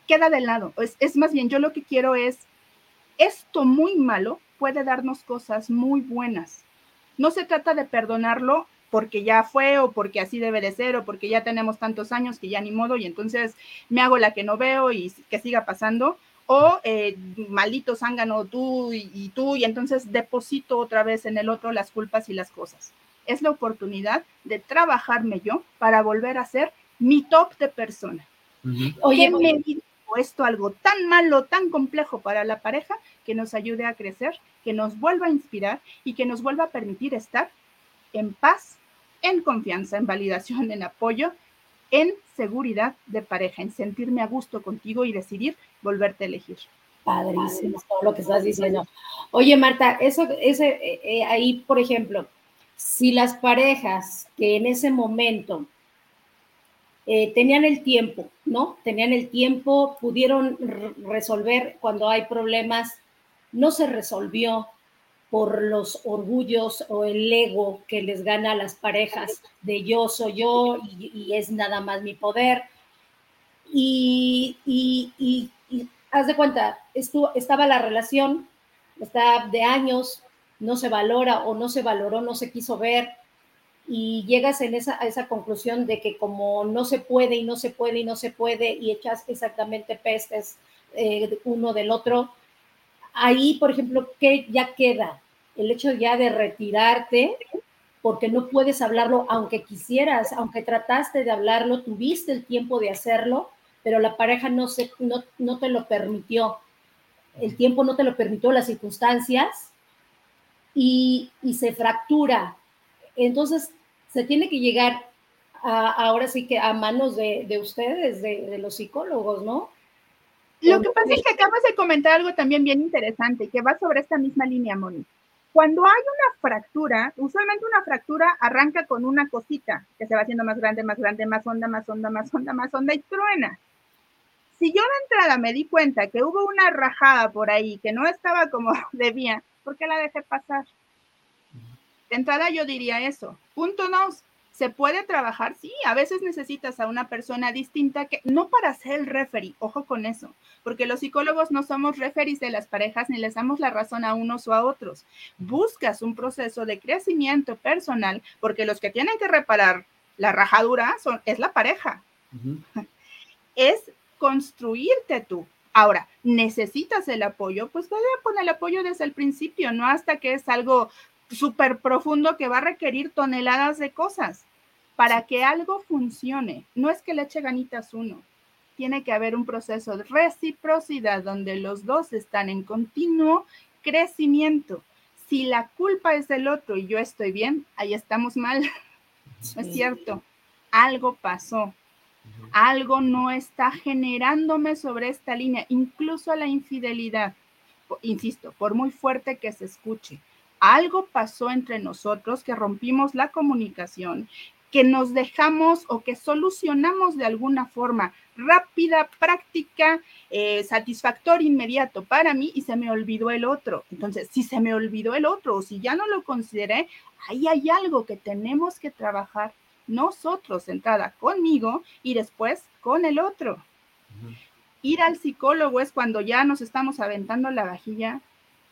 queda de lado. Es, es más bien, yo lo que quiero es, esto muy malo puede darnos cosas muy buenas. No se trata de perdonarlo porque ya fue o porque así debe de ser o porque ya tenemos tantos años que ya ni modo y entonces me hago la que no veo y que siga pasando o eh, maldito zángano tú y, y, tú y entonces deposito otra vez en el otro las culpas y las cosas. Es la oportunidad de trabajarme yo para volver a ser mi top de persona. Oye, me dijo esto algo tan malo, tan complejo para la pareja que nos ayude a crecer, que nos vuelva a inspirar y que nos vuelva a permitir estar en paz en confianza, en validación, en apoyo, en seguridad de pareja, en sentirme a gusto contigo y decidir volverte a elegir. Padrísimo todo lo que estás diciendo. Oye, Marta, eso, ese, eh, eh, ahí, por ejemplo, si las parejas que en ese momento eh, tenían el tiempo, ¿no? Tenían el tiempo, pudieron resolver cuando hay problemas, no se resolvió, por los orgullos o el ego que les gana a las parejas de yo soy yo y, es nada más mi poder. Y, y, haz de cuenta, estuvo, estaba la relación, está de años, no se valora o no se valoró, no se quiso ver, y llegas en esa, a esa conclusión de que como no se puede y no se puede y no se puede y echas exactamente pestes eh, uno del otro, ahí, por ejemplo, ¿qué ya queda? El hecho ya de retirarte porque no puedes hablarlo aunque quisieras, aunque trataste de hablarlo, tuviste el tiempo de hacerlo, pero la pareja no, se, no, no te lo permitió. El tiempo no te lo permitió, las circunstancias, y, y se fractura. Entonces, se tiene que llegar a, ahora sí que a manos de, de ustedes, de, de los psicólogos, ¿no? Lo que pasa es que acabas de comentar algo también bien interesante, que va sobre esta misma línea, Moni. Cuando hay una fractura, usualmente una fractura arranca con una cosita que se va haciendo más grande, más grande, más honda, más honda, más honda, más honda y truena. Si yo de entrada me di cuenta que hubo una rajada por ahí que no estaba como debía, ¿por qué la dejé pasar? De entrada yo diría eso. Punto dos, ¿Se puede trabajar? Sí, a veces necesitas a una persona distinta que no para ser el referee, ojo con eso, porque los psicólogos no somos referees de las parejas ni les damos la razón a unos o a otros. Buscas un proceso de crecimiento personal porque los que tienen que reparar la rajadura son, es la pareja. Es construirte tú. Ahora, necesitas el apoyo, pues vaya con el apoyo desde el principio, no hasta que es algo súper profundo que va a requerir toneladas de cosas. Para que algo funcione, no es que le eche ganitas uno, tiene que haber un proceso de reciprocidad donde los dos están en continuo crecimiento. Si la culpa es del otro y yo estoy bien, ahí estamos mal. es cierto. Algo pasó. Algo no está generándome sobre esta línea, incluso la infidelidad. Insisto, por muy fuerte que se escuche, algo pasó entre nosotros que rompimos la comunicación, que nos dejamos o que solucionamos de alguna forma rápida, práctica, eh, satisfactoria, inmediato para mí y se me olvidó el otro. Entonces, si se me olvidó el otro o si ya no lo consideré, ahí hay algo que tenemos que trabajar nosotros, entrada conmigo y después con el otro. Ir al psicólogo es cuando ya nos estamos aventando la vajilla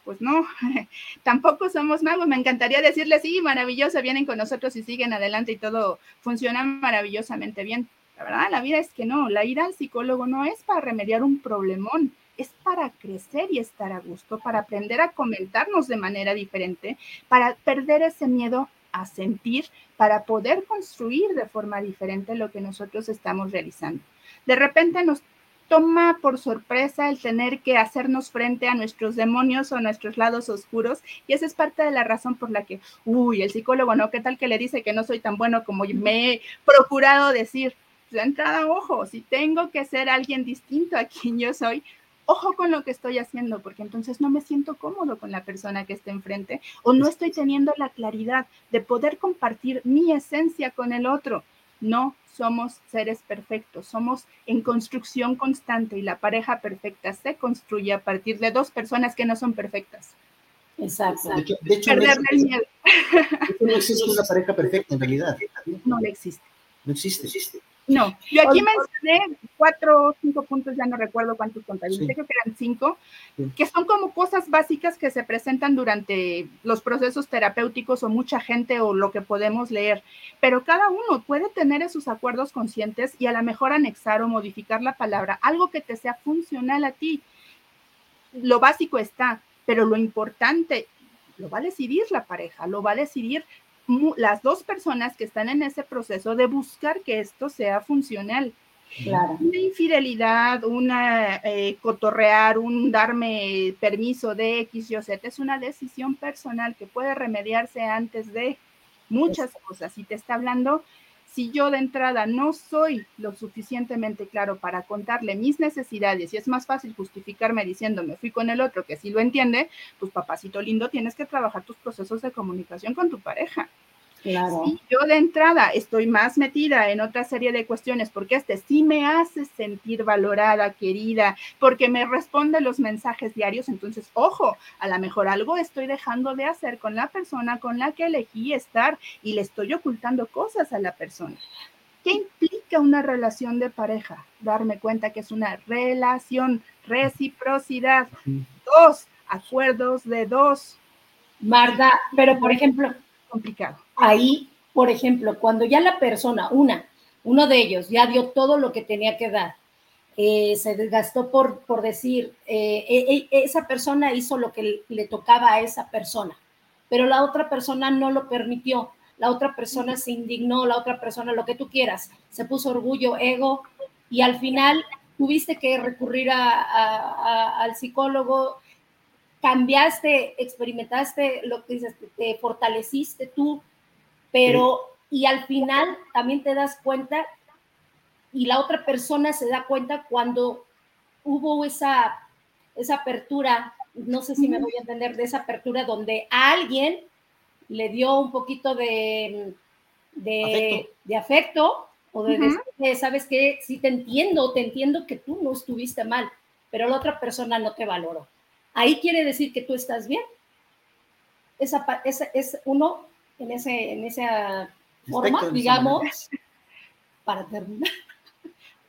pues no, tampoco somos magos. Me encantaría decirles, sí, maravilloso, vienen con nosotros y siguen adelante y todo funciona maravillosamente bien. La verdad, la vida es que no, la ida al psicólogo no es para remediar un problemón, es para crecer y estar a gusto, para aprender a comentarnos de manera diferente, para perder ese miedo a sentir, para poder construir de forma diferente lo que nosotros estamos realizando. De repente nos toma por sorpresa el tener que hacernos frente a nuestros demonios o nuestros lados oscuros y esa es parte de la razón por la que, uy, el psicólogo, ¿no? ¿Qué tal que le dice que no soy tan bueno como me he procurado decir? De entrada, ojo, si tengo que ser alguien distinto a quien yo soy, ojo con lo que estoy haciendo, porque entonces no me siento cómodo con la persona que está enfrente o no estoy teniendo la claridad de poder compartir mi esencia con el otro. No somos seres perfectos, somos en construcción constante y la pareja perfecta se construye a partir de dos personas que no son perfectas. Exacto. De hecho, no, existe, una pareja perfecta en realidad. No existe. No existe. existe. No, yo aquí mencioné cuatro o cinco puntos, ya no recuerdo cuántos contabilicé, creo que eran cinco, que son como cosas básicas que se presentan durante los procesos terapéuticos o mucha gente o lo que podemos leer, pero cada uno puede tener esos acuerdos conscientes y a lo mejor anexar o modificar la palabra, algo que te sea funcional a ti. Lo básico está, pero lo importante lo va a decidir la pareja, lo va a decidir las dos personas que están en ese proceso de buscar que esto sea funcional. Claro. Una infidelidad, una eh, cotorrear, un darme permiso de X, Y, Z, es una decisión personal que puede remediarse antes de muchas cosas. Y te está hablando, si yo de entrada no soy lo suficientemente claro para contarle mis necesidades y es más fácil justificarme diciendo me fui con el otro que sí lo entiende, pues papacito lindo, tienes que trabajar tus procesos de comunicación con tu pareja. Claro. Si yo de entrada estoy más metida en otra serie de cuestiones, porque este sí me hace sentir valorada, querida, porque me responde los mensajes diarios, entonces, ojo, a lo mejor algo estoy dejando de hacer con la persona con la que elegí estar y le estoy ocultando cosas a la persona. ¿Qué implica una relación de pareja? Darme cuenta que es una relación, reciprocidad, dos, acuerdos de dos. Marda, pero por ejemplo, complicado. Ahí, por ejemplo, cuando ya la persona, una, uno de ellos ya dio todo lo que tenía que dar, eh, se desgastó por, por decir, eh, e, e, esa persona hizo lo que le tocaba a esa persona, pero la otra persona no lo permitió, la otra persona se indignó, la otra persona, lo que tú quieras, se puso orgullo, ego, y al final tuviste que recurrir al psicólogo, cambiaste, experimentaste lo que dices, te fortaleciste tú, pero y al final también te das cuenta y la otra persona se da cuenta cuando hubo esa, esa apertura, no sé si me voy a entender, de esa apertura donde a alguien le dio un poquito de, de, afecto. o de, decir, sabes que sí te entiendo, te entiendo que tú no estuviste mal, pero la otra persona no te valoró. Ahí quiere decir que tú estás bien. Esa, esa es uno en, ese, en esa forma, digamos, para terminar.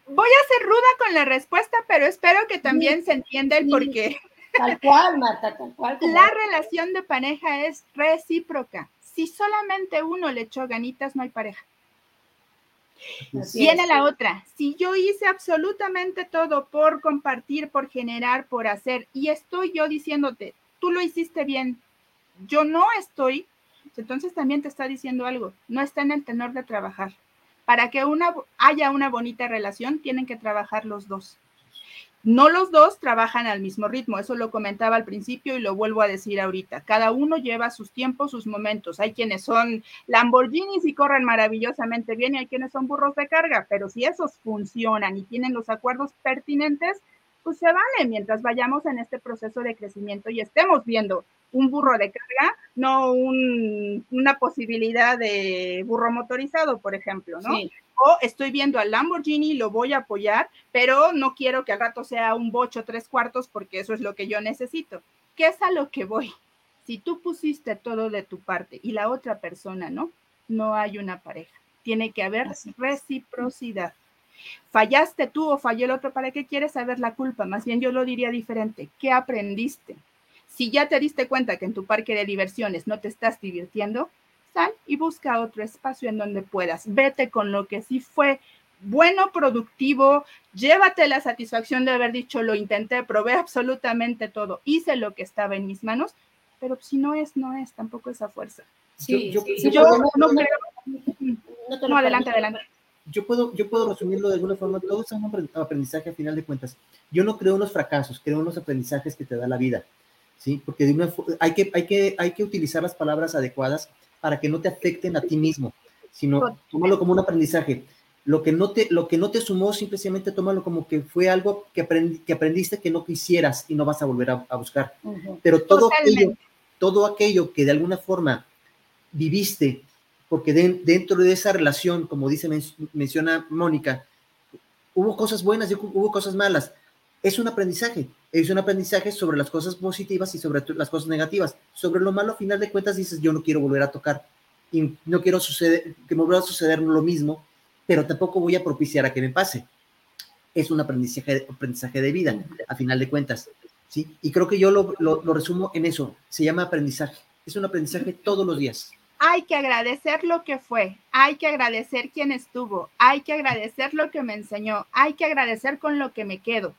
Voy a ser ruda con la respuesta, pero espero que también se entienda el porqué. Tal cual, Marta, tal cual. La relación de pareja es recíproca. Si solamente uno le echó ganitas, no hay pareja. Viene la otra. Si yo hice absolutamente todo por compartir, por generar, por hacer, y estoy yo diciéndote, tú lo hiciste bien, yo no estoy, entonces también te está diciendo algo, no está en el tenor de trabajar. Para que una, haya una bonita relación, tienen que trabajar los dos. No los dos trabajan al mismo ritmo, eso lo comentaba al principio y lo vuelvo a decir ahorita. Cada uno lleva sus tiempos, sus momentos. Hay quienes son Lamborghinis y corren maravillosamente bien y hay quienes son burros de carga, pero si esos funcionan y tienen los acuerdos pertinentes, pues se vale mientras vayamos en este proceso de crecimiento y estemos viendo un burro de carga, no una posibilidad de burro motorizado, por ejemplo, ¿no? O estoy viendo al Lamborghini, lo voy a apoyar, pero no quiero que al rato sea un bocho tres cuartos porque eso es lo que yo necesito. ¿Qué es a lo que voy? Si tú pusiste todo de tu parte y la otra persona no, no hay una pareja. Tiene que haber reciprocidad. Fallaste tú o falló el otro, ¿para qué quieres saber la culpa? Más bien yo lo diría diferente. ¿Qué aprendiste? Si ya te diste cuenta que en tu parque de diversiones no te estás divirtiendo, sal y busca otro espacio en donde puedas. Vete con lo que sí fue bueno, productivo, llévate la satisfacción de haber dicho, lo intenté, probé absolutamente todo, hice lo que estaba en mis manos, pero si no es, no es, tampoco esa fuerza. Sí, yo, no, creo. No, adelante, adelante. Yo puedo, yo puedo resumirlo de alguna forma, todo es un aprendizaje a final de cuentas. Yo no creo en los fracasos, creo en los aprendizajes que te da la vida, ¿sí? Porque de una, hay, que, hay, que, hay que utilizar las palabras adecuadas para que no te afecten a ti mismo, sino tómalo como un aprendizaje. Lo que no te, lo que no te sumó, simplemente tómalo como que fue algo que, que aprendiste que no quisieras y no vas a volver a, buscar. Pero todo aquello, todo aquello que de alguna forma viviste, porque dentro de esa relación, como dice, menciona Mónica, hubo cosas buenas y hubo cosas malas. Es un aprendizaje es un aprendizaje sobre las cosas positivas y sobre las cosas negativas. Sobre lo malo, a final de cuentas, dices, yo no quiero volver a tocar y no quiero suceder, que me vuelva a suceder lo mismo, pero tampoco voy a propiciar a que me pase. Es un aprendizaje, aprendizaje de vida, a final de cuentas. ¿sí? Y creo que yo lo, lo, resumo en eso. Se llama aprendizaje. Es un aprendizaje todos los días. Hay que agradecer lo que fue, hay que agradecer quién estuvo, hay que agradecer lo que me enseñó, hay que agradecer con lo que me quedo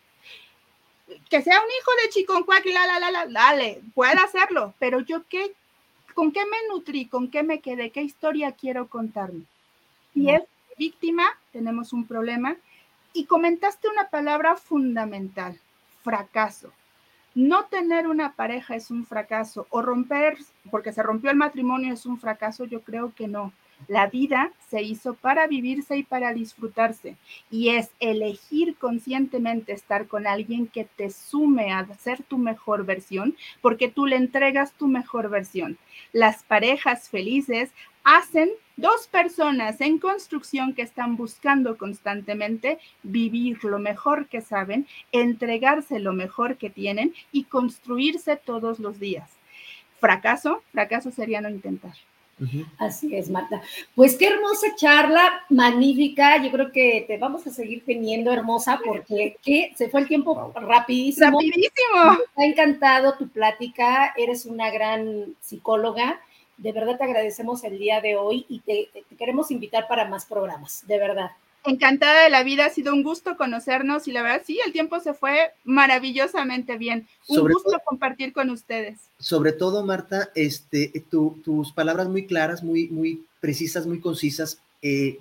que sea un hijo de Chiconcuac y la, la, la, la, dale, puede hacerlo, pero yo qué, con qué me nutrí, con qué me quedé, qué historia quiero contarme. Y es víctima, tenemos un problema. Y comentaste una palabra fundamental, fracaso. No tener una pareja es un fracaso, o romper, porque se rompió el matrimonio es un fracaso, yo creo que no. La vida se hizo para vivirse y para disfrutarse. Y es elegir conscientemente estar con alguien que te sume a ser tu mejor versión, porque tú le entregas tu mejor versión. Las parejas felices hacen dos personas en construcción que están buscando constantemente vivir lo mejor que saben, entregarse lo mejor que tienen y construirse todos los días. Fracaso, fracaso sería no intentar. Así es, Marta. Pues qué hermosa charla, magnífica. Yo creo que te vamos a seguir teniendo hermosa porque se fue el tiempo rapidísimo. Rapidísimo. Me ha encantado tu plática. Eres una gran psicóloga. De verdad te agradecemos el día de hoy y te queremos invitar para más programas, de verdad. Encantada de la vida, ha sido un gusto conocernos y la verdad sí, el tiempo se fue maravillosamente bien. Un gusto compartir con ustedes. Sobre todo, Marta, este, tus palabras muy claras, muy, muy precisas, muy concisas, eh,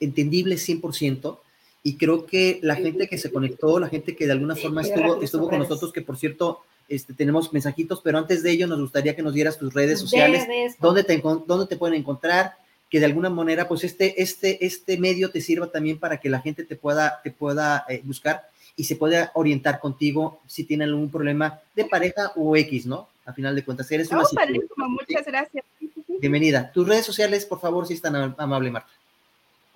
entendibles 100%. Y creo que la gente que se conectó, la gente que de alguna forma estuvo, estuvo con nosotros, que por cierto, este, tenemos mensajitos, pero antes de ello nos gustaría que nos dieras tus redes sociales, dónde te, dónde te pueden encontrar, que de alguna manera, pues este, este, este medio te sirva también para que la gente te pueda, te pueda eh, buscar y se pueda orientar contigo si tienen algún problema de pareja o X, ¿no? A final de cuentas, eres una... Oh, muchas gracias. Bienvenida. Tus redes sociales, por favor, si es tan amable, Marta.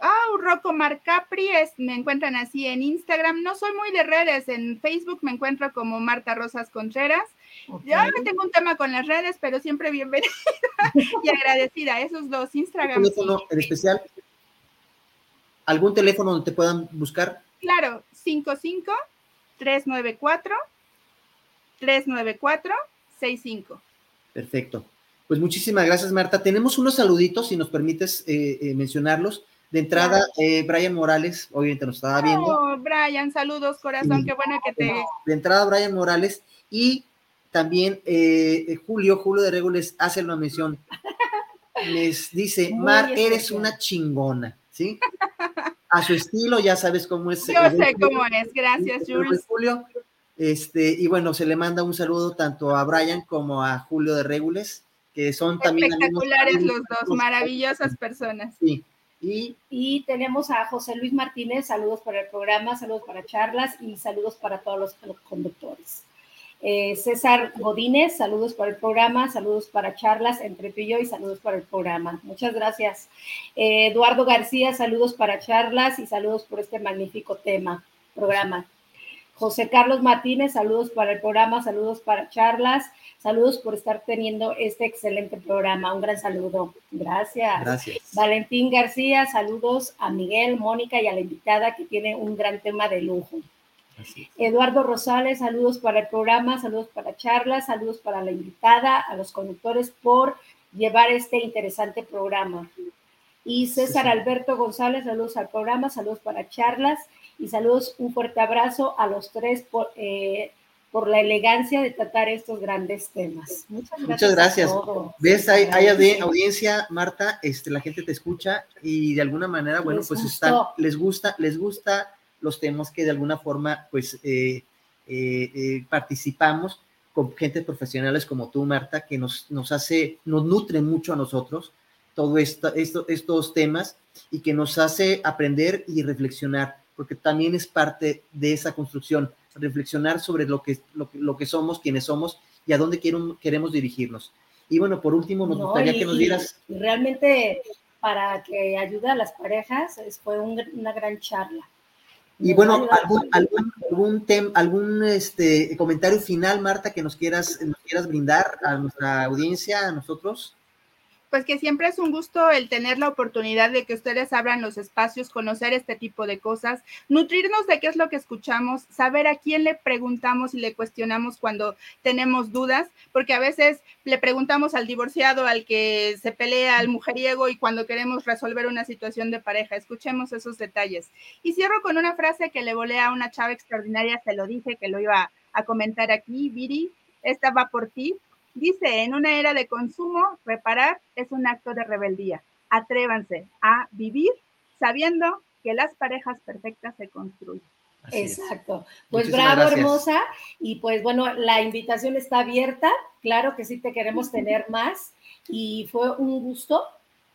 Ah, Rocco Marcapri, me encuentran así en Instagram. No soy muy de redes, en Facebook me encuentro como Marta Rosas Contreras Yo tengo un tema con las redes, pero siempre bienvenida y agradecida. Esos dos, Instagram. teléfono en especial? ¿Algún teléfono donde te puedan buscar? Claro, 55 394 394 65. Perfecto. Pues muchísimas gracias, Marta. Tenemos unos saluditos, si nos permites eh, eh, mencionarlos. De entrada, eh, Brian Morales, obviamente nos estaba viendo. Oh, Brian, saludos, corazón, qué bueno que te. De entrada, Brian Morales y también Julio, Julio de Regules hace una mención. Les dice, Mar, eres una chingona, ¿sí? A su estilo, ya sabes cómo es. Yo sé cómo es, gracias, Jules. Julio. Este, y bueno, se le manda un saludo tanto a Brian como a Julio de Regules que son también... Espectaculares los dos, maravillosas personas. Sí. Y, y, tenemos a José Luis Martínez, saludos para el programa, saludos para charlas y saludos para todos los conductores. Eh, César Godínez, saludos para el programa, saludos para charlas entre tú y yo y saludos para el programa. Muchas gracias. Eh, Eduardo García, saludos para charlas y saludos por este magnífico tema, programa. José Carlos Martínez, saludos para el programa, saludos para charlas Saludos por estar teniendo este excelente programa. Un gran saludo. Gracias. Gracias. Valentín García, saludos a Miguel, Mónica y a la invitada que tiene un gran tema de lujo. Eduardo Rosales, saludos para el programa, saludos para charlas, saludos para la invitada, a los conductores por llevar este interesante programa. Y César Alberto González, saludos al programa, saludos para charlas y saludos, un fuerte abrazo a los tres por, eh, por la elegancia de tratar estos grandes temas. Muchas gracias. Muchas gracias. ¿Ves? Hay, hay, audiencia, Marta, este, la gente te escucha y de alguna manera, bueno, pues les gusta, les gusta los temas que de alguna forma, pues, eh, eh, eh, participamos con gente profesionales como tú, Marta, que nos, nos hace, nos nutre mucho a nosotros todos esto, esto, estos temas y que nos hace aprender y reflexionar, porque también es parte de esa construcción reflexionar sobre lo que, lo, que somos, quiénes somos y a dónde queremos dirigirnos. Y bueno, por último, nos gustaría que nos dieras... realmente, para que ayude a las parejas, fue una gran charla. Y bueno, algún, algún, algún, algún este, comentario final, Marta, que nos quieras, nos quieras brindar a nuestra audiencia, a nosotros pues que siempre es un gusto el tener la oportunidad de que ustedes abran los espacios, conocer este tipo de cosas, nutrirnos de qué es lo que escuchamos, saber a quién le preguntamos y le cuestionamos cuando tenemos dudas, porque a veces le preguntamos al divorciado, al que se pelea, al mujeriego y cuando queremos resolver una situación de pareja, escuchemos esos detalles. Y cierro con una frase que le volé a una chava extraordinaria, se lo dije que lo iba a comentar aquí, Viri, esta va por ti, Dice, en una era de consumo, reparar es un acto de rebeldía. Atrévanse a vivir sabiendo que las parejas perfectas se construyen. Exacto. Pues bravo, hermosa. Y pues bueno, la invitación está abierta. Claro que sí te queremos tener más. Y fue un gusto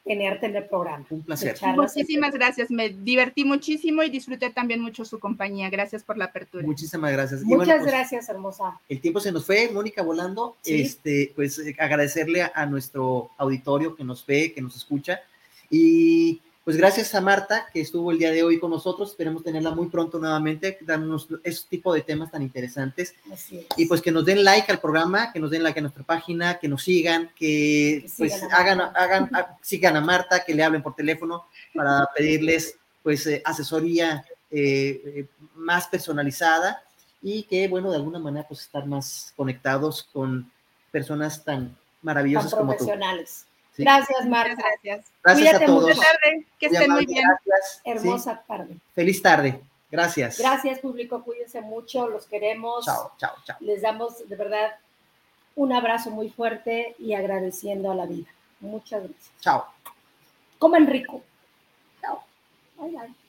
tenerte en el programa. Un placer. Muchísimas gracias, me divertí muchísimo y disfruté también mucho su compañía. Gracias por la apertura. Muchísimas gracias. Muchas pues, gracias, hermosa. El tiempo se nos fue, Mónica volando. Este, pues agradecerle a nuestro auditorio que nos ve, que nos escucha. Y pues gracias a Marta, que estuvo el día de hoy con nosotros. Esperemos tenerla muy pronto nuevamente, darnos este tipo de temas tan interesantes. Y pues que nos den like al programa, que nos den like a nuestra página, que nos sigan, que, pues hagan, hagan, sigan a Marta, que le hablen por teléfono para pedirles pues eh, asesoría eh, eh, más personalizada y que, bueno, de alguna manera pues estar más conectados con personas tan maravillosas como tú. Profesionales. Gracias, Marta. Gracias. Gracias a todos. tarde. Que estén muy bien. Hermosa tarde. Feliz tarde. Gracias. Gracias, público. Cuídense mucho. Los queremos. Chao, chao, chao. Les damos de verdad un abrazo muy fuerte y agradeciendo a la vida. Muchas gracias. Chao. Coman rico. Chao. Bye, bye.